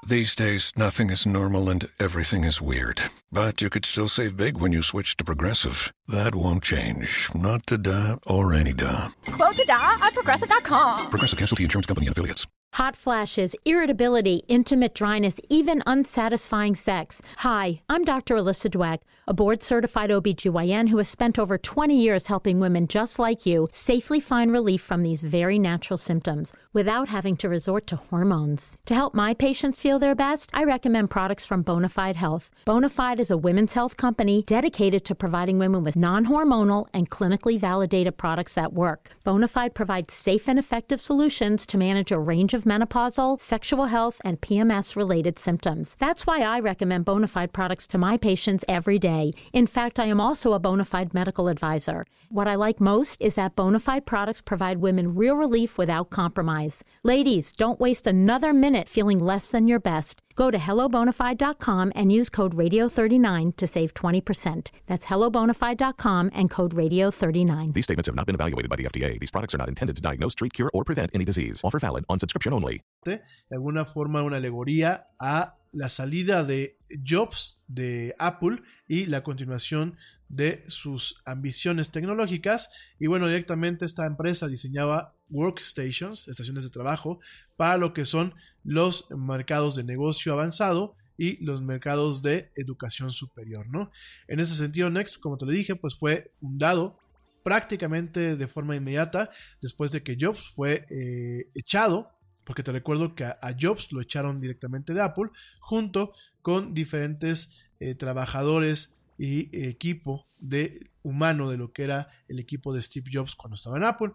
These days, nothing is normal and everything is weird. But you could still save big when you switch to Progressive. That won't change. Not today or any da. Quote today at progressive.com. Progressive Casualty Insurance Company and affiliates. Hot flashes, irritability, intimate dryness, even unsatisfying sex. Hi, I'm Dr. Alyssa Dweck, a board certified OBGYN who has spent over 20 years helping women just like you safely find relief from these very natural symptoms without having to resort to hormones. To help my patients feel their best, I recommend products from Bonafide Health. Bonafide is a women's health company dedicated to providing women with non hormonal and clinically validated products that work. Bonafide provides safe and effective solutions to manage a range of menopausal, sexual health, and PMS related symptoms. That's why I recommend Bonafide products to my patients every day. In fact, I am also a Bonafide medical advisor. What I like most is that Bonafide products provide women real relief without compromise. Ladies, don't waste another minute feeling less than your best. Go to hellobonafide.com and use code radio39 to save 20%. That's hellobonafide.com and code radio39. These statements have not been evaluated by the FDA. These products are not intended to diagnose, treat, cure, or prevent any disease. Offer valid on subscription only. De alguna forma una alegoría a la salida de Jobs de Apple y la continuación de sus ambiciones tecnológicas. Y bueno, directamente esta empresa diseñaba workstations, estaciones de trabajo, para lo que son los mercados de negocio avanzado y los mercados de educación superior, ¿no? En ese sentido, Next, como te lo dije, pues fue fundado prácticamente de forma inmediata después de que Jobs fue eh, echado porque te recuerdo que a, Jobs lo echaron directamente de Apple, junto con diferentes eh, trabajadores y equipo de humano de lo que era el equipo de Steve Jobs cuando estaba en Apple.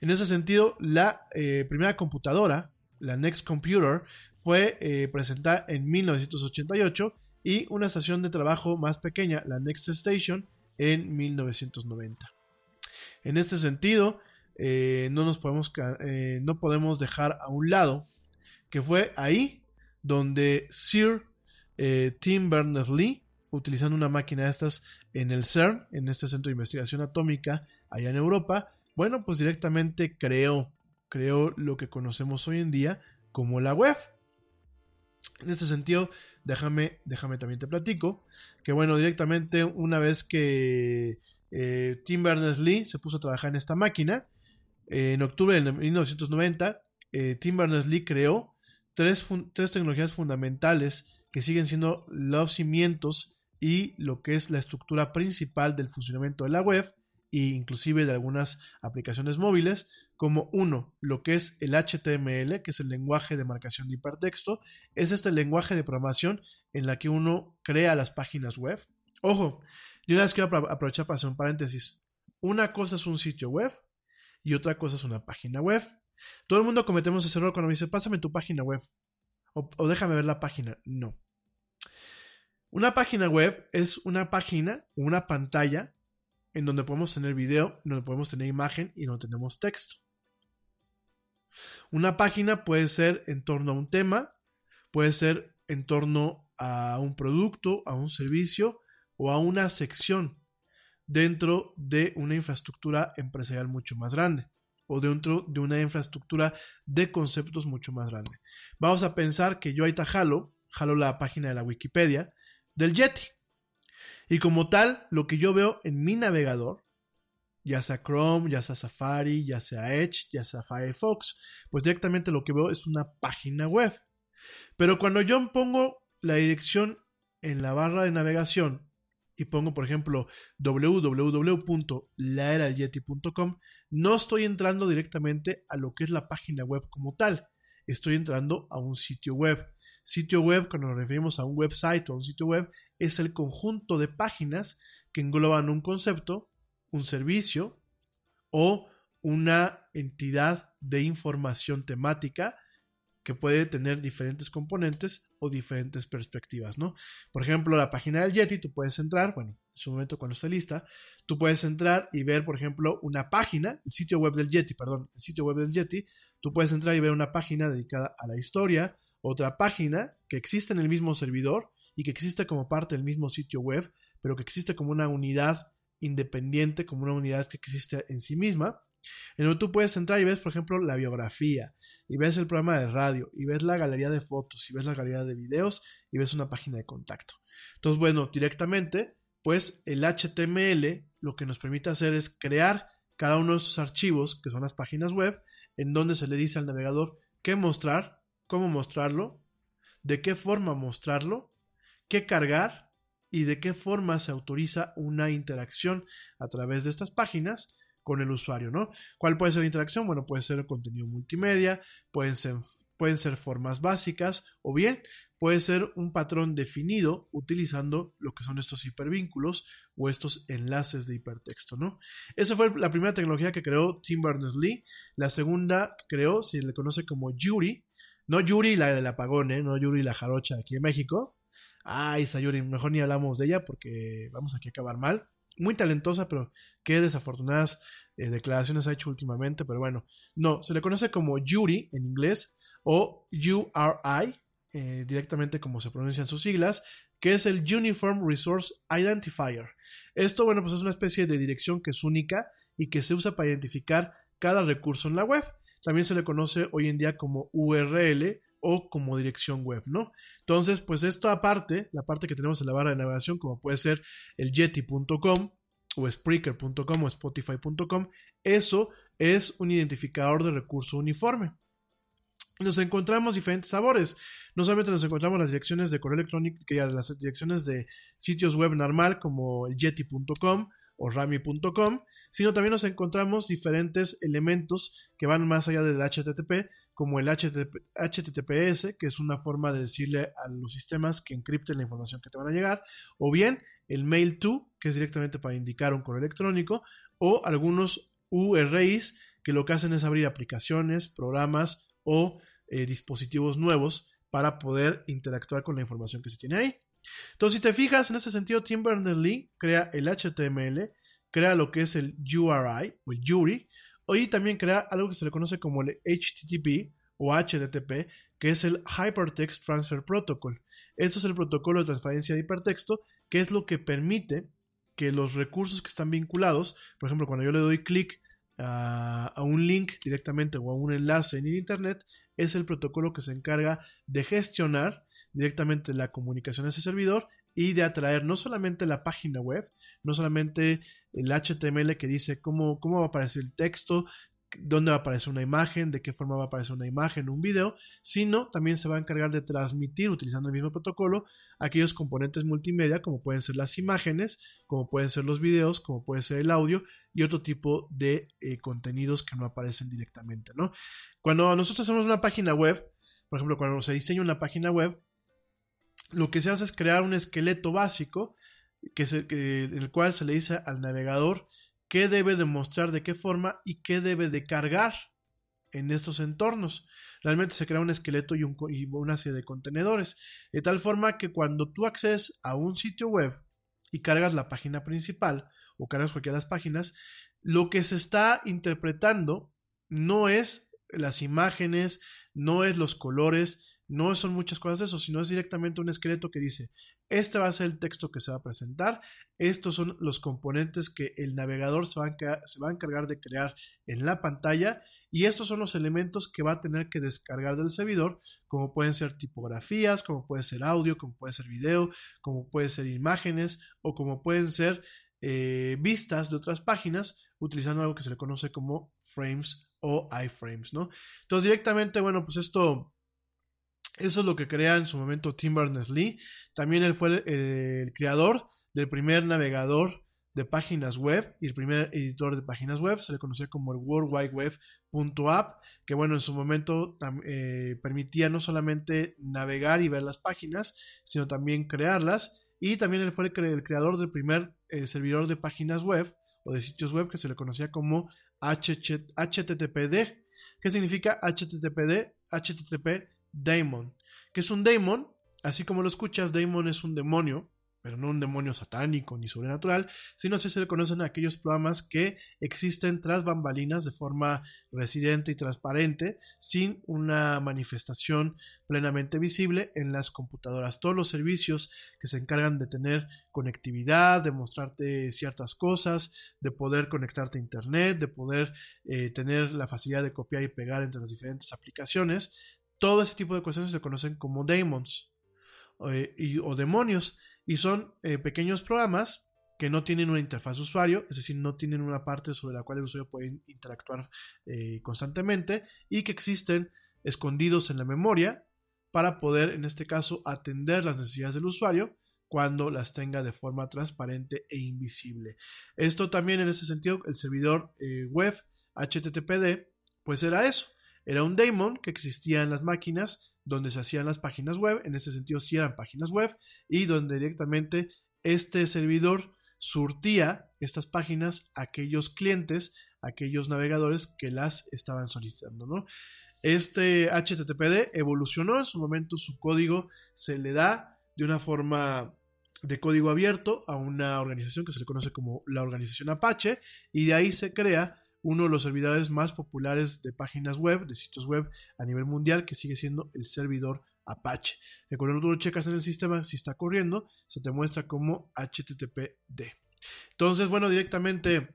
En ese sentido, la eh, primera computadora, la Next Computer, fue eh, presentada en 1988 y una estación de trabajo más pequeña, la Next Station, en 1990. En este sentido, eh, no nos podemos no podemos dejar a un lado que fue ahí donde Sir Tim Berners-Lee utilizando una máquina de estas en el CERN en este centro de investigación atómica allá en Europa bueno pues directamente creó creó lo que conocemos hoy en día como la web. En este sentido déjame déjame también te platico que bueno directamente una vez que eh, Tim Berners-Lee se puso a trabajar en esta máquina en octubre de 1990, eh, Tim Berners-Lee creó tres, tres, tecnologías fundamentales que siguen siendo los cimientos y lo que es la estructura principal del funcionamiento de la web e inclusive de algunas aplicaciones móviles, como uno, lo que es el HTML, que es el lenguaje de marcación de hipertexto, es este lenguaje de programación en la que uno crea las páginas web. Ojo, yo una vez quiero aprovechar para hacer un paréntesis. Una cosa es un sitio web y otra cosa es una página web. Todo el mundo cometemos ese error cuando me dice, pásame tu página web o, o, déjame ver la página. No. Una página web es una página, una pantalla en donde podemos tener video, en donde podemos tener imagen y donde tenemos texto. Una página puede ser en torno a un tema, puede ser en torno a un producto, a un servicio o a una sección dentro de una infraestructura empresarial mucho más grande o dentro de una infraestructura de conceptos mucho más grande. Vamos a pensar que yo ahorita jalo, jalo la página de la Wikipedia del Yeti. Y como tal, lo que yo veo en mi navegador, ya sea Chrome, ya sea Safari, ya sea Edge, ya sea Firefox, pues directamente lo que veo es una página web. Pero cuando yo pongo la dirección en la barra de navegación y pongo, por ejemplo, www.laeralyeti.com, no estoy entrando directamente a lo que es la página web como tal. Estoy entrando a un sitio web. Sitio web, cuando nos referimos a un website o a un sitio web, es el conjunto de páginas que engloban un concepto, un servicio o una entidad de información temática que puede tener diferentes componentes o diferentes perspectivas, ¿no? Por ejemplo, la página del Yeti, tú puedes entrar, bueno, en su momento cuando esté lista, tú puedes entrar y ver, por ejemplo, una página, el sitio web del Yeti, perdón, el sitio web del Yeti, tú puedes entrar y ver una página dedicada a la historia, otra página que existe en el mismo servidor y que existe como parte del mismo sitio web, pero que existe como una unidad independiente, como una unidad que existe en sí misma, en donde tú puedes entrar y ves, por ejemplo, la biografía, y ves el programa de radio, y ves la galería de fotos, y ves la galería de videos, y ves una página de contacto. Entonces, bueno, directamente, pues el HTML lo que nos permite hacer es crear cada uno de estos archivos, que son las páginas web, en donde se le dice al navegador qué mostrar, cómo mostrarlo, de qué forma mostrarlo, qué cargar y de qué forma se autoriza una interacción a través de estas páginas con el usuario, ¿no? ¿Cuál puede ser la interacción? Bueno, puede ser contenido multimedia, pueden ser, pueden ser formas básicas o bien puede ser un patrón definido utilizando lo que son estos hipervínculos o estos enlaces de hipertexto, ¿no? Esa fue la primera tecnología que creó Tim Berners-Lee. La segunda que creó, se le conoce como Yuri. No Yuri la del apagón, ¿eh? No Yuri la jarocha aquí en México. Ay, Sayuri, mejor ni hablamos de ella porque vamos aquí a acabar mal muy talentosa, pero qué desafortunadas eh, declaraciones ha hecho últimamente. Pero bueno, no, se le conoce como Yuri en inglés o URI, eh, directamente como se pronuncian sus siglas, que es el Uniform Resource Identifier. Esto, bueno, pues es una especie de dirección que es única y que se usa para identificar cada recurso en la web. También se le conoce hoy en día como URL o como dirección web, ¿no? Entonces, pues esto aparte, la parte que tenemos en la barra de navegación, como puede ser el yeti.com o spreaker.com o spotify.com, eso es un identificador de recurso uniforme. Nos encontramos diferentes sabores. No solamente nos encontramos las direcciones de correo electrónico, que ya las direcciones de sitios web normal como el yeti.com o rami.com, sino también nos encontramos diferentes elementos que van más allá del HTTP, como el HTTPS, que es una forma de decirle a los sistemas que encripten la información que te van a llegar, o bien el mail to, que es directamente para indicar un correo electrónico, o algunos URIs, que lo que hacen es abrir aplicaciones, programas o eh, dispositivos nuevos para poder interactuar con la información que se tiene ahí. Entonces, si te fijas, en ese sentido, Tim Berners-Lee crea el HTML, crea lo que es el URI o el URI, Hoy también crea algo que se le conoce como el HTTP o HTTP, que es el Hypertext Transfer Protocol. Esto es el protocolo de transferencia de hipertexto, que es lo que permite que los recursos que están vinculados, por ejemplo, cuando yo le doy clic a, a, un link directamente o a un enlace en Internet, es el protocolo que se encarga de gestionar directamente la comunicación a ese servidor y de atraer no solamente la página web, no solamente el HTML que dice cómo, cómo va a aparecer el texto, dónde va a aparecer una imagen, de qué forma va a aparecer una imagen, un video, sino también se va a encargar de transmitir utilizando el mismo protocolo aquellos componentes multimedia como pueden ser las imágenes, como pueden ser los videos, como puede ser el audio y otro tipo de eh, contenidos que no aparecen directamente, ¿no? Cuando nosotros hacemos una página web, por ejemplo, cuando se diseña una página web, lo que se hace es crear un esqueleto básico que, en el cual se le dice al navegador qué debe de mostrar, de qué forma y qué debe de cargar en estos entornos. Realmente se crea un esqueleto y, una serie de contenedores, de tal forma que cuando tú accedes a un sitio web y cargas la página principal o cargas cualquiera de las páginas, lo que se está interpretando no es las imágenes, no es los colores, no son muchas cosas eso, sino es directamente un esqueleto que dice, este va a ser el texto que se va a presentar, estos son los componentes que el navegador se va, a, se va a encargar de crear en la pantalla y estos son los elementos que va a tener que descargar del servidor, como pueden ser tipografías, como puede ser audio, como puede ser video, como puede ser imágenes o como pueden ser eh, vistas de otras páginas utilizando algo que se le conoce como frames o iframes, ¿no? Entonces directamente, bueno, pues esto eso es lo que crea en su momento Tim Berners-Lee. También él fue el, creador del primer navegador de páginas web y el primer editor de páginas web. Se le conocía como el World Wide Web.app, que bueno, en su momento eh, permitía no solamente navegar y ver las páginas, sino también crearlas. Y también él fue el, creador del primer eh, servidor de páginas web o de sitios web que se le conocía como HTTPD. ¿Qué significa HTTPD? HTTP Daemon. que es un daemon? Así como lo escuchas, daemon es un demonio, pero no un demonio satánico ni sobrenatural, sino si se le conocen aquellos programas que existen tras bambalinas de forma residente y transparente, sin una manifestación plenamente visible en las computadoras. Todos los servicios que se encargan de tener conectividad, de mostrarte ciertas cosas, de poder conectarte a Internet, de poder eh, tener la facilidad de copiar y pegar entre las diferentes aplicaciones, todo ese tipo de cuestiones se conocen como daemons eh, o demonios y son eh, pequeños programas que no tienen una interfaz de usuario, es decir, no tienen una parte sobre la cual el usuario puede interactuar eh, constantemente y que existen escondidos en la memoria para poder, en este caso, atender las necesidades del usuario cuando las tenga de forma transparente e invisible. Esto también en ese sentido, el servidor web HTTPD, pues era eso, era un daemon que existía en las máquinas donde se hacían las páginas web, en ese sentido sí eran páginas web, y donde directamente este servidor surtía estas páginas a aquellos clientes, a aquellos navegadores que las estaban solicitando, ¿no? Este HTTPD evolucionó en su momento, su código se le da de una forma de código abierto a una organización que se le conoce como la organización Apache y de ahí se crea uno de los servidores más populares de páginas web, de sitios web a nivel mundial, que sigue siendo el servidor Apache. Que cuando tú lo checas en el sistema, si está corriendo, se te muestra como HTTPD. Entonces, bueno, directamente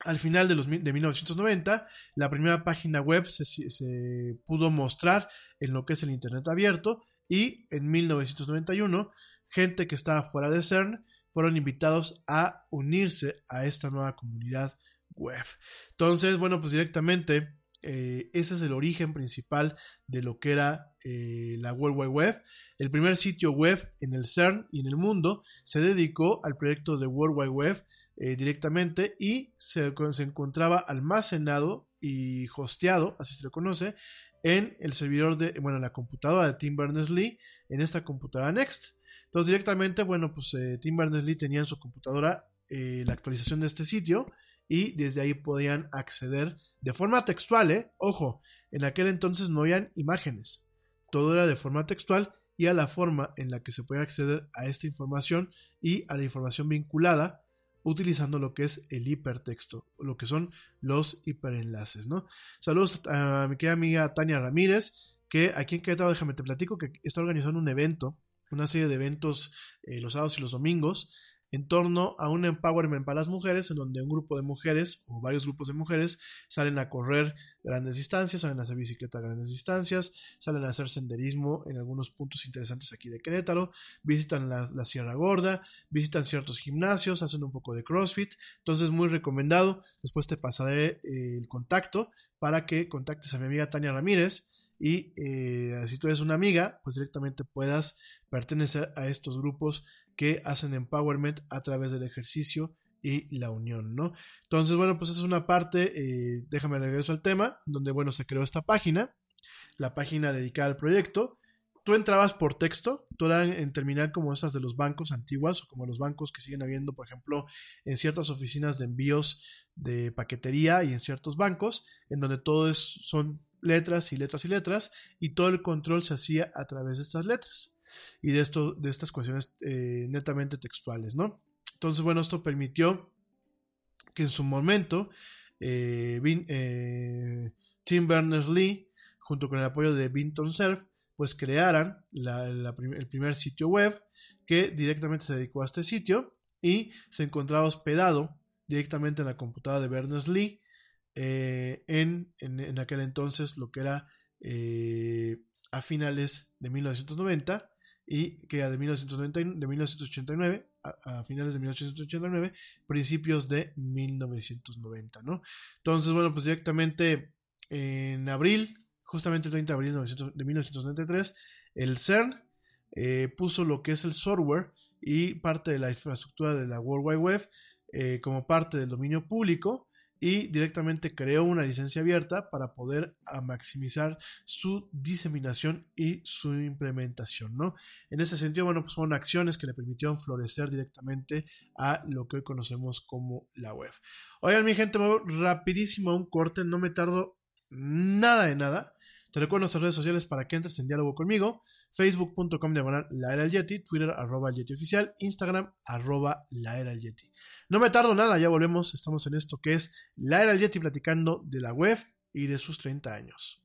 al final de, los, de 1990, la primera página web se, se, pudo mostrar en lo que es el Internet abierto y en 1991, gente que estaba fuera de CERN fueron invitados a unirse a esta nueva comunidad web. Entonces, bueno, pues directamente eh, ese es el origen principal de lo que era eh, la World Wide Web. El primer sitio web en el CERN y en el mundo se dedicó al proyecto de World Wide Web eh, directamente y se, se, encontraba almacenado y hosteado, así se le conoce, en el servidor de, bueno, en la computadora de Tim Berners-Lee, en esta computadora Next. Entonces directamente, bueno, pues Tim Berners-Lee tenía en su computadora la actualización de este sitio y desde ahí podían acceder de forma textual, ¿eh? Ojo, en aquel entonces no habían imágenes, todo era de forma textual y a la forma en la que se podía acceder a esta información y a la información vinculada utilizando lo que es el hipertexto, lo que son los hiperenlaces, ¿no? Saludos a mi querida amiga Tania Ramírez, que aquí en Querétaro, déjame te platico, que está organizando un evento, una serie de eventos eh, los sábados y los domingos, en torno a un empowerment para las mujeres, en donde un grupo de mujeres o varios grupos de mujeres salen a correr grandes distancias, salen a hacer bicicleta a grandes distancias, salen a hacer senderismo en algunos puntos interesantes aquí de Querétaro, visitan la, Sierra Gorda, visitan ciertos gimnasios, hacen un poco de CrossFit, entonces muy recomendado. Después te pasaré eh, el contacto para que contactes a mi amiga Tania Ramírez y eh, si tú eres una amiga, pues directamente puedas pertenecer a estos grupos que hacen empowerment a través del ejercicio y la unión, ¿no? Entonces, bueno, pues es una parte, eh, déjame regreso al tema, donde, bueno, se creó esta página, la página dedicada al proyecto. Tú entrabas por texto, tú eras en terminal como esas de los bancos antiguas o como los bancos que siguen habiendo, por ejemplo, en ciertas oficinas de envíos de paquetería y en ciertos bancos, en donde todo es, son letras y letras y letras, y todo el control se hacía a través de estas letras y de, esto, de estas cuestiones eh, netamente textuales, ¿no? Entonces, bueno, esto permitió que en su momento eh, eh, Tim Berners-Lee, junto con el apoyo de Vinton Cerf, pues crearan el primer sitio web que directamente se dedicó a este sitio y se encontraba hospedado directamente en la computadora de Berners-Lee en, en, aquel entonces lo que era a finales de 1990 y que de, 1990, de 1989 a, finales de 1989, principios de 1990, ¿no? Entonces, bueno, pues directamente en abril, justamente el 30 de abril de 1993, el CERN eh, puso lo que es el software y parte de la infraestructura de la World Wide Web eh, como parte del dominio público y directamente creó una licencia abierta para poder maximizar su diseminación y su implementación, ¿no? En ese sentido, bueno, pues fueron acciones que le permitieron florecer directamente a lo que hoy conocemos como la web. Oigan, mi gente, me voy rapidísimo a un corte, no me tardo nada de nada. Te recuerdo nuestras redes sociales para que entres en diálogo conmigo. Facebook.com diagonal la era Yeti, Twitter arroba el Yeti oficial, Instagram arroba la era Yeti. No me tardo nada, ya volvemos, estamos en esto que es la era el Yeti platicando de la web y de sus 30 años.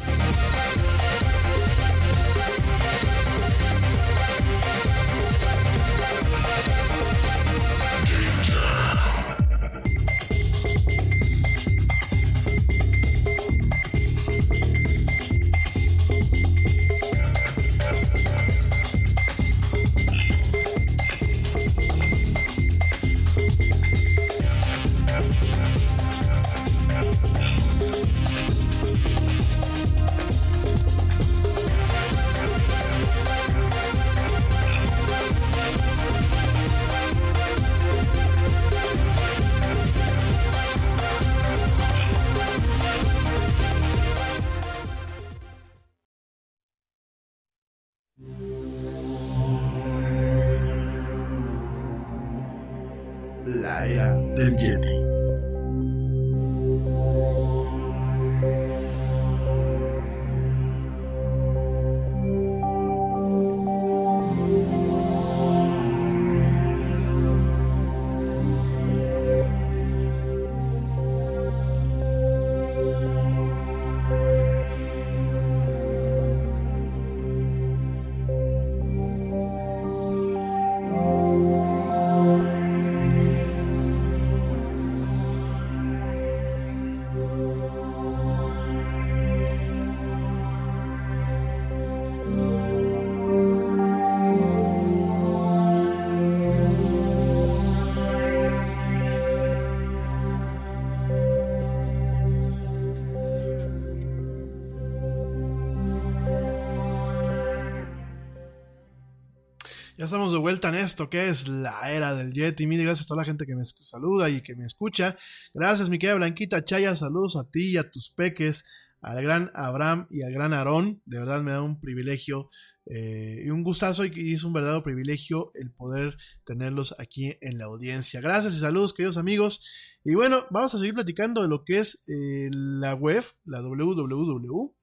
Estamos de vuelta en esto que es la era del Yeti. Mil gracias a toda la gente que me saluda y que me escucha. Gracias, mi querida Blanquita Chaya. Saludos a ti y a tus peques, al gran Abraham y al gran Aarón. De verdad me da un privilegio eh, y un gustazo y es un verdadero privilegio el poder tenerlos aquí en la audiencia. Gracias y saludos, queridos amigos. Y bueno, vamos a seguir platicando de lo que es eh, la web, la www.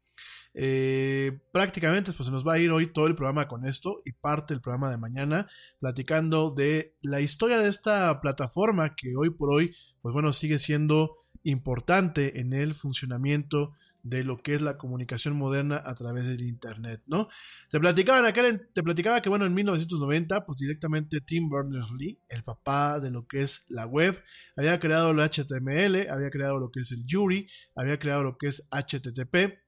Eh, prácticamente pues se nos va a ir hoy todo el programa con esto y parte del programa de mañana platicando de la historia de esta plataforma que hoy por hoy pues bueno sigue siendo importante en el funcionamiento de lo que es la comunicación moderna a través del internet, ¿no? Te platicaba, en aquel, te platicaba que bueno, en 1990, pues directamente Tim Berners-Lee, el papá de lo que es la web, había creado el HTML, había creado lo que es el Yuri, había creado lo que es HTTP,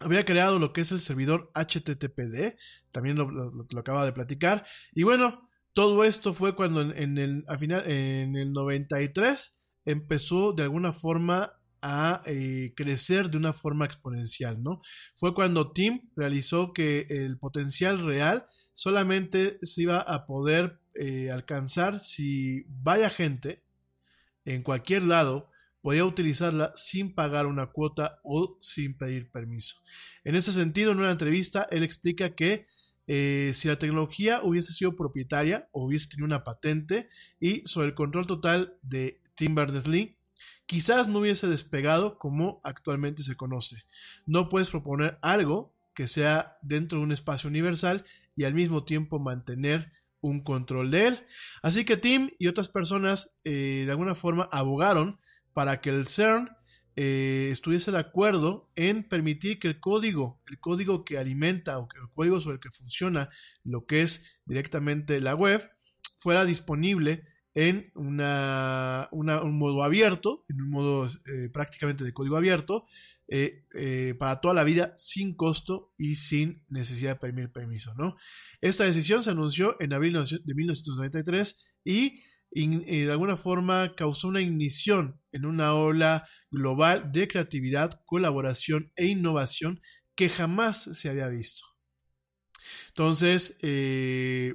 había creado lo que es el servidor HTTPD, también lo, lo, acaba de platicar. Y bueno, todo esto fue cuando en, en el, final, en el 93 empezó de alguna forma a eh, crecer de una forma exponencial, ¿no? Fue cuando Tim realizó que el potencial real solamente se iba a poder eh, alcanzar si vaya gente en cualquier lado podía utilizarla sin pagar una cuota o sin pedir permiso. En ese sentido, en una entrevista, él explica que eh, si la tecnología hubiese sido propietaria o hubiese tenido una patente y sobre el control total de Tim Berners-Lee, quizás no hubiese despegado como actualmente se conoce. No puedes proponer algo que sea dentro de un espacio universal y al mismo tiempo mantener un control de él. Así que Tim y otras personas eh, de alguna forma abogaron para que el CERN eh, estuviese de acuerdo en permitir que el código, el código que alimenta o que el código sobre el que funciona lo que es directamente la web, fuera disponible en una, un modo abierto, en un modo eh, prácticamente de código abierto, eh, para toda la vida sin costo y sin necesidad de pedir permiso. ¿no? Esta decisión se anunció en abril de 1993 y de alguna forma causó una ignición en una ola global de creatividad, colaboración e innovación que jamás se había visto. Entonces, eh,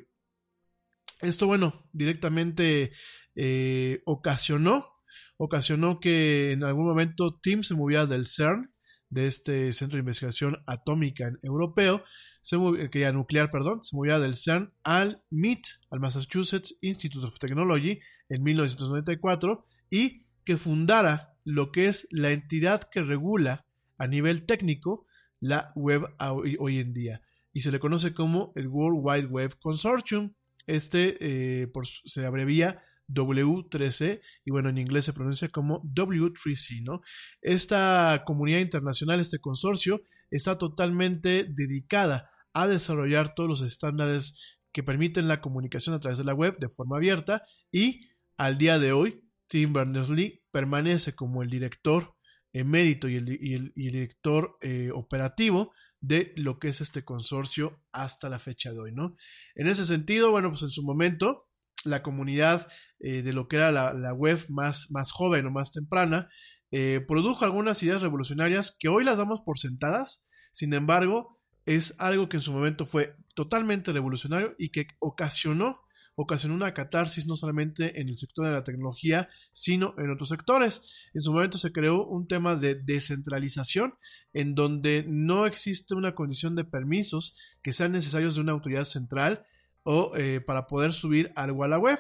esto, bueno, directamente eh, ocasionó, ocasionó que en algún momento Tim se moviera del CERN, de este Centro de Investigación Atómica Europeo, se movía, nuclear, perdón, se movía del CERN al MIT, al Massachusetts Institute of Technology, en 1994, y que fundara lo que es la entidad que regula a nivel técnico la web hoy, en día. Y se le conoce como el World Wide Web Consortium. Este eh, por, se abrevia W3C y bueno, en inglés se pronuncia como W3C, ¿no? Esta comunidad internacional, este consorcio, está totalmente dedicada a desarrollar todos los estándares que permiten la comunicación a través de la web de forma abierta y al día de hoy Tim Berners-Lee permanece como el director emérito y el, director eh, operativo de lo que es este consorcio hasta la fecha de hoy, ¿no? En ese sentido, bueno, pues en su momento la comunidad eh, de lo que era la, web más, más, joven o más temprana eh, produjo algunas ideas revolucionarias que hoy las damos por sentadas, sin embargo, es algo que en su momento fue totalmente revolucionario y que ocasionó ocasionó una catarsis no solamente en el sector de la tecnología, sino en otros sectores. En su momento se creó un tema de descentralización en donde no existe una condición de permisos que sean necesarios de una autoridad central o eh, para poder subir algo a la web.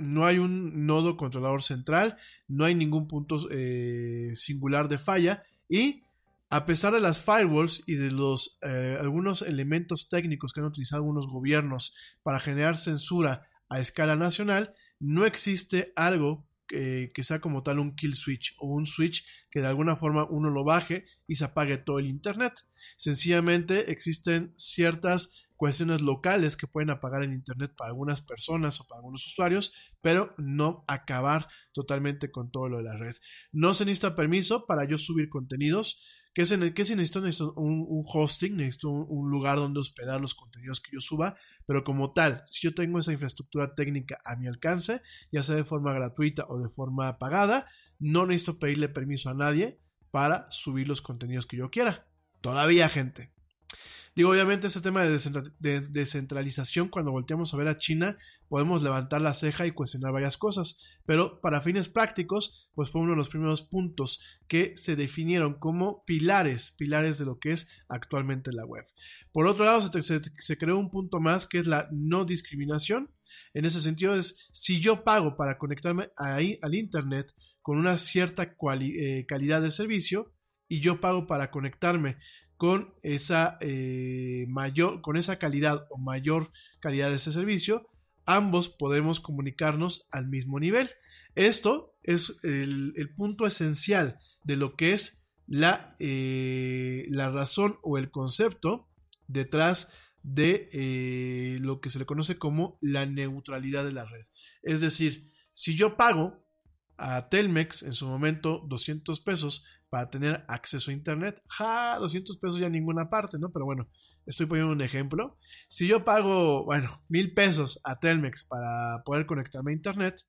No hay un nodo controlador central, no hay ningún punto eh, singular de falla y a pesar de las firewalls y de los eh, algunos elementos técnicos que han utilizado algunos gobiernos para generar censura a escala nacional, no existe algo que sea como tal un kill switch o un switch que de alguna forma uno lo baje y se apague todo el internet. Sencillamente existen ciertas cuestiones locales que pueden apagar el internet para algunas personas o para algunos usuarios, pero no acabar totalmente con todo lo de la red. No se necesita permiso para yo subir contenidos ¿Qué, es en el, si necesito? Necesito un, hosting, necesito un, lugar donde hospedar los contenidos que yo suba, pero como tal, si yo tengo esa infraestructura técnica a mi alcance, ya sea de forma gratuita o de forma pagada, no necesito pedirle permiso a nadie para subir los contenidos que yo quiera. Todavía, gente. Digo, obviamente ese tema de descentralización, cuando volteamos a ver a China, podemos levantar la ceja y cuestionar varias cosas, pero para fines prácticos, pues fue uno de los primeros puntos que se definieron como pilares, pilares de lo que es actualmente la web. Por otro lado, se, creó un punto más que es la no discriminación. En ese sentido es, si yo pago para conectarme ahí al Internet con una cierta eh, calidad de servicio, y yo pago para conectarme con esa eh, mayor, con esa calidad o mayor calidad de ese servicio, ambos podemos comunicarnos al mismo nivel. Esto es el, punto esencial de lo que es la, eh, la razón o el concepto detrás de eh, lo que se le conoce como la neutralidad de la red. Es decir, si yo pago a Telmex en su momento 200 pesos para tener acceso a Internet. Ja, 200 pesos ya en ninguna parte, ¿no? Pero bueno, estoy poniendo un ejemplo. Si yo pago, bueno, mil pesos a Telmex para poder conectarme a Internet,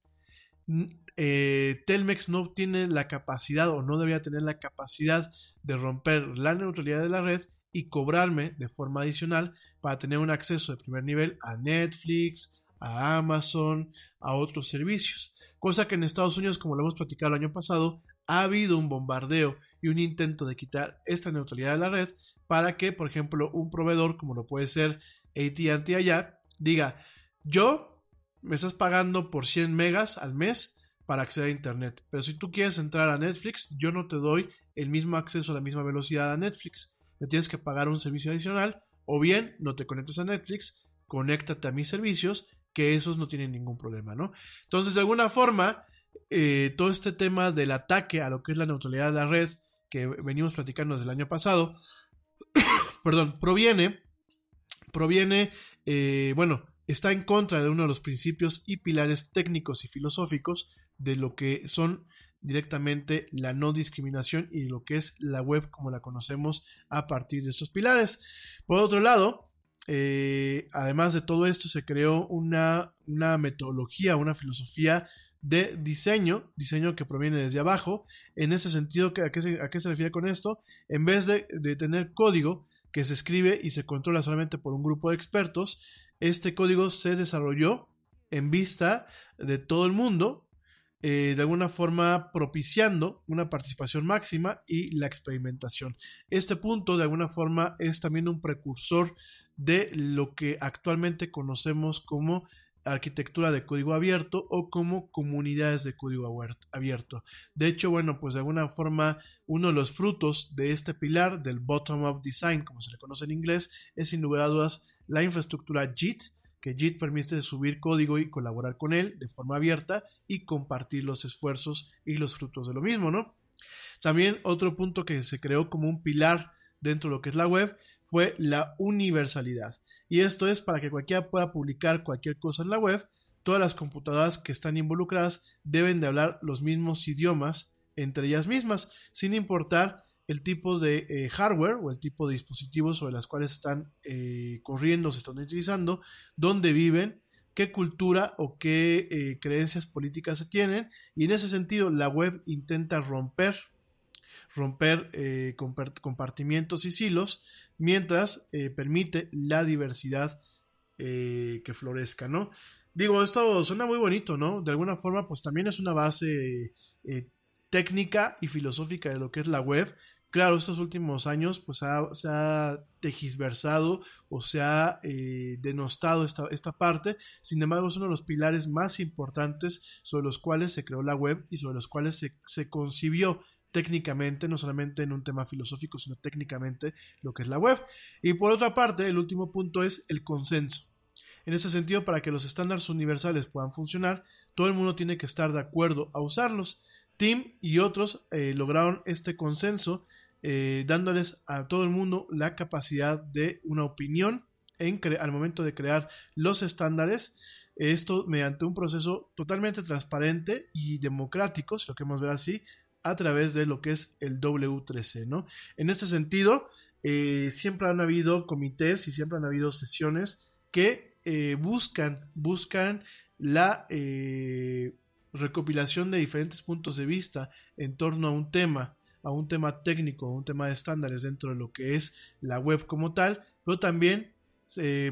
eh, Telmex no tiene la capacidad o no debería tener la capacidad de romper la neutralidad de la red y cobrarme de forma adicional para tener un acceso de primer nivel a Netflix, a Amazon, a otros servicios. Cosa que en Estados Unidos, como lo hemos platicado el año pasado, ha habido un bombardeo y un intento de quitar esta neutralidad de la red para que, por ejemplo, un proveedor como lo puede ser ATT allá, diga, yo me estás pagando por 100 megas al mes para acceder a Internet, pero si tú quieres entrar a Netflix, yo no te doy el mismo acceso a la misma velocidad a Netflix. Me tienes que pagar un servicio adicional o bien no te conectes a Netflix, conéctate a mis servicios, que esos no tienen ningún problema, ¿no? Entonces, de alguna forma, eh, todo este tema del ataque a lo que es la neutralidad de la red que venimos platicando desde el año pasado, [COUGHS] perdón, proviene, proviene, eh, bueno, está en contra de uno de los principios y pilares técnicos y filosóficos de lo que son directamente la no discriminación y lo que es la web como la conocemos a partir de estos pilares. Por otro lado, eh, además de todo esto, se creó una, una metodología, una filosofía de diseño, diseño que proviene desde abajo. En ese sentido, ¿a qué se, a qué se refiere con esto? En vez de, tener código que se escribe y se controla solamente por un grupo de expertos, este código se desarrolló en vista de todo el mundo, eh, de alguna forma propiciando una participación máxima y la experimentación. Este punto, de alguna forma, es también un precursor de lo que actualmente conocemos como arquitectura de código abierto o como comunidades de código abierto. De hecho, bueno, pues de alguna forma uno de los frutos de este pilar del bottom-up design, como se le conoce en inglés, es sin lugar a dudas la infraestructura JIT, que JIT permite subir código y colaborar con él de forma abierta y compartir los esfuerzos y los frutos de lo mismo, ¿no? También otro punto que se creó como un pilar dentro de lo que es la web fue la universalidad. Y esto es para que cualquiera pueda publicar cualquier cosa en la web. Todas las computadoras que están involucradas deben de hablar los mismos idiomas entre ellas mismas, sin importar el tipo de eh, hardware o el tipo de dispositivos sobre las cuales están eh, corriendo, se están utilizando, dónde viven, qué cultura o qué eh, creencias políticas se tienen. Y en ese sentido, la web intenta romper romper eh, compartimientos y silos, mientras eh, permite la diversidad eh, que florezca, ¿no? Digo, esto suena muy bonito, ¿no? De alguna forma, pues también es una base técnica y filosófica de lo que es la web. Claro, estos últimos años, pues se ha tegisversado o se ha denostado esta, esta parte. Sin embargo, es uno de los pilares más importantes sobre los cuales se creó la web y sobre los cuales se, se concibió técnicamente, no solamente en un tema filosófico, sino técnicamente lo que es la web. Y por otra parte, el último punto es el consenso. En ese sentido, para que los estándares universales puedan funcionar, todo el mundo tiene que estar de acuerdo a usarlos. Tim y otros eh, lograron este consenso eh, dándoles a todo el mundo la capacidad de una opinión al momento de crear los estándares. Esto mediante un proceso totalmente transparente y democrático, si lo queremos ver así, a través de lo que es el W3C, ¿no? En este sentido, eh, siempre han habido comités y siempre han habido sesiones que eh, buscan, buscan la eh, recopilación de diferentes puntos de vista en torno a un tema, a un tema técnico, a un tema de estándares dentro de lo que es la web como tal, pero también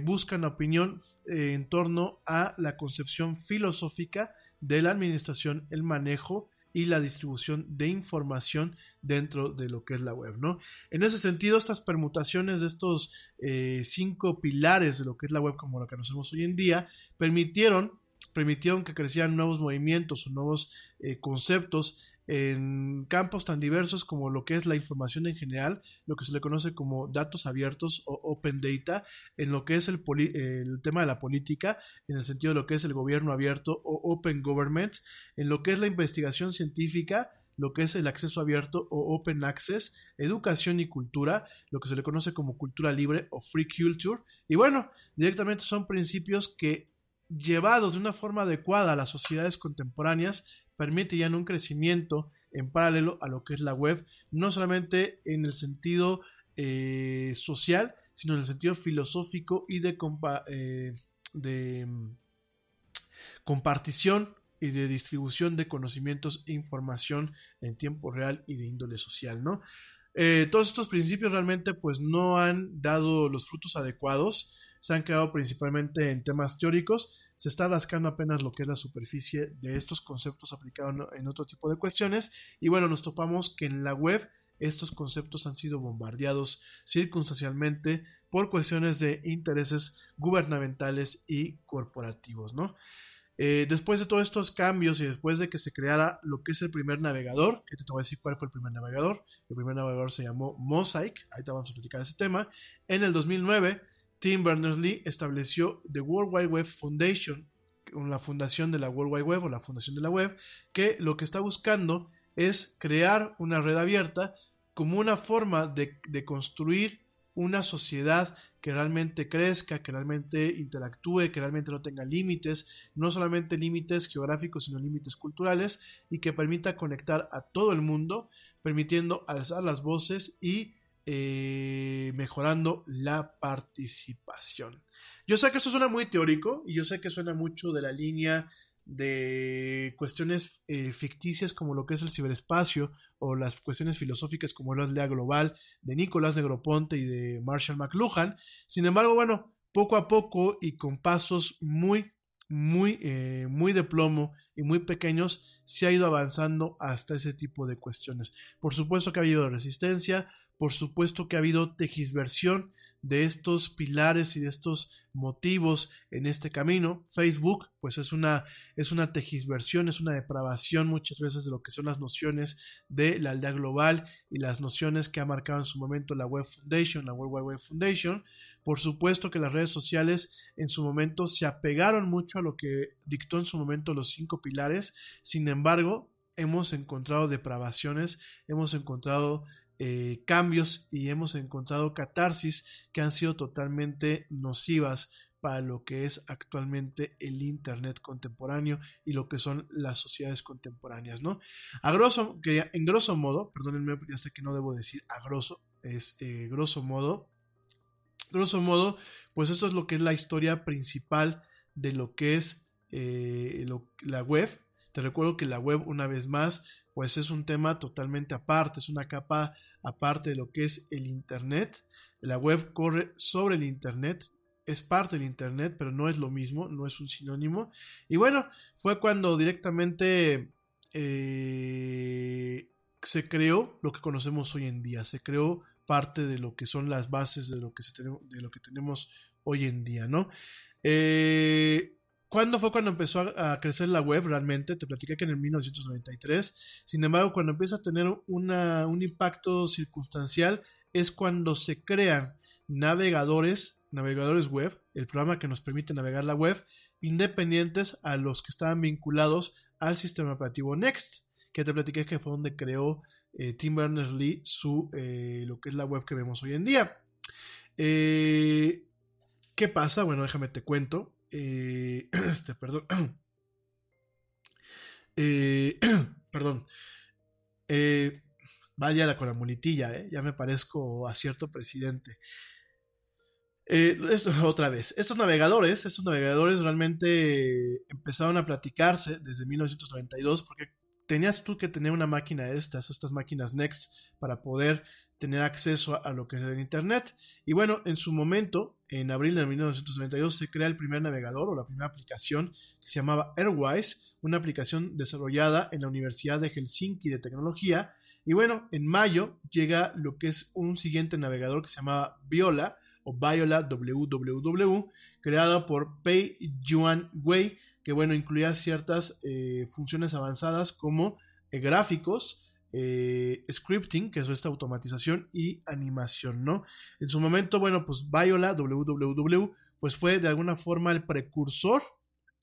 buscan opinión en torno a la concepción filosófica de la administración, el manejo y la distribución de información dentro de lo que es la web, ¿no? En ese sentido, estas permutaciones de estos eh, cinco pilares de lo que es la web como la que conocemos hoy en día, permitieron permitieron que crecieran nuevos movimientos o nuevos eh, conceptos en campos tan diversos como lo que es la información en general, lo que se le conoce como datos abiertos o open data, en lo que es el, el, tema de la política, en el sentido de lo que es el gobierno abierto o open government, en lo que es la investigación científica, lo que es el acceso abierto o open access, educación y cultura, lo que se le conoce como cultura libre o free culture. Y bueno, directamente son principios que llevados de una forma adecuada a las sociedades contemporáneas permite ya un crecimiento en paralelo a lo que es la web, no solamente en el sentido eh, social, sino en el sentido filosófico y de, eh, de mm, compartición y de distribución de conocimientos e información en tiempo real y de índole social, ¿no? Eh, todos estos principios realmente pues no han dado los frutos adecuados, se han quedado principalmente en temas teóricos, se está rascando apenas lo que es la superficie de estos conceptos aplicados en otro tipo de cuestiones. Y bueno, nos topamos que en la web estos conceptos han sido bombardeados circunstancialmente por cuestiones de intereses gubernamentales y corporativos, ¿no? Eh, después de todos estos cambios y después de que se creara lo que es el primer navegador, que te voy a decir cuál fue el primer navegador, el primer navegador se llamó Mosaic, ahí te vamos a platicar ese tema, en el 2009 Tim Berners-Lee estableció The World Wide Web Foundation, la fundación de la World Wide Web o la fundación de la web, que lo que está buscando es crear una red abierta como una forma de, de construir una sociedad que realmente crezca, que realmente interactúe, que realmente no tenga límites, no solamente límites geográficos, sino límites culturales, y que permita conectar a todo el mundo, permitiendo alzar las voces y eh, mejorando la participación. Yo sé que eso suena muy teórico y yo sé que suena mucho de la línea de cuestiones eh, ficticias como lo que es el ciberespacio o las cuestiones filosóficas como la aldea global de Nicolás Negroponte y de Marshall McLuhan. Sin embargo, bueno, poco a poco y con pasos muy, muy, eh, muy de plomo y muy pequeños, se ha ido avanzando hasta ese tipo de cuestiones. Por supuesto que ha habido resistencia, por supuesto que ha habido tegisversión de estos pilares y de estos motivos en este camino. Facebook, pues es una, es una es una depravación muchas veces de lo que son las nociones de la aldea global y las nociones que ha marcado en su momento la Web Foundation, la World Wide Web Foundation. Por supuesto que las redes sociales en su momento se apegaron mucho a lo que dictó en su momento los cinco pilares. Sin embargo, hemos encontrado depravaciones, hemos encontrado eh, cambios y hemos encontrado catarsis que han sido totalmente nocivas para lo que es actualmente el Internet contemporáneo y lo que son las sociedades contemporáneas, ¿no? A grosso, que en grosso modo, perdónenme, ya sé que no debo decir a grosso, es eh, grosso modo, grosso modo, pues esto es lo que es la historia principal de lo que es eh, la web. Te recuerdo que la web, una vez más, pues es un tema totalmente aparte, es una capa aparte de lo que es el Internet. La web corre sobre el Internet, es parte del Internet, pero no es lo mismo, no es un sinónimo. Y bueno, fue cuando directamente eh, se creó lo que conocemos hoy en día, se creó parte de lo que son las bases de lo que, se de lo que tenemos hoy en día, ¿no? Eh, ¿Cuándo fue cuando empezó a, crecer la web realmente? Te platiqué que en el 1993. Sin embargo, cuando empieza a tener un impacto circunstancial es cuando se crean navegadores, navegadores web, el programa que nos permite navegar la web, independientes a los que estaban vinculados al sistema operativo Next, que te platiqué que fue donde creó eh, Tim Berners-Lee su, eh, lo que es la web que vemos hoy en día. Eh, ¿Qué pasa? Bueno, déjame te cuento. Eh, [CLEARS THROAT] este, perdón. [CLEARS THROAT] Eh, [CLEARS THROAT] perdón. Eh, vaya con la mulitilla, ¿eh? ya me parezco a cierto presidente. esto, [LAUGHS] otra vez, estos navegadores, estos navegadores realmente empezaron a platicarse desde 1992 porque tenías tú que tener una máquina de estas, estas máquinas Next, para poder tener acceso a, lo que es el Internet. Y bueno, en su momento, en abril de 1992, se crea el primer navegador o la primera aplicación que se llamaba Airwise, una aplicación desarrollada en la Universidad de Helsinki de Tecnología. Y bueno, en mayo llega lo que es un siguiente navegador que se llamaba Viola o Viola www, creado por Pei Yuan Wei, que bueno, incluía ciertas eh, funciones avanzadas como eh, gráficos, eh, scripting, que es esta automatización y animación, ¿no? En su momento, bueno, pues Viola, www, pues fue de alguna forma el precursor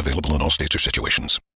available in all states or situations.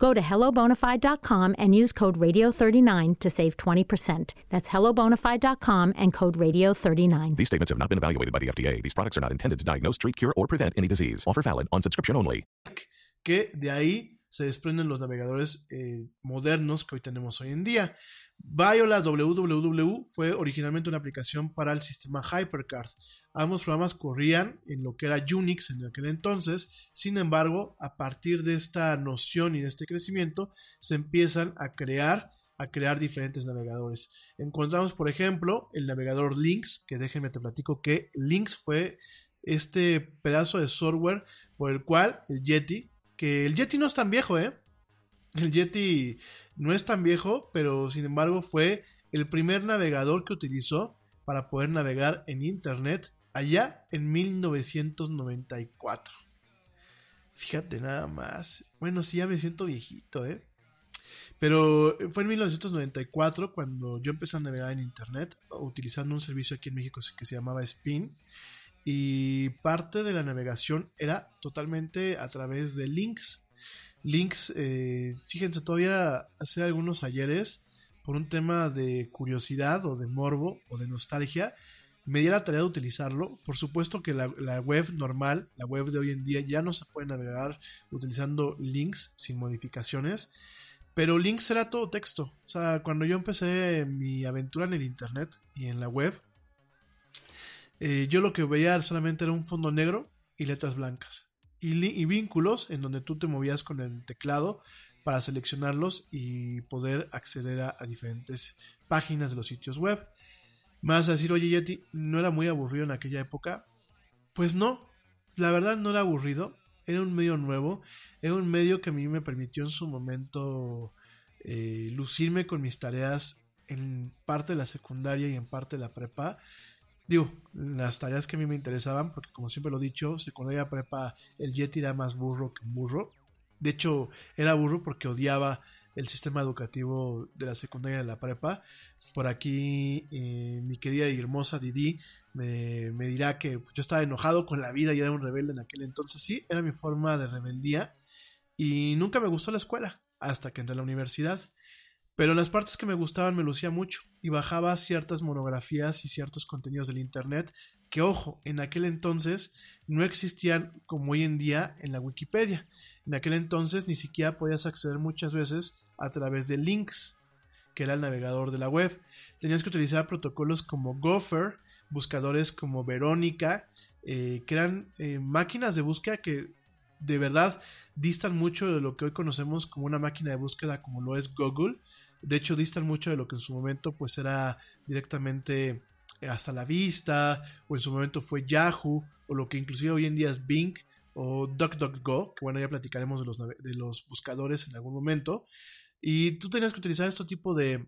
Go to hellobonafide.com and use code radio39 to save 20%. That's hellobonafide.com and code radio39. These statements have not been evaluated by the FDA. These products are not intended to diagnose, treat, cure, or prevent any disease. Offer valid on subscription only. Que de ahí se desprenden los navegadores eh, modernos que hoy tenemos hoy en día. Viola www fue originalmente una aplicación para el sistema HyperCard. Ambos programas corrían en lo que era Unix en aquel entonces. Sin embargo, a partir de esta noción y de este crecimiento, se empiezan a crear a crear diferentes navegadores. Encontramos, por ejemplo, el navegador Lynx, que déjenme te platico que Lynx fue este pedazo de software por el cual el Yeti, que el Yeti no es tan viejo, ¿eh? El Yeti no es tan viejo, pero sin embargo fue el primer navegador que utilizó para poder navegar en Internet allá en 1994. Fíjate nada más. Bueno, sí, ya me siento viejito, ¿eh? Pero fue en 1994 cuando yo empecé a navegar en Internet utilizando un servicio aquí en México que se llamaba Spin. Y parte de la navegación era totalmente a través de links. Links, eh, fíjense, todavía hace algunos ayeres, por un tema de curiosidad o de morbo o de nostalgia, me di la tarea de utilizarlo. Por supuesto que la, web normal, la web de hoy en día, ya no se puede navegar utilizando links sin modificaciones. Pero links era todo texto. O sea, cuando yo empecé mi aventura en el internet y en la web, eh, yo lo que veía solamente era un fondo negro y letras blancas. Y, vínculos en donde tú te movías con el teclado para seleccionarlos y poder acceder a, diferentes páginas de los sitios web. Más a decir, oye Yeti, ¿no era muy aburrido en aquella época? Pues no, la verdad no era aburrido era un medio nuevo, era un medio que a mí me permitió en su momento eh, lucirme con mis tareas en parte de la secundaria y en parte de la prepa. Digo, las tareas que a mí me interesaban, porque como siempre lo he dicho, secundaria prepa, el Yeti era más burro que burro. De hecho, era burro porque odiaba el sistema educativo de la secundaria de la prepa. Por aquí eh, mi querida y hermosa Didi me, me, dirá que yo estaba enojado con la vida y era un rebelde en aquel entonces. Sí, era mi forma de rebeldía y nunca me gustó la escuela hasta que entré a la universidad. Pero en las partes que me gustaban me lucía mucho y bajaba ciertas monografías y ciertos contenidos del Internet que, ojo, en aquel entonces no existían como hoy en día en la Wikipedia. En aquel entonces ni siquiera podías acceder muchas veces a través de links, que era el navegador de la web. Tenías que utilizar protocolos como Gopher, buscadores como Verónica, eh, que eran eh, máquinas de búsqueda que de verdad distan mucho de lo que hoy conocemos como una máquina de búsqueda como lo es Google. De hecho, distan mucho de lo que en su momento pues era directamente hasta la vista, o en su momento fue Yahoo, o lo que inclusive hoy en día es Bing o DuckDuckGo, que bueno, ya platicaremos de los, de los buscadores en algún momento. Y tú tenías que utilizar este tipo de,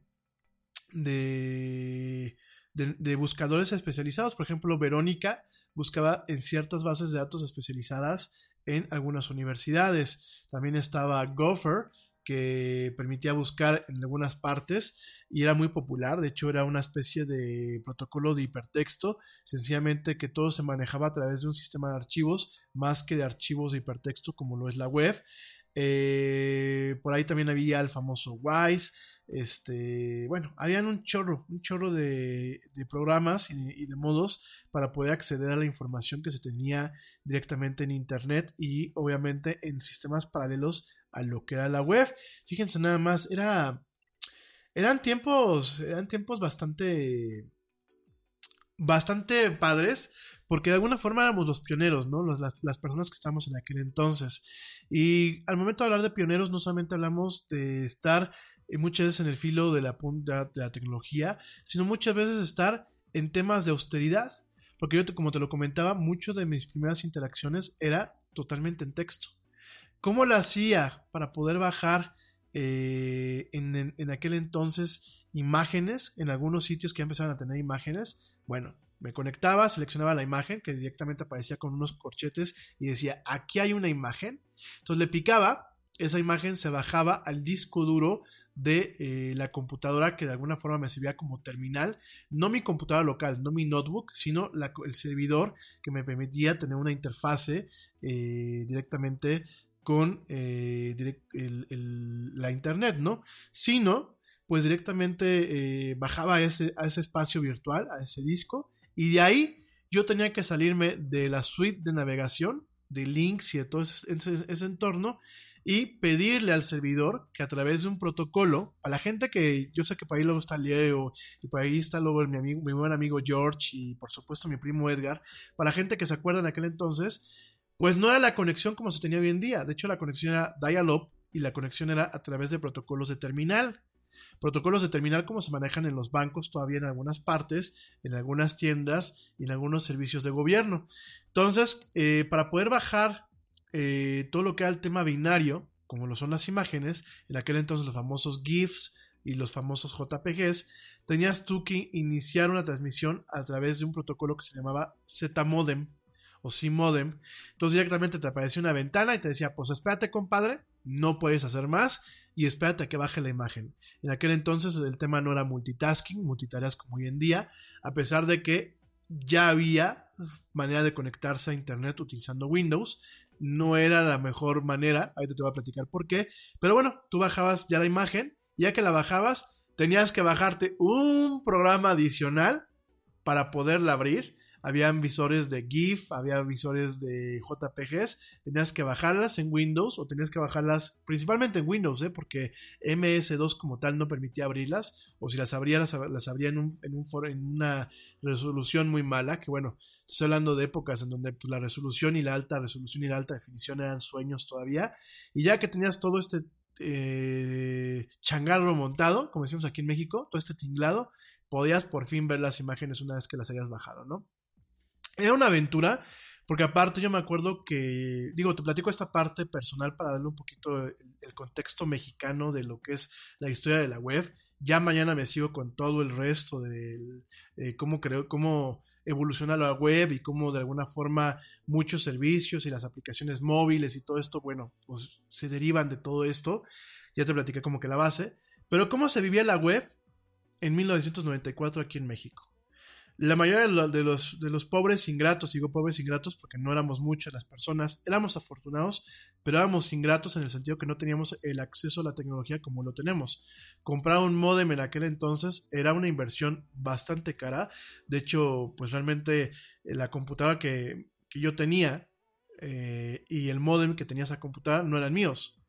de, de, buscadores especializados. Por ejemplo, Verónica buscaba en ciertas bases de datos especializadas en algunas universidades. También estaba Gopher, que permitía buscar en algunas partes y era muy popular, de hecho era una especie de protocolo de hipertexto, sencillamente que todo se manejaba a través de un sistema de archivos más que de archivos de hipertexto como lo es la web eh, por ahí también había el famoso Wise. Este, bueno, habían un chorro, un chorro de, programas y, de modos para poder acceder a la información que se tenía directamente en Internet y obviamente en sistemas paralelos a lo que era la web. Fíjense nada más, era, eran tiempos, eran tiempos bastante, bastante padres porque de alguna forma éramos los pioneros, ¿no? las, las, personas que estábamos en aquel entonces. Y al momento de hablar de pioneros, no solamente hablamos de estar eh, muchas veces en el filo de la punta de la tecnología, sino muchas veces estar en temas de austeridad. Porque yo, como te lo comentaba, mucho de mis primeras interacciones era totalmente en texto. ¿Cómo lo hacía para poder bajar eh, en, aquel entonces imágenes en algunos sitios que ya empezaron a tener imágenes? Bueno, me conectaba, seleccionaba la imagen que directamente aparecía con unos corchetes y decía, aquí hay una imagen. Entonces le picaba, esa imagen se bajaba al disco duro de eh, la computadora que de alguna forma me servía como terminal, no mi computadora local, no mi notebook, sino el servidor que me permitía tener una interfase eh, directamente con eh, la internet, ¿no? Sino, pues directamente bajaba ese, a ese espacio virtual, a ese disco, y de ahí yo tenía que salirme de la suite de navegación, de links y de todo ese, entorno, y pedirle al servidor que a través de un protocolo, a la gente que yo sé que por ahí luego está Leo, y por ahí está luego mi, amigo, mi buen amigo George, y por supuesto mi primo Edgar, para la gente que se acuerda en aquel entonces, pues no era la conexión como se tenía hoy en día. De hecho, la conexión era dial-up y la conexión era a través de protocolos de terminal protocolos de terminal como se manejan en los bancos todavía en algunas partes, en algunas tiendas y en algunos servicios de gobierno. Entonces, eh, para poder bajar eh, todo lo que era el tema binario, como lo son las imágenes, en aquel entonces los famosos GIFs, y los famosos JPGs, tenías tú que iniciar una transmisión a través de un protocolo que se llamaba Z-Modem o C-Modem. Entonces directamente te aparecía una ventana y te decía, pues espérate compadre, no puedes hacer más y espérate a que baje la imagen. En aquel entonces el tema no era multitasking, multitareas como hoy en día, a pesar de que ya había manera de conectarse a internet utilizando Windows. No era la mejor manera, ahorita te voy a platicar por qué, pero bueno, tú bajabas ya la imagen, ya que la bajabas, tenías que bajarte un programa adicional para poderla abrir había visores de GIF, había visores de JPGs, tenías que bajarlas en Windows o tenías que bajarlas principalmente en Windows, ¿eh? porque MS2 como tal no permitía abrirlas, o si las abría, las, abría en, un, en, un en una resolución muy mala, que bueno, estoy hablando de épocas en donde pues, la resolución y la alta resolución y la alta definición eran sueños todavía, y ya que tenías todo este eh, changarro montado, como decimos aquí en México, todo este tinglado, podías por fin ver las imágenes una vez que las hayas bajado, ¿no? Era una aventura, porque aparte yo me acuerdo que, digo, te platico esta parte personal para darle un poquito el, contexto mexicano de lo que es la historia de la web. Ya mañana me sigo con todo el resto de eh, cómo creo, cómo evoluciona la web y cómo de alguna forma muchos servicios y las aplicaciones móviles y todo esto, bueno, pues se derivan de todo esto. Ya te platiqué como que la base. Pero cómo se vivía la web en 1994 aquí en México. La mayoría de los, de los pobres ingratos, digo pobres ingratos porque no éramos muchas las personas, éramos afortunados, pero éramos ingratos en el sentido que no teníamos el acceso a la tecnología como lo tenemos. Comprar un modem en aquel entonces era una inversión bastante cara. De hecho, pues realmente eh, la computadora que, yo tenía eh, y el modem que tenía esa computadora no eran míos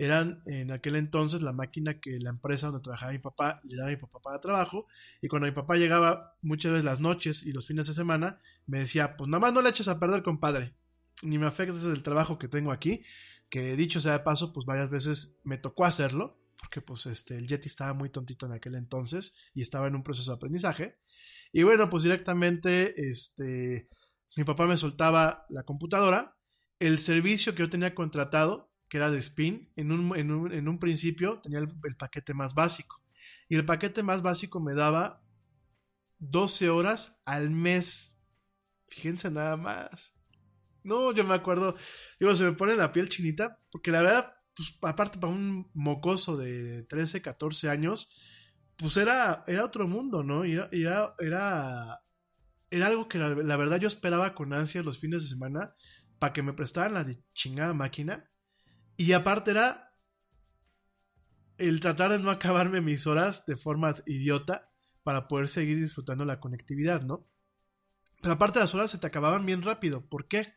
eran en aquel entonces la máquina que la empresa donde trabajaba mi papá le daba a mi papá para trabajo. Y cuando mi papá llegaba muchas veces las noches y los fines de semana, me decía, pues nada más no le eches a perder, compadre. Ni me afectes el trabajo que tengo aquí. Que dicho sea de paso, pues varias veces me tocó hacerlo. Porque pues este, el Yeti estaba muy tontito en aquel entonces y estaba en un proceso de aprendizaje. Y bueno, pues directamente, este, mi papá me soltaba la computadora. El servicio que yo tenía contratado que era de Spin, en un, en un, principio tenía el, paquete más básico. Y el paquete más básico me daba 12 horas al mes. Fíjense nada más. No, yo me acuerdo, digo, se me pone la piel chinita, porque la verdad, pues aparte para un mocoso de 13, 14 años, pues era, era otro mundo, ¿no? Era, era, era, era algo que la, la, verdad yo esperaba con ansia los fines de semana para que me prestaran la chingada máquina y aparte era el tratar de no acabarme mis horas de forma idiota para poder seguir disfrutando la conectividad, ¿no? Pero aparte las horas se te acababan bien rápido. ¿Por qué?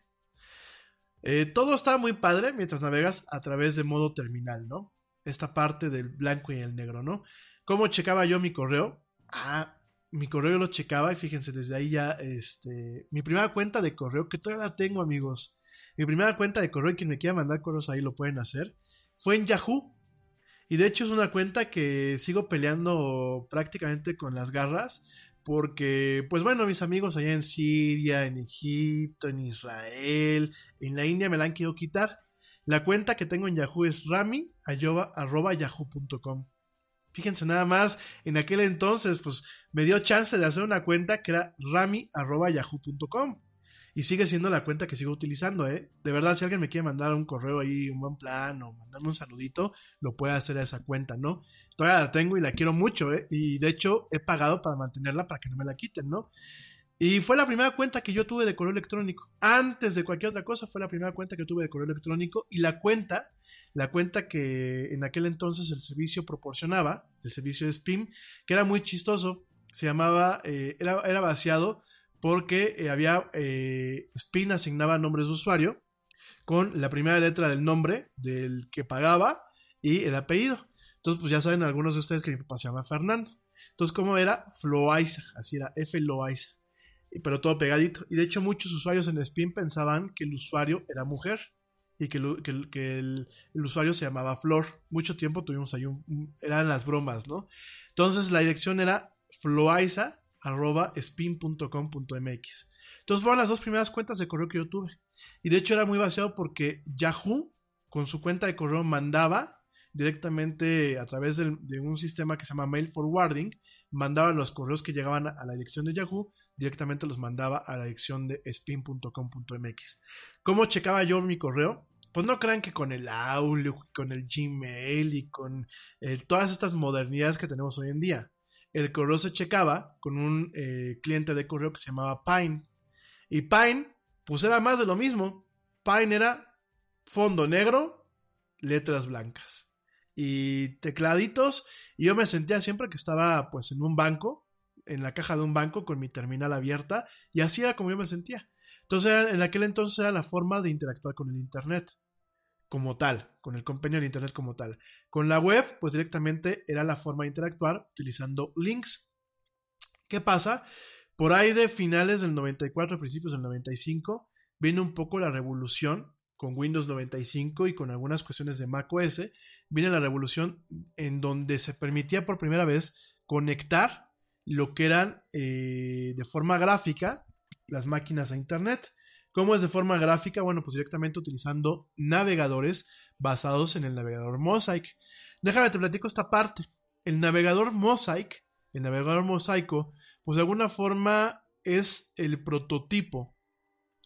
Eh, todo estaba muy padre mientras navegas a través de modo terminal, ¿no? Esta parte del blanco y el negro, ¿no? ¿Cómo checaba yo mi correo? Ah, mi correo lo checaba y fíjense, desde ahí ya, este, mi primera cuenta de correo, que todavía la tengo, amigos, mi primera cuenta de correo, y quien me quiera mandar correos ahí lo pueden hacer, fue en Yahoo. Y de hecho es una cuenta que sigo peleando prácticamente con las garras. Porque, pues bueno, mis amigos allá en Siria, en Egipto, en Israel, en la India me la han querido quitar. La cuenta que tengo en Yahoo es rami.yahoo.com. Fíjense nada más, en aquel entonces, pues me dio chance de hacer una cuenta que era rami.yahoo.com. Y sigue siendo la cuenta que sigo utilizando, ¿eh? De verdad, si alguien me quiere mandar un correo ahí, un buen plan o mandarme un saludito, lo puede hacer a esa cuenta, ¿no? Todavía la tengo y la quiero mucho, ¿eh? Y de hecho he pagado para mantenerla para que no me la quiten, ¿no? Y fue la primera cuenta que yo tuve de correo electrónico. Antes de cualquier otra cosa, fue la primera cuenta que tuve de correo electrónico. Y la cuenta, la cuenta que en aquel entonces el servicio proporcionaba, el servicio de SPIM, que era muy chistoso, se llamaba, eh, era, era vaciado porque eh, había eh, Spin asignaba nombres de usuario con la primera letra del nombre del que pagaba y el apellido. Entonces, pues ya saben algunos de ustedes que mi papá se llama Fernando. Entonces, ¿cómo era? Floaiza, así era, F Loaiza. Pero todo pegadito. Y de hecho, muchos usuarios en Spin pensaban que el usuario era mujer y que, el, usuario se llamaba Flor. Mucho tiempo tuvimos ahí un, eran las bromas, ¿no? Entonces, la dirección era floaiza arroba spin.com.mx. Entonces fueron las dos primeras cuentas de correo que yo tuve. Y de hecho era muy vaciado porque Yahoo, con su cuenta de correo, mandaba directamente a través de un sistema que se llama Mail Forwarding, mandaba los correos que llegaban a la dirección de Yahoo, directamente los mandaba a la dirección de spin.com.mx. ¿Cómo checaba yo mi correo? Pues no crean que con el Outlook, con el Gmail y con todas estas modernidades que tenemos hoy en día. El correo se checaba con un eh, cliente de correo que se llamaba Pine. Y Pine, pues era más de lo mismo. Pine era fondo negro, letras blancas y tecladitos. Y yo me sentía siempre que estaba pues en un banco, en la caja de un banco con mi terminal abierta. Y así era como yo me sentía. Entonces en aquel entonces era la forma de interactuar con el Internet como tal, con el compendio de Internet como tal. Con la web, pues directamente era la forma de interactuar utilizando links. ¿Qué pasa? Por ahí de finales del 94, principios del 95, viene un poco la revolución con Windows 95 y con algunas cuestiones de Mac OS, viene la revolución en donde se permitía por primera vez conectar lo que eran eh, de forma gráfica las máquinas a Internet. ¿Cómo es de forma gráfica? Bueno, pues directamente utilizando navegadores basados en el navegador Mosaic. Déjame te platico esta parte. El navegador Mosaic, el navegador mosaico, pues de alguna forma es el prototipo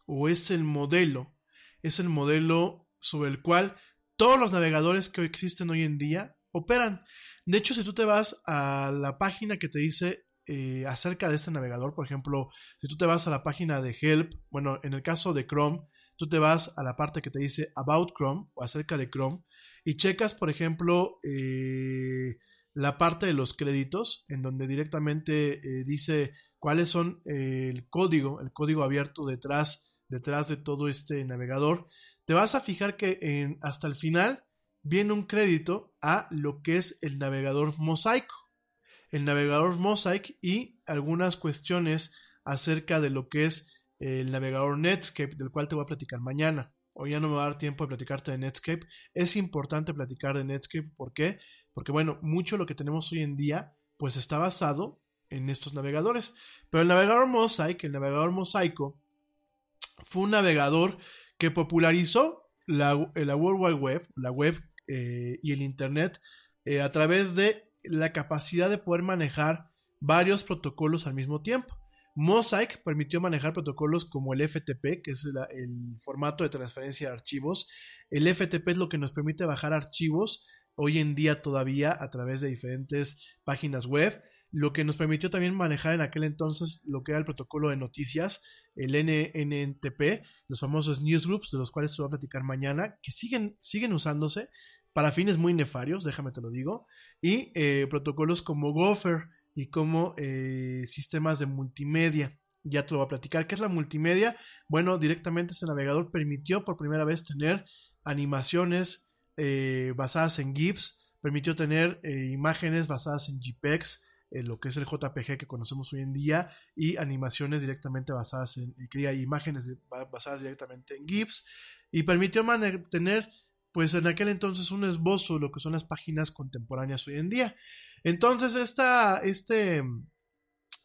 o es el modelo, es el modelo sobre el cual todos los navegadores que existen hoy en día operan. De hecho, si tú te vas a la página que te dice eh, acerca de este navegador, por ejemplo, si tú te vas a la página de Help, bueno, en el caso de Chrome, tú te vas a la parte que te dice About Chrome o acerca de Chrome y checas, por ejemplo, eh, la parte de los créditos, en donde directamente eh, dice cuáles son el código, el código abierto detrás, detrás de todo este navegador te vas a fijar que en, hasta el final viene un crédito a lo que es el navegador mosaico. El navegador Mosaic y algunas cuestiones acerca de lo que es el navegador Netscape, del cual te voy a platicar mañana. Hoy ya no me va a dar tiempo de platicarte de Netscape. Es importante platicar de Netscape. ¿Por qué? Porque, bueno, mucho lo que tenemos hoy en día, pues está basado en estos navegadores. Pero el navegador Mosaic, el navegador mosaico, fue un navegador que popularizó la, World Wide Web, la web eh, y el Internet eh, a través de la capacidad de poder manejar varios protocolos al mismo tiempo. Mosaic permitió manejar protocolos como el FTP, que es el formato de transferencia de archivos. El FTP es lo que nos permite bajar archivos hoy en día todavía a través de diferentes páginas web lo que nos permitió también manejar en aquel entonces lo que era el protocolo de noticias, el NNTP, los famosos newsgroups, de los cuales te voy a platicar mañana, que siguen, siguen usándose para fines muy nefarios, déjame te lo digo, y eh, protocolos como Gopher y como eh, sistemas de multimedia. Ya te lo voy a platicar. ¿Qué es la multimedia? Bueno, directamente este navegador permitió por primera vez tener animaciones eh, basadas en GIFs, permitió tener imágenes basadas en JPEGs, lo que es el JPG que conocemos hoy en día y animaciones directamente basadas en, cría imágenes basadas directamente en GIFs y permitió tener pues en aquel entonces un esbozo de lo que son las páginas contemporáneas hoy en día. Entonces esta, este,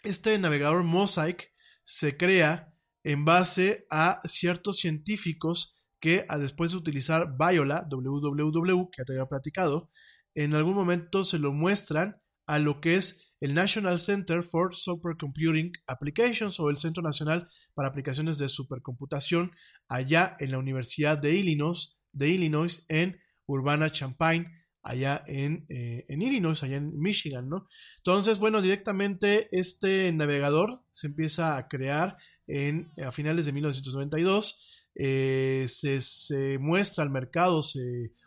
este navegador Mosaic se crea en base a ciertos científicos que después de utilizar Viola, www, que ya te había platicado, en algún momento se lo muestran a lo que es el National Center for Supercomputing Applications o el Centro Nacional para Aplicaciones de Supercomputación allá en la Universidad de Illinois, de Illinois en Urbana-Champaign, allá en, eh, en, Illinois, allá en Michigan, ¿no? Entonces, bueno, directamente este navegador se empieza a crear en, a finales de 1992, eh, se, se, muestra al mercado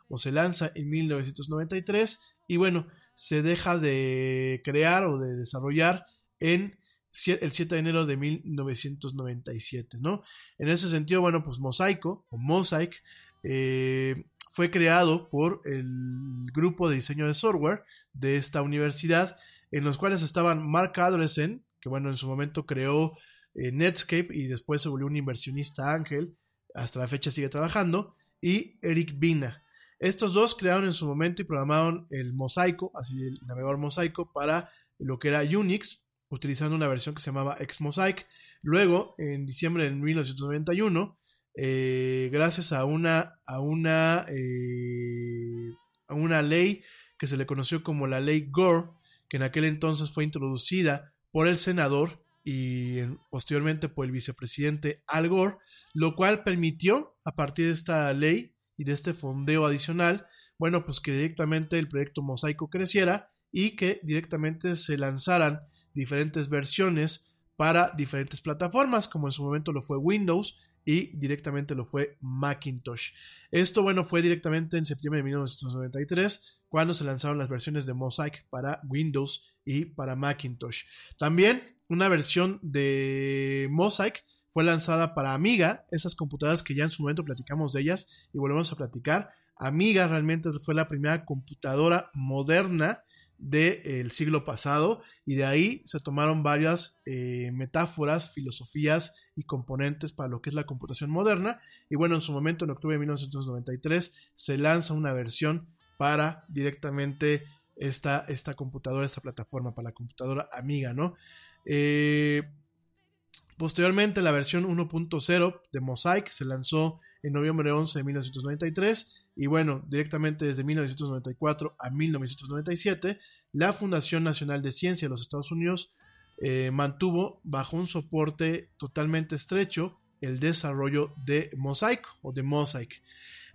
o se lanza en 1993 y bueno, se deja de crear o de desarrollar en el 7 de enero de 1997, ¿no? En ese sentido, bueno, pues Mosaico o Mosaic eh, fue creado por el grupo de diseño de software de esta universidad, en los cuales estaban Mark Adresen, que bueno, en su momento creó eh, Netscape y después se volvió un inversionista ángel, hasta la fecha sigue trabajando, y Eric Bina, estos dos crearon en su momento y programaron el mosaico, así el navegador mosaico, para lo que era Unix, utilizando una versión que se llamaba Xmosaic. Luego, en diciembre de 1991, eh, gracias a una, a una, eh, una ley que se le conoció como la ley Gore, que en aquel entonces fue introducida por el senador y posteriormente por el vicepresidente Al Gore, lo cual permitió, a partir de esta ley y de este fondeo adicional, bueno, pues que directamente el proyecto Mosaico creciera y que directamente se lanzaran diferentes versiones para diferentes plataformas, como en su momento lo fue Windows y directamente lo fue Macintosh. Esto, bueno, fue directamente en septiembre de 1993, cuando se lanzaron las versiones de Mosaic para Windows y para Macintosh. También una versión de Mosaic fue lanzada para Amiga, esas computadoras que ya en su momento platicamos de ellas y volvemos a platicar. Amiga realmente fue la primera computadora moderna del siglo pasado y de ahí se tomaron varias eh, metáforas, filosofías y componentes para lo que es la computación moderna y bueno en su momento en octubre de 1993 se lanza una versión para directamente esta, esta computadora, esta plataforma para la computadora amiga, ¿no? Eh, posteriormente la versión 1.0 de Mosaic se lanzó en noviembre 11 de 1993 y bueno, directamente desde 1994 a 1997, la Fundación Nacional de Ciencia de los Estados Unidos eh, mantuvo bajo un soporte totalmente estrecho el desarrollo de Mosaic o de Mosaic.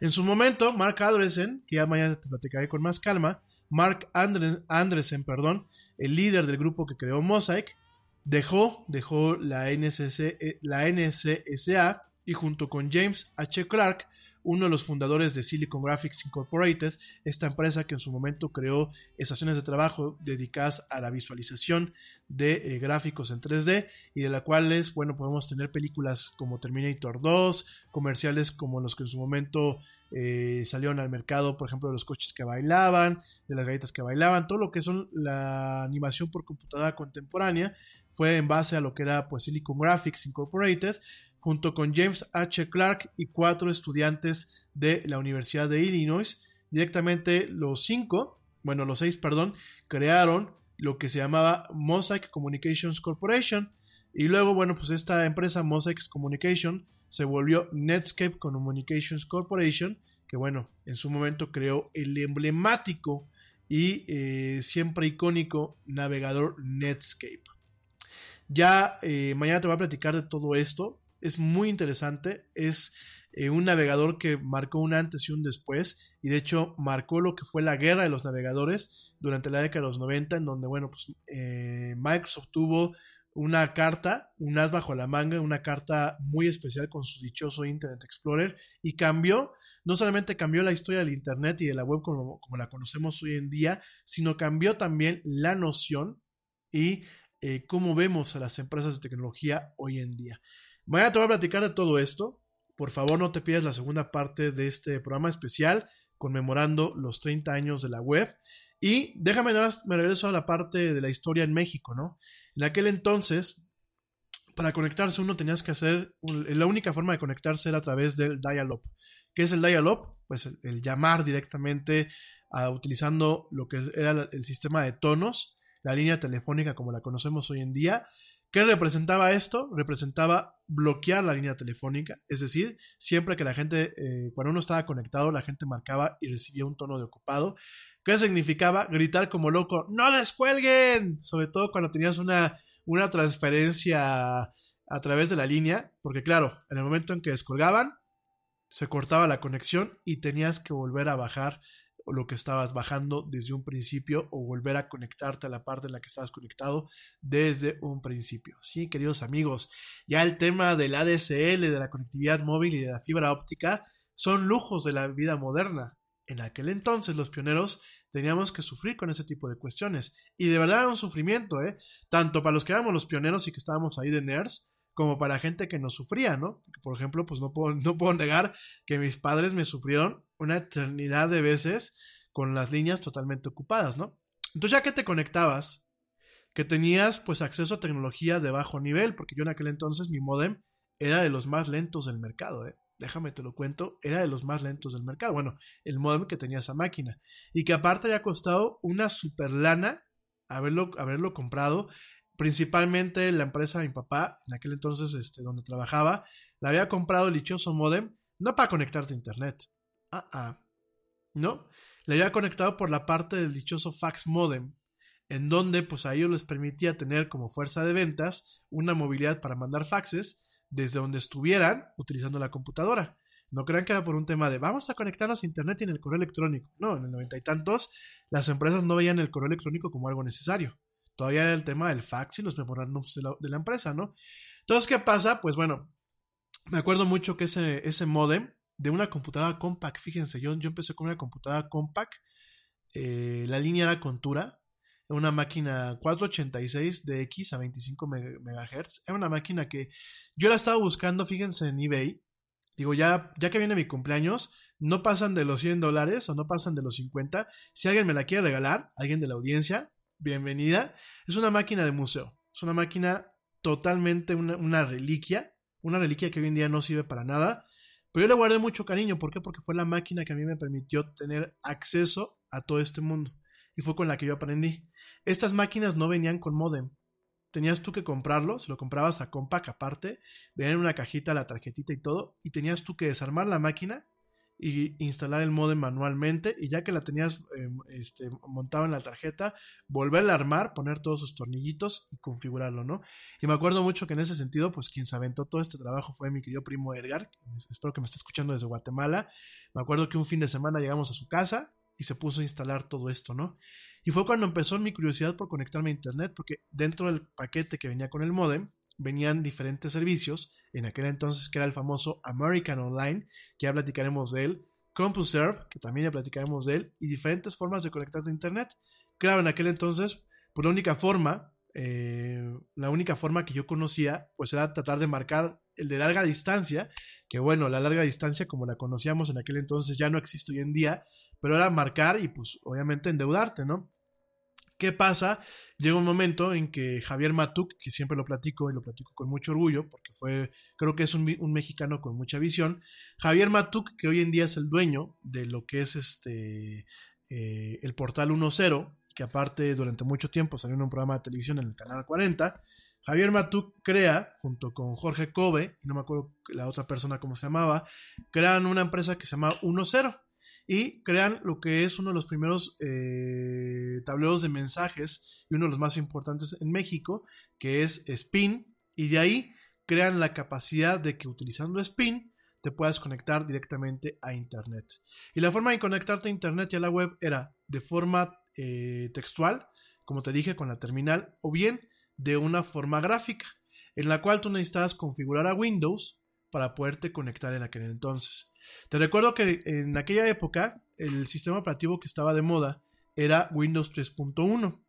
En su momento, Mark Andresen, que ya mañana te platicaré con más calma, Mark Andresen, perdón, el líder del grupo que creó Mosaic, dejó, dejó la, eh, la NCSA y junto con James H. Clark, uno de los fundadores de Silicon Graphics Incorporated, esta empresa que en su momento creó estaciones de trabajo dedicadas a la visualización de eh, gráficos en 3D y de la cuales, bueno, podemos tener películas como Terminator 2, comerciales como los que en su momento eh, salieron al mercado, por ejemplo, de los coches que bailaban, de las galletas que bailaban, todo lo que son la animación por computadora contemporánea fue en base a lo que era pues Silicon Graphics Incorporated junto con James H. Clark y cuatro estudiantes de la Universidad de Illinois. Directamente los cinco, bueno, los seis, perdón, crearon lo que se llamaba Mosaic Communications Corporation. Y luego, bueno, pues esta empresa Mosaic Communication se volvió Netscape Communications Corporation, que bueno, en su momento creó el emblemático y eh, siempre icónico navegador Netscape. Ya eh, mañana te voy a platicar de todo esto es muy interesante, es eh, un navegador que marcó un antes y un después, y de hecho marcó lo que fue la guerra de los navegadores durante la década de los 90, en donde, bueno, pues eh, Microsoft tuvo una carta, un as bajo la manga, una carta muy especial con su dichoso Internet Explorer, y cambió, no solamente cambió la historia del Internet y de la web como, la conocemos hoy en día, sino cambió también la noción y eh, cómo vemos a las empresas de tecnología hoy en día. Mañana te voy a platicar de todo esto. Por favor, no te pierdas la segunda parte de este programa especial conmemorando los 30 años de la web. Y déjame nada más, me regreso a la parte de la historia en México, ¿no? En aquel entonces, para conectarse uno tenías que hacer, la única forma de conectarse era a través del dial-up. ¿Qué es el dial-up? Pues el, llamar directamente a, utilizando lo que era el sistema de tonos, la línea telefónica como la conocemos hoy en día, ¿Qué representaba esto? Representaba bloquear la línea telefónica, es decir, siempre que la gente, eh, cuando uno estaba conectado, la gente marcaba y recibía un tono de ocupado. ¿Qué significaba? Gritar como loco, ¡no descuelguen! Sobre todo cuando tenías una, una transferencia a través de la línea, porque claro, en el momento en que descolgaban, se cortaba la conexión y tenías que volver a bajar lo que estabas bajando desde un principio o volver a conectarte a la parte en la que estabas conectado desde un principio. Sí, queridos amigos, ya el tema del ADSL, de la conectividad móvil y de la fibra óptica son lujos de la vida moderna. En aquel entonces los pioneros teníamos que sufrir con ese tipo de cuestiones. Y de verdad era un sufrimiento, ¿eh? Tanto para los que éramos los pioneros y que estábamos ahí de nerds, como para gente que nos sufría, ¿no? Por ejemplo, pues no puedo, [LAUGHS] no puedo negar que mis padres me sufrieron una eternidad de veces con las líneas totalmente ocupadas, ¿no? Entonces ya que te conectabas, que tenías pues acceso a tecnología de bajo nivel, porque yo en aquel entonces mi modem era de los más lentos del mercado, ¿eh? déjame te lo cuento, era de los más lentos del mercado. Bueno, el modem que tenía esa máquina. Y que aparte había costado una super lana haberlo, haberlo comprado principalmente la empresa de mi papá, en aquel entonces este, donde trabajaba, le había comprado el dichoso modem, no para conectarte a internet, ah, ah, no, le había conectado por la parte del dichoso fax modem, en donde pues a ellos les permitía tener como fuerza de ventas una movilidad para mandar faxes desde donde estuvieran utilizando la computadora. No crean que era por un tema de vamos a conectarnos a internet y en el correo electrónico. No, en el noventa y tantos las empresas no veían el correo electrónico como algo necesario. Todavía era el tema del fax y los memorándums de la, empresa, ¿no? Entonces, ¿qué pasa? Pues bueno, me acuerdo mucho que ese, ese modem de una computadora compact, fíjense, yo, yo empecé con una computadora compact, eh, la línea era Contura, una máquina 486 de X a 25 MHz, era una máquina que yo la estaba buscando, fíjense, en eBay, digo, ya, ya que viene mi cumpleaños, no pasan de los 100 dólares o no pasan de los 50, si alguien me la quiere regalar, alguien de la audiencia, bienvenida, es una máquina de museo, es una máquina totalmente una, reliquia, una reliquia que hoy en día no sirve para nada, pero yo le guardé mucho cariño, ¿por qué? Porque fue la máquina que a mí me permitió tener acceso a todo este mundo. Y fue con la que yo aprendí. Estas máquinas no venían con modem. Tenías tú que comprarlo, se lo comprabas a Compaq aparte, venía en una cajita la tarjetita y todo, y tenías tú que desarmar la máquina y instalar el modem manualmente y ya que la tenías eh, este, montado en la tarjeta, volverla a armar, poner todos sus tornillitos y configurarlo, ¿no? Y me acuerdo mucho que en ese sentido, pues quien se aventó todo este trabajo fue mi querido primo Edgar, espero que me esté escuchando desde Guatemala. Me acuerdo que un fin de semana llegamos a su casa y se puso a instalar todo esto, ¿no? Y fue cuando empezó mi curiosidad por conectarme a internet, porque dentro del paquete que venía con el modem, venían diferentes servicios, en aquel entonces que era el famoso American Online, que ya platicaremos de él, CompuServe, que también ya platicaremos de él, y diferentes formas de conectarte a Internet. Claro, en aquel entonces, pues la única forma, eh, la única forma que yo conocía, pues era tratar de marcar el de larga distancia, que bueno, la larga distancia como la conocíamos en aquel entonces ya no existe hoy en día, pero era marcar y pues obviamente endeudarte, ¿no? ¿Qué pasa? Llega un momento en que Javier Matuk, que siempre lo platico y lo platico con mucho orgullo, porque fue, creo que es un, mexicano con mucha visión, Javier Matuk, que hoy en día es el dueño de lo que es este, eh, el portal 1.0, que aparte durante mucho tiempo salió en un programa de televisión en el canal 40, Javier Matuk crea, junto con Jorge Kobe, no me acuerdo la otra persona cómo se llamaba, crean una empresa que se llama 1.0 y crean lo que es uno de los primeros eh, tableros de mensajes y uno de los más importantes en México, que es Spin, y de ahí crean la capacidad de que utilizando Spin te puedas conectar directamente a Internet. Y la forma de conectarte a Internet y a la web era de forma eh, textual, como te dije, con la terminal, o bien de una forma gráfica, en la cual tú necesitabas configurar a Windows para poderte conectar en aquel entonces. Te recuerdo que en aquella época el sistema operativo que estaba de moda era Windows 3.1.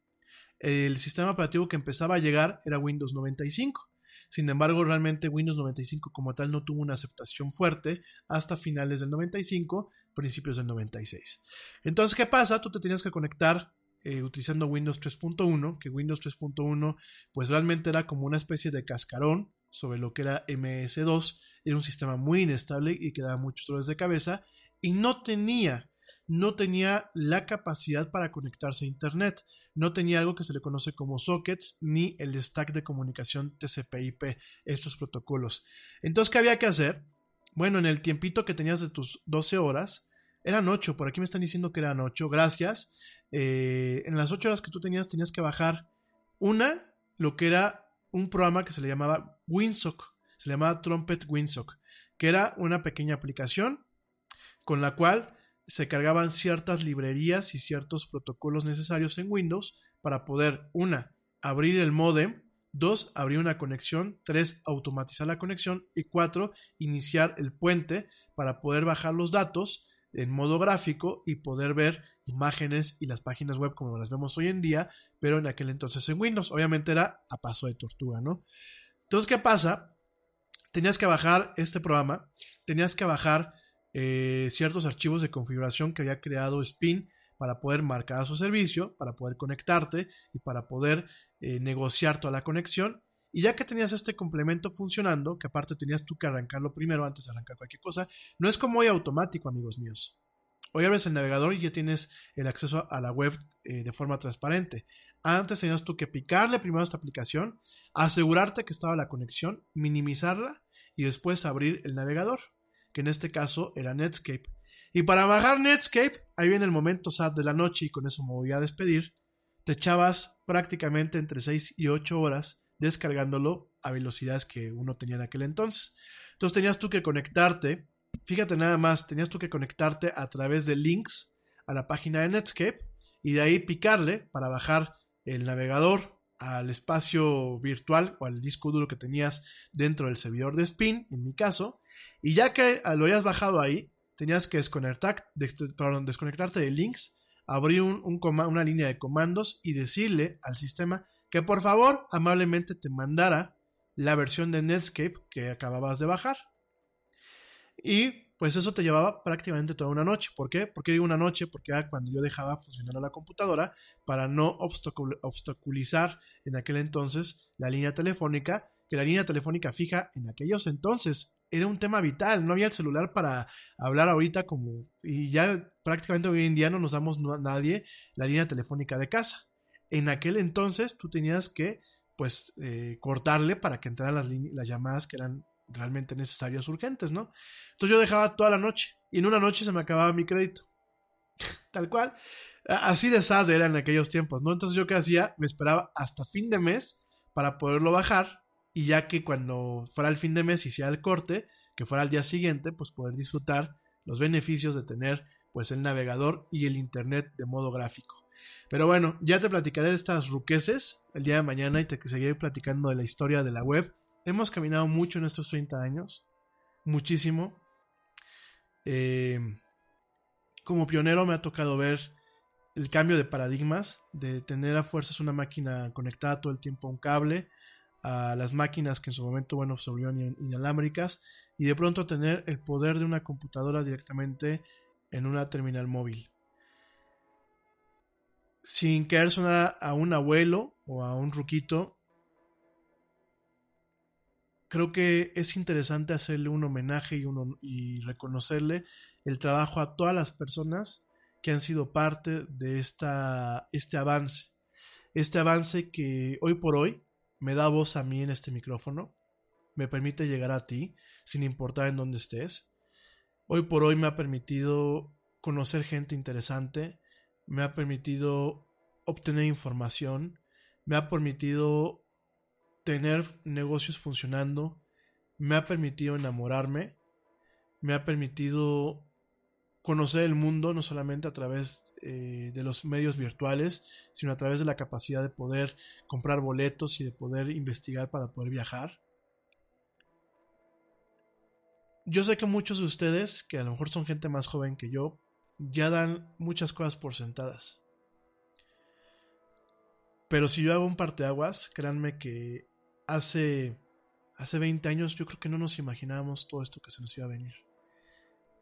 El sistema operativo que empezaba a llegar era Windows 95. Sin embargo, realmente Windows 95 como tal no tuvo una aceptación fuerte hasta finales del 95, principios del 96. Entonces, ¿qué pasa? Tú te tenías que conectar eh, utilizando Windows 3.1, que Windows 3.1 pues realmente era como una especie de cascarón sobre lo que era MS2, era un sistema muy inestable y que daba muchos dolores de cabeza y no tenía no tenía la capacidad para conectarse a Internet, no tenía algo que se le conoce como sockets ni el stack de comunicación TCP/IP, estos protocolos. Entonces, ¿qué había que hacer? Bueno, en el tiempito que tenías de tus 12 horas, eran 8, por aquí me están diciendo que eran 8, gracias. Eh, en las 8 horas que tú tenías, tenías que bajar una, lo que era un programa que se le llamaba Winsock, se le llamaba Trumpet Winsock, que era una pequeña aplicación con la cual se cargaban ciertas librerías y ciertos protocolos necesarios en Windows para poder, una, abrir el modem, dos, abrir una conexión, tres, automatizar la conexión y cuatro, iniciar el puente para poder bajar los datos en modo gráfico y poder ver imágenes y las páginas web como las vemos hoy en día, pero en aquel entonces en Windows. Obviamente era a paso de tortuga, ¿no? Entonces, ¿qué pasa? Tenías que bajar este programa, tenías que bajar eh, ciertos archivos de configuración que había creado Spin para poder marcar a su servicio, para poder conectarte y para poder eh, negociar toda la conexión. Y ya que tenías este complemento funcionando, que aparte tenías tú que arrancarlo primero antes de arrancar cualquier cosa, no es como hoy automático, amigos míos. Hoy abres el navegador y ya tienes el acceso a la web eh, de forma transparente. Antes tenías tú que picarle primero a esta aplicación, asegurarte que estaba la conexión, minimizarla y después abrir el navegador, que en este caso era Netscape. Y para bajar Netscape, ahí viene el momento sad de la noche y con eso me voy a despedir. Te echabas prácticamente entre 6 y 8 horas descargándolo a velocidades que uno tenía en aquel entonces. Entonces tenías tú que conectarte, fíjate nada más, tenías tú que conectarte a través de links a la página de Netscape y de ahí picarle para bajar el navegador al espacio virtual o al disco duro que tenías dentro del servidor de Spin, en mi caso, y ya que lo hayas bajado ahí, tenías que desconectar, desconectarte de links, abrir un, una línea de comandos y decirle al sistema que por favor amablemente te mandara la versión de Netscape que acababas de bajar. Y pues eso te llevaba prácticamente toda una noche. ¿Por qué? Porque digo una noche, porque era cuando yo dejaba funcionar la computadora para no obstaculizar en aquel entonces la línea telefónica, que la línea telefónica fija en aquellos entonces era un tema vital, no había el celular para hablar ahorita como, y ya prácticamente hoy en día no nos damos nadie la línea telefónica de casa. En aquel entonces tú tenías que pues eh, cortarle para que entraran las, las llamadas que eran realmente necesarias, urgentes, ¿no? Entonces yo dejaba toda la noche y en una noche se me acababa mi crédito. [LAUGHS] Tal cual. Así de sad era en aquellos tiempos, ¿no? Entonces yo qué hacía, me esperaba hasta fin de mes para poderlo bajar y ya que cuando fuera el fin de mes sea el corte, que fuera al día siguiente, pues poder disfrutar los beneficios de tener pues el navegador y el internet de modo gráfico. Pero bueno, ya te platicaré de estas ruqueces el día de mañana y te seguiré platicando de la historia de la web hemos caminado mucho en estos 30 años, muchísimo. Eh, como pionero me ha tocado ver el cambio de paradigmas, de tener a fuerzas una máquina conectada todo el tiempo a un cable, a las máquinas que en su momento, bueno, se volvieron inalámbricas, y de pronto tener el poder de una computadora directamente en una terminal móvil. Sin querer sonar a un abuelo o a un ruquito, creo que es interesante hacerle un homenaje y, reconocerle el trabajo a todas las personas que han sido parte de esta, este avance. Este avance que hoy por hoy me da voz a mí en este micrófono, me permite llegar a ti sin importar en dónde estés. Hoy por hoy me ha permitido conocer gente interesante, me ha permitido obtener información, me ha permitido tener negocios funcionando me ha permitido enamorarme, me ha permitido conocer el mundo no solamente a través eh, de los medios virtuales, sino a través de la capacidad de poder comprar boletos y de poder investigar para poder viajar. Yo sé que muchos de ustedes, que a lo mejor son gente más joven que yo, ya dan muchas cosas por sentadas. Pero si yo hago un parteaguas, créanme que hace, hace 20 años yo creo que no nos imaginábamos todo esto que se nos iba a venir.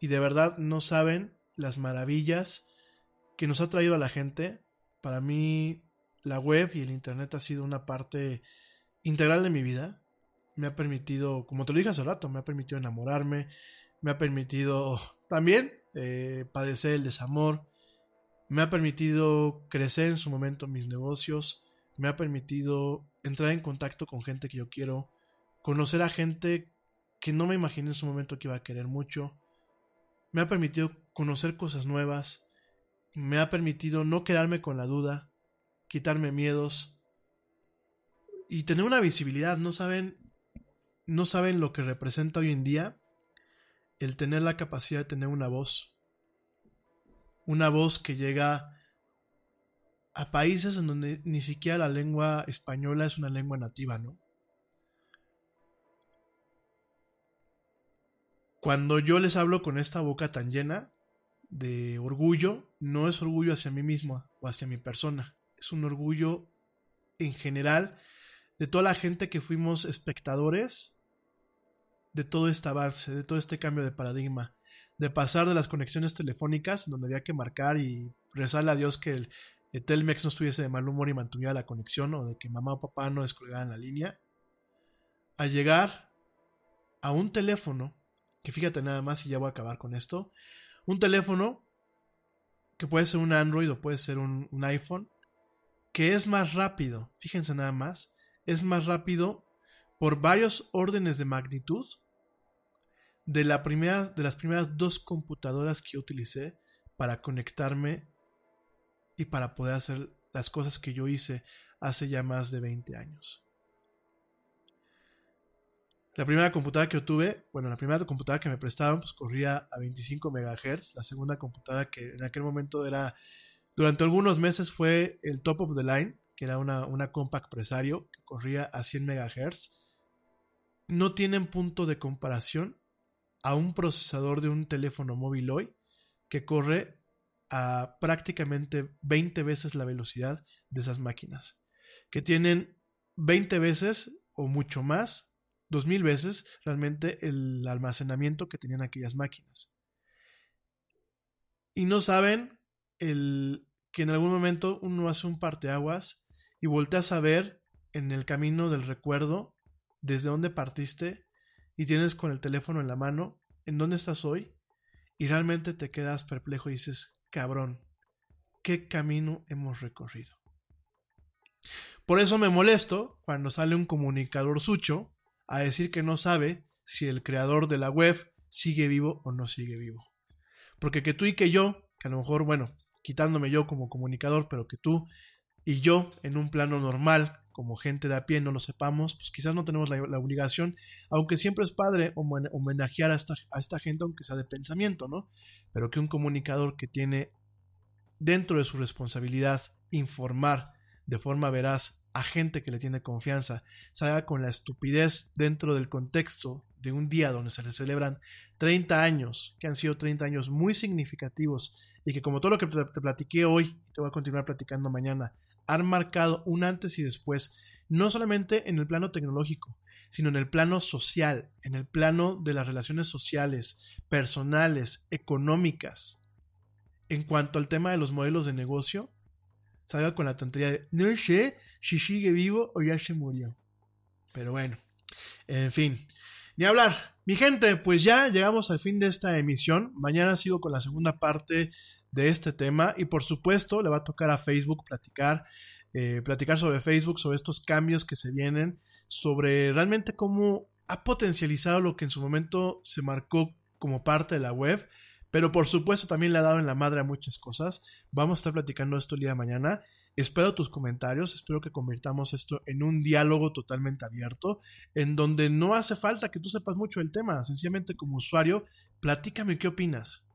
Y de verdad no saben las maravillas que nos ha traído a la gente. Para mí la web y el internet ha sido una parte integral de mi vida. Me ha permitido, como te lo dije hace rato, me ha permitido enamorarme, me ha permitido [LAUGHS] también eh, padecer el desamor, me ha permitido crecer en su momento mis negocios, me ha permitido entrar en contacto con gente que yo quiero, conocer a gente que no me imaginé en su momento que iba a querer mucho, me ha permitido conocer cosas nuevas, me ha permitido no quedarme con la duda, quitarme miedos y tener una visibilidad, no saben no saben lo que representa hoy en día el tener la capacidad de tener una voz, una voz que llega a países en donde ni siquiera la lengua española es una lengua nativa, ¿no? Cuando yo les hablo con esta boca tan llena de orgullo, no es orgullo hacia mí mismo o hacia mi persona, es un orgullo en general de toda la gente que fuimos espectadores de todo este avance, de todo este cambio de paradigma, de pasar de las conexiones telefónicas donde había que marcar y rezarle a Dios que el, Telmex no estuviese de mal humor y mantuviera la conexión o de que mamá o papá no descolgaran la línea, a llegar a un teléfono, que fíjate nada más y ya voy a acabar con esto, un teléfono que puede ser un Android o puede ser un iPhone, que es más rápido, fíjense nada más, es más rápido por varios órdenes de magnitud de, la primera, de las primeras dos computadoras que utilicé para conectarme y para poder hacer las cosas que yo hice hace ya más de 20 años. La primera computadora que yo tuve, bueno, la primera computadora que me prestaban, pues corría a 25 MHz. La segunda computadora que en aquel momento era, durante algunos meses fue el top of the line, que era una, una compact presario que corría a 100 MHz. No tienen punto de comparación a un procesador de un teléfono móvil hoy que corre a prácticamente 20 veces la velocidad de esas máquinas. Que tienen 20 veces o mucho más, 2000 veces realmente el almacenamiento que tenían aquellas máquinas. Y no saben el, que en algún momento uno hace un parteaguas y volteas a ver en el camino del recuerdo desde dónde partiste y tienes con el teléfono en la mano en dónde estás hoy y realmente te quedas perplejo y dices, cabrón, qué camino hemos recorrido. Por eso me molesto cuando sale un comunicador sucho a decir que no sabe si el creador de la web sigue vivo o no sigue vivo. Porque que tú y que yo, que a lo mejor, bueno, quitándome yo como comunicador, pero que tú y yo en un plano normal, como gente de a pie, no lo sepamos, pues quizás no tenemos la, obligación, aunque siempre es padre homenajear a esta, a esta gente, aunque sea de pensamiento, ¿no? Pero que un comunicador que tiene dentro de su responsabilidad informar de forma veraz a gente que le tiene confianza, salga con la estupidez dentro del contexto de un día donde se le celebran 30 años, que han sido 30 años muy significativos y que como todo lo que te platiqué hoy te voy a continuar platicando mañana, han marcado un antes y después, no solamente en el plano tecnológico, sino en el plano social, en el plano de las relaciones sociales, personales, económicas. En cuanto al tema de los modelos de negocio, salga con la tontería de no sé si sigue vivo o ya se murió. Pero bueno, en fin, ni hablar. Mi gente, pues ya llegamos al fin de esta emisión. Mañana sigo con la segunda parte de este tema. Y por supuesto le va a tocar a Facebook platicar, eh, platicar sobre Facebook, sobre estos cambios que se vienen, sobre realmente cómo ha potencializado lo que en su momento se marcó como parte de la web, pero por supuesto también le ha dado en la madre a muchas cosas. Vamos a estar platicando esto el día de mañana. Espero tus comentarios, espero que convirtamos esto en un diálogo totalmente abierto, en donde no hace falta que tú sepas mucho del tema, sencillamente como usuario, platícame qué opinas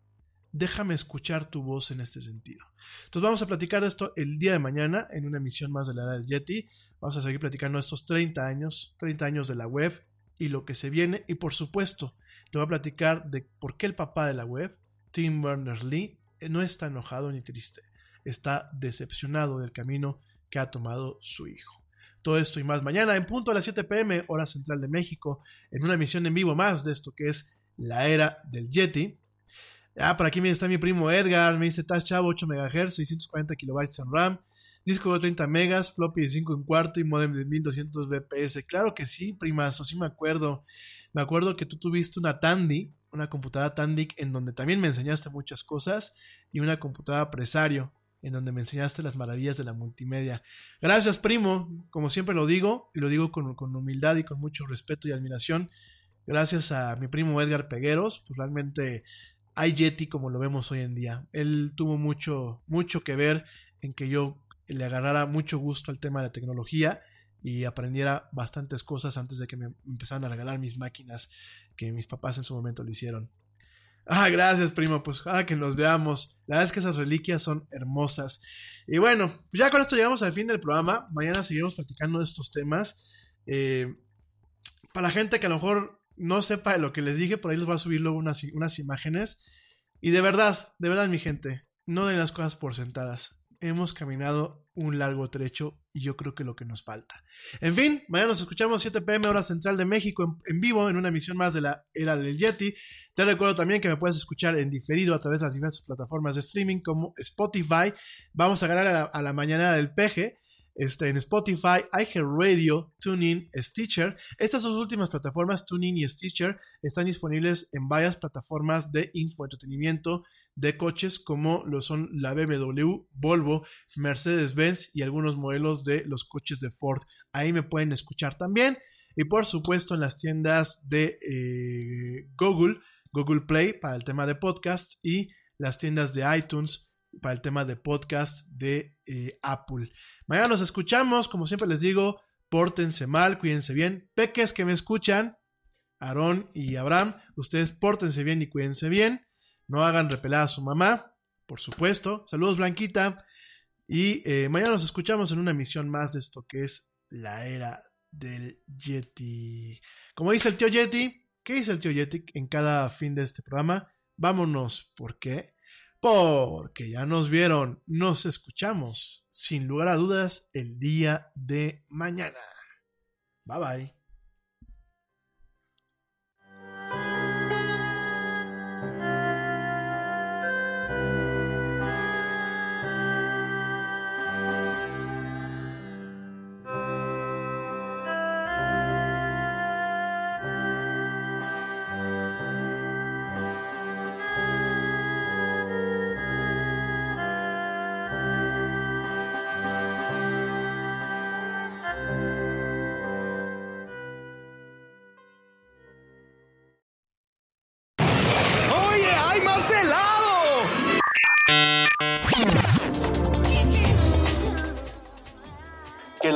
déjame escuchar tu voz en este sentido. Entonces vamos a platicar esto el día de mañana en una emisión más de la edad del Yeti. Vamos a seguir platicando estos 30 años, 30 años de la web y lo que se viene. Y por supuesto, te voy a platicar de por qué el papá de la web, Tim Berners-Lee, no está enojado ni triste. Está decepcionado del camino que ha tomado su hijo. Todo esto y más mañana en punto a las 7 pm, hora central de México, en una emisión en vivo más de esto que es la era del Yeti. Ah, por aquí me está mi primo Edgar, me dice estás Chavo 8 MHz, 640 KB en RAM, disco de 30 megas, floppy de 5 en cuarto y modem de 1200 bps. Claro que sí, primazo, sí me acuerdo. Me acuerdo que tú tuviste una Tandy, una computadora Tandy en donde también me enseñaste muchas cosas y una computadora Presario en donde me enseñaste las maravillas de la multimedia. Gracias, primo, como siempre lo digo, y lo digo con, con humildad y con mucho respeto y admiración. Gracias a mi primo Edgar Pegueros, pues realmente hay Yeti como lo vemos hoy en día. Él tuvo mucho, mucho que ver en que yo le agarrara mucho gusto al tema de la tecnología y aprendiera bastantes cosas antes de que me empezaran a regalar mis máquinas que mis papás en su momento lo hicieron. Ah, gracias, primo. Pues ah, que nos veamos. La verdad es que esas reliquias son hermosas. Y bueno, pues ya con esto llegamos al fin del programa. Mañana seguiremos platicando de estos temas. Eh, para la gente que a lo mejor no sepa lo que les dije, por ahí les voy a subir luego unas, unas imágenes. Y de verdad, de verdad, mi gente, no den las cosas por sentadas. Hemos caminado un largo trecho y yo creo que lo que nos falta. En fin, mañana nos escuchamos 7 pm hora central de México en, vivo en una emisión más de la era del Yeti. Te recuerdo también que me puedes escuchar en diferido a través de las diversas plataformas de streaming como Spotify. Vamos a ganar a la, a la mañana del peje este, en Spotify, iHeartRadio, TuneIn, Stitcher. Estas dos últimas plataformas, TuneIn y Stitcher, están disponibles en varias plataformas de infoentretenimiento de coches como lo son la BMW, Volvo, Mercedes-Benz y algunos modelos de los coches de Ford. Ahí me pueden escuchar también. y por supuesto en las tiendas de eh, Google, Google Play para el tema de podcast y las tiendas de iTunes para el tema de podcast de eh, Apple. Mañana nos escuchamos, como siempre les digo, pórtense mal, cuídense bien. Peques que me escuchan, Aarón y Abraham, ustedes pórtense bien y cuídense bien. No hagan repelar a su mamá, por supuesto. Saludos, Blanquita. Y eh, mañana nos escuchamos en una emisión más de esto que es la era del Yeti. Como dice el tío Yeti, ¿qué dice el tío Yeti en cada fin de este programa? Vámonos, ¿por qué? Porque ya nos vieron, nos escuchamos, sin lugar a dudas, el día de mañana. Bye bye.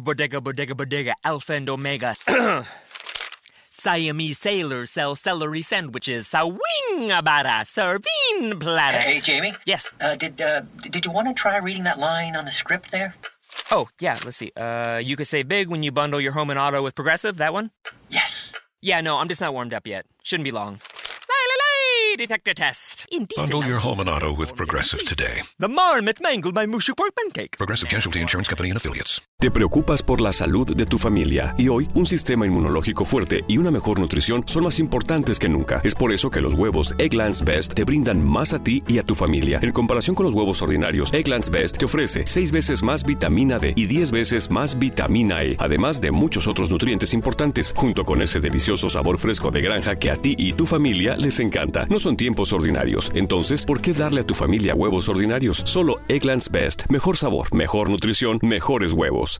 Bodega, bodega, bodega, alpha and omega. [CLEARS THROAT] Siamese sailors sell celery sandwiches. Sawing serving platter. Hey, Jamie. Yes. Uh, did uh, did you want to try reading that line on the script there? Oh, yeah, let's see. Uh, you could save big when you bundle your home and auto with Progressive. That one? Yes. Yeah, no, I'm just not warmed up yet. Shouldn't be long. Detector test. Indecent. Bundle your home and auto with Progressive today. The marmot mangled my mushy pork pancake. Progressive Casualty Insurance Company and Affiliates. Te preocupas por la salud de tu familia y hoy un sistema inmunológico fuerte y una mejor nutrición son más importantes que nunca. Es por eso que los huevos Egglands Best te brindan más a ti y a tu familia. En comparación con los huevos ordinarios, Egglands Best te ofrece 6 veces más vitamina D y 10 veces más vitamina E, además de muchos otros nutrientes importantes, junto con ese delicioso sabor fresco de granja que a ti y tu familia les encanta. No son tiempos ordinarios, entonces, ¿por qué darle a tu familia huevos ordinarios? Solo Egglands Best. Mejor sabor, mejor nutrición, mejores huevos.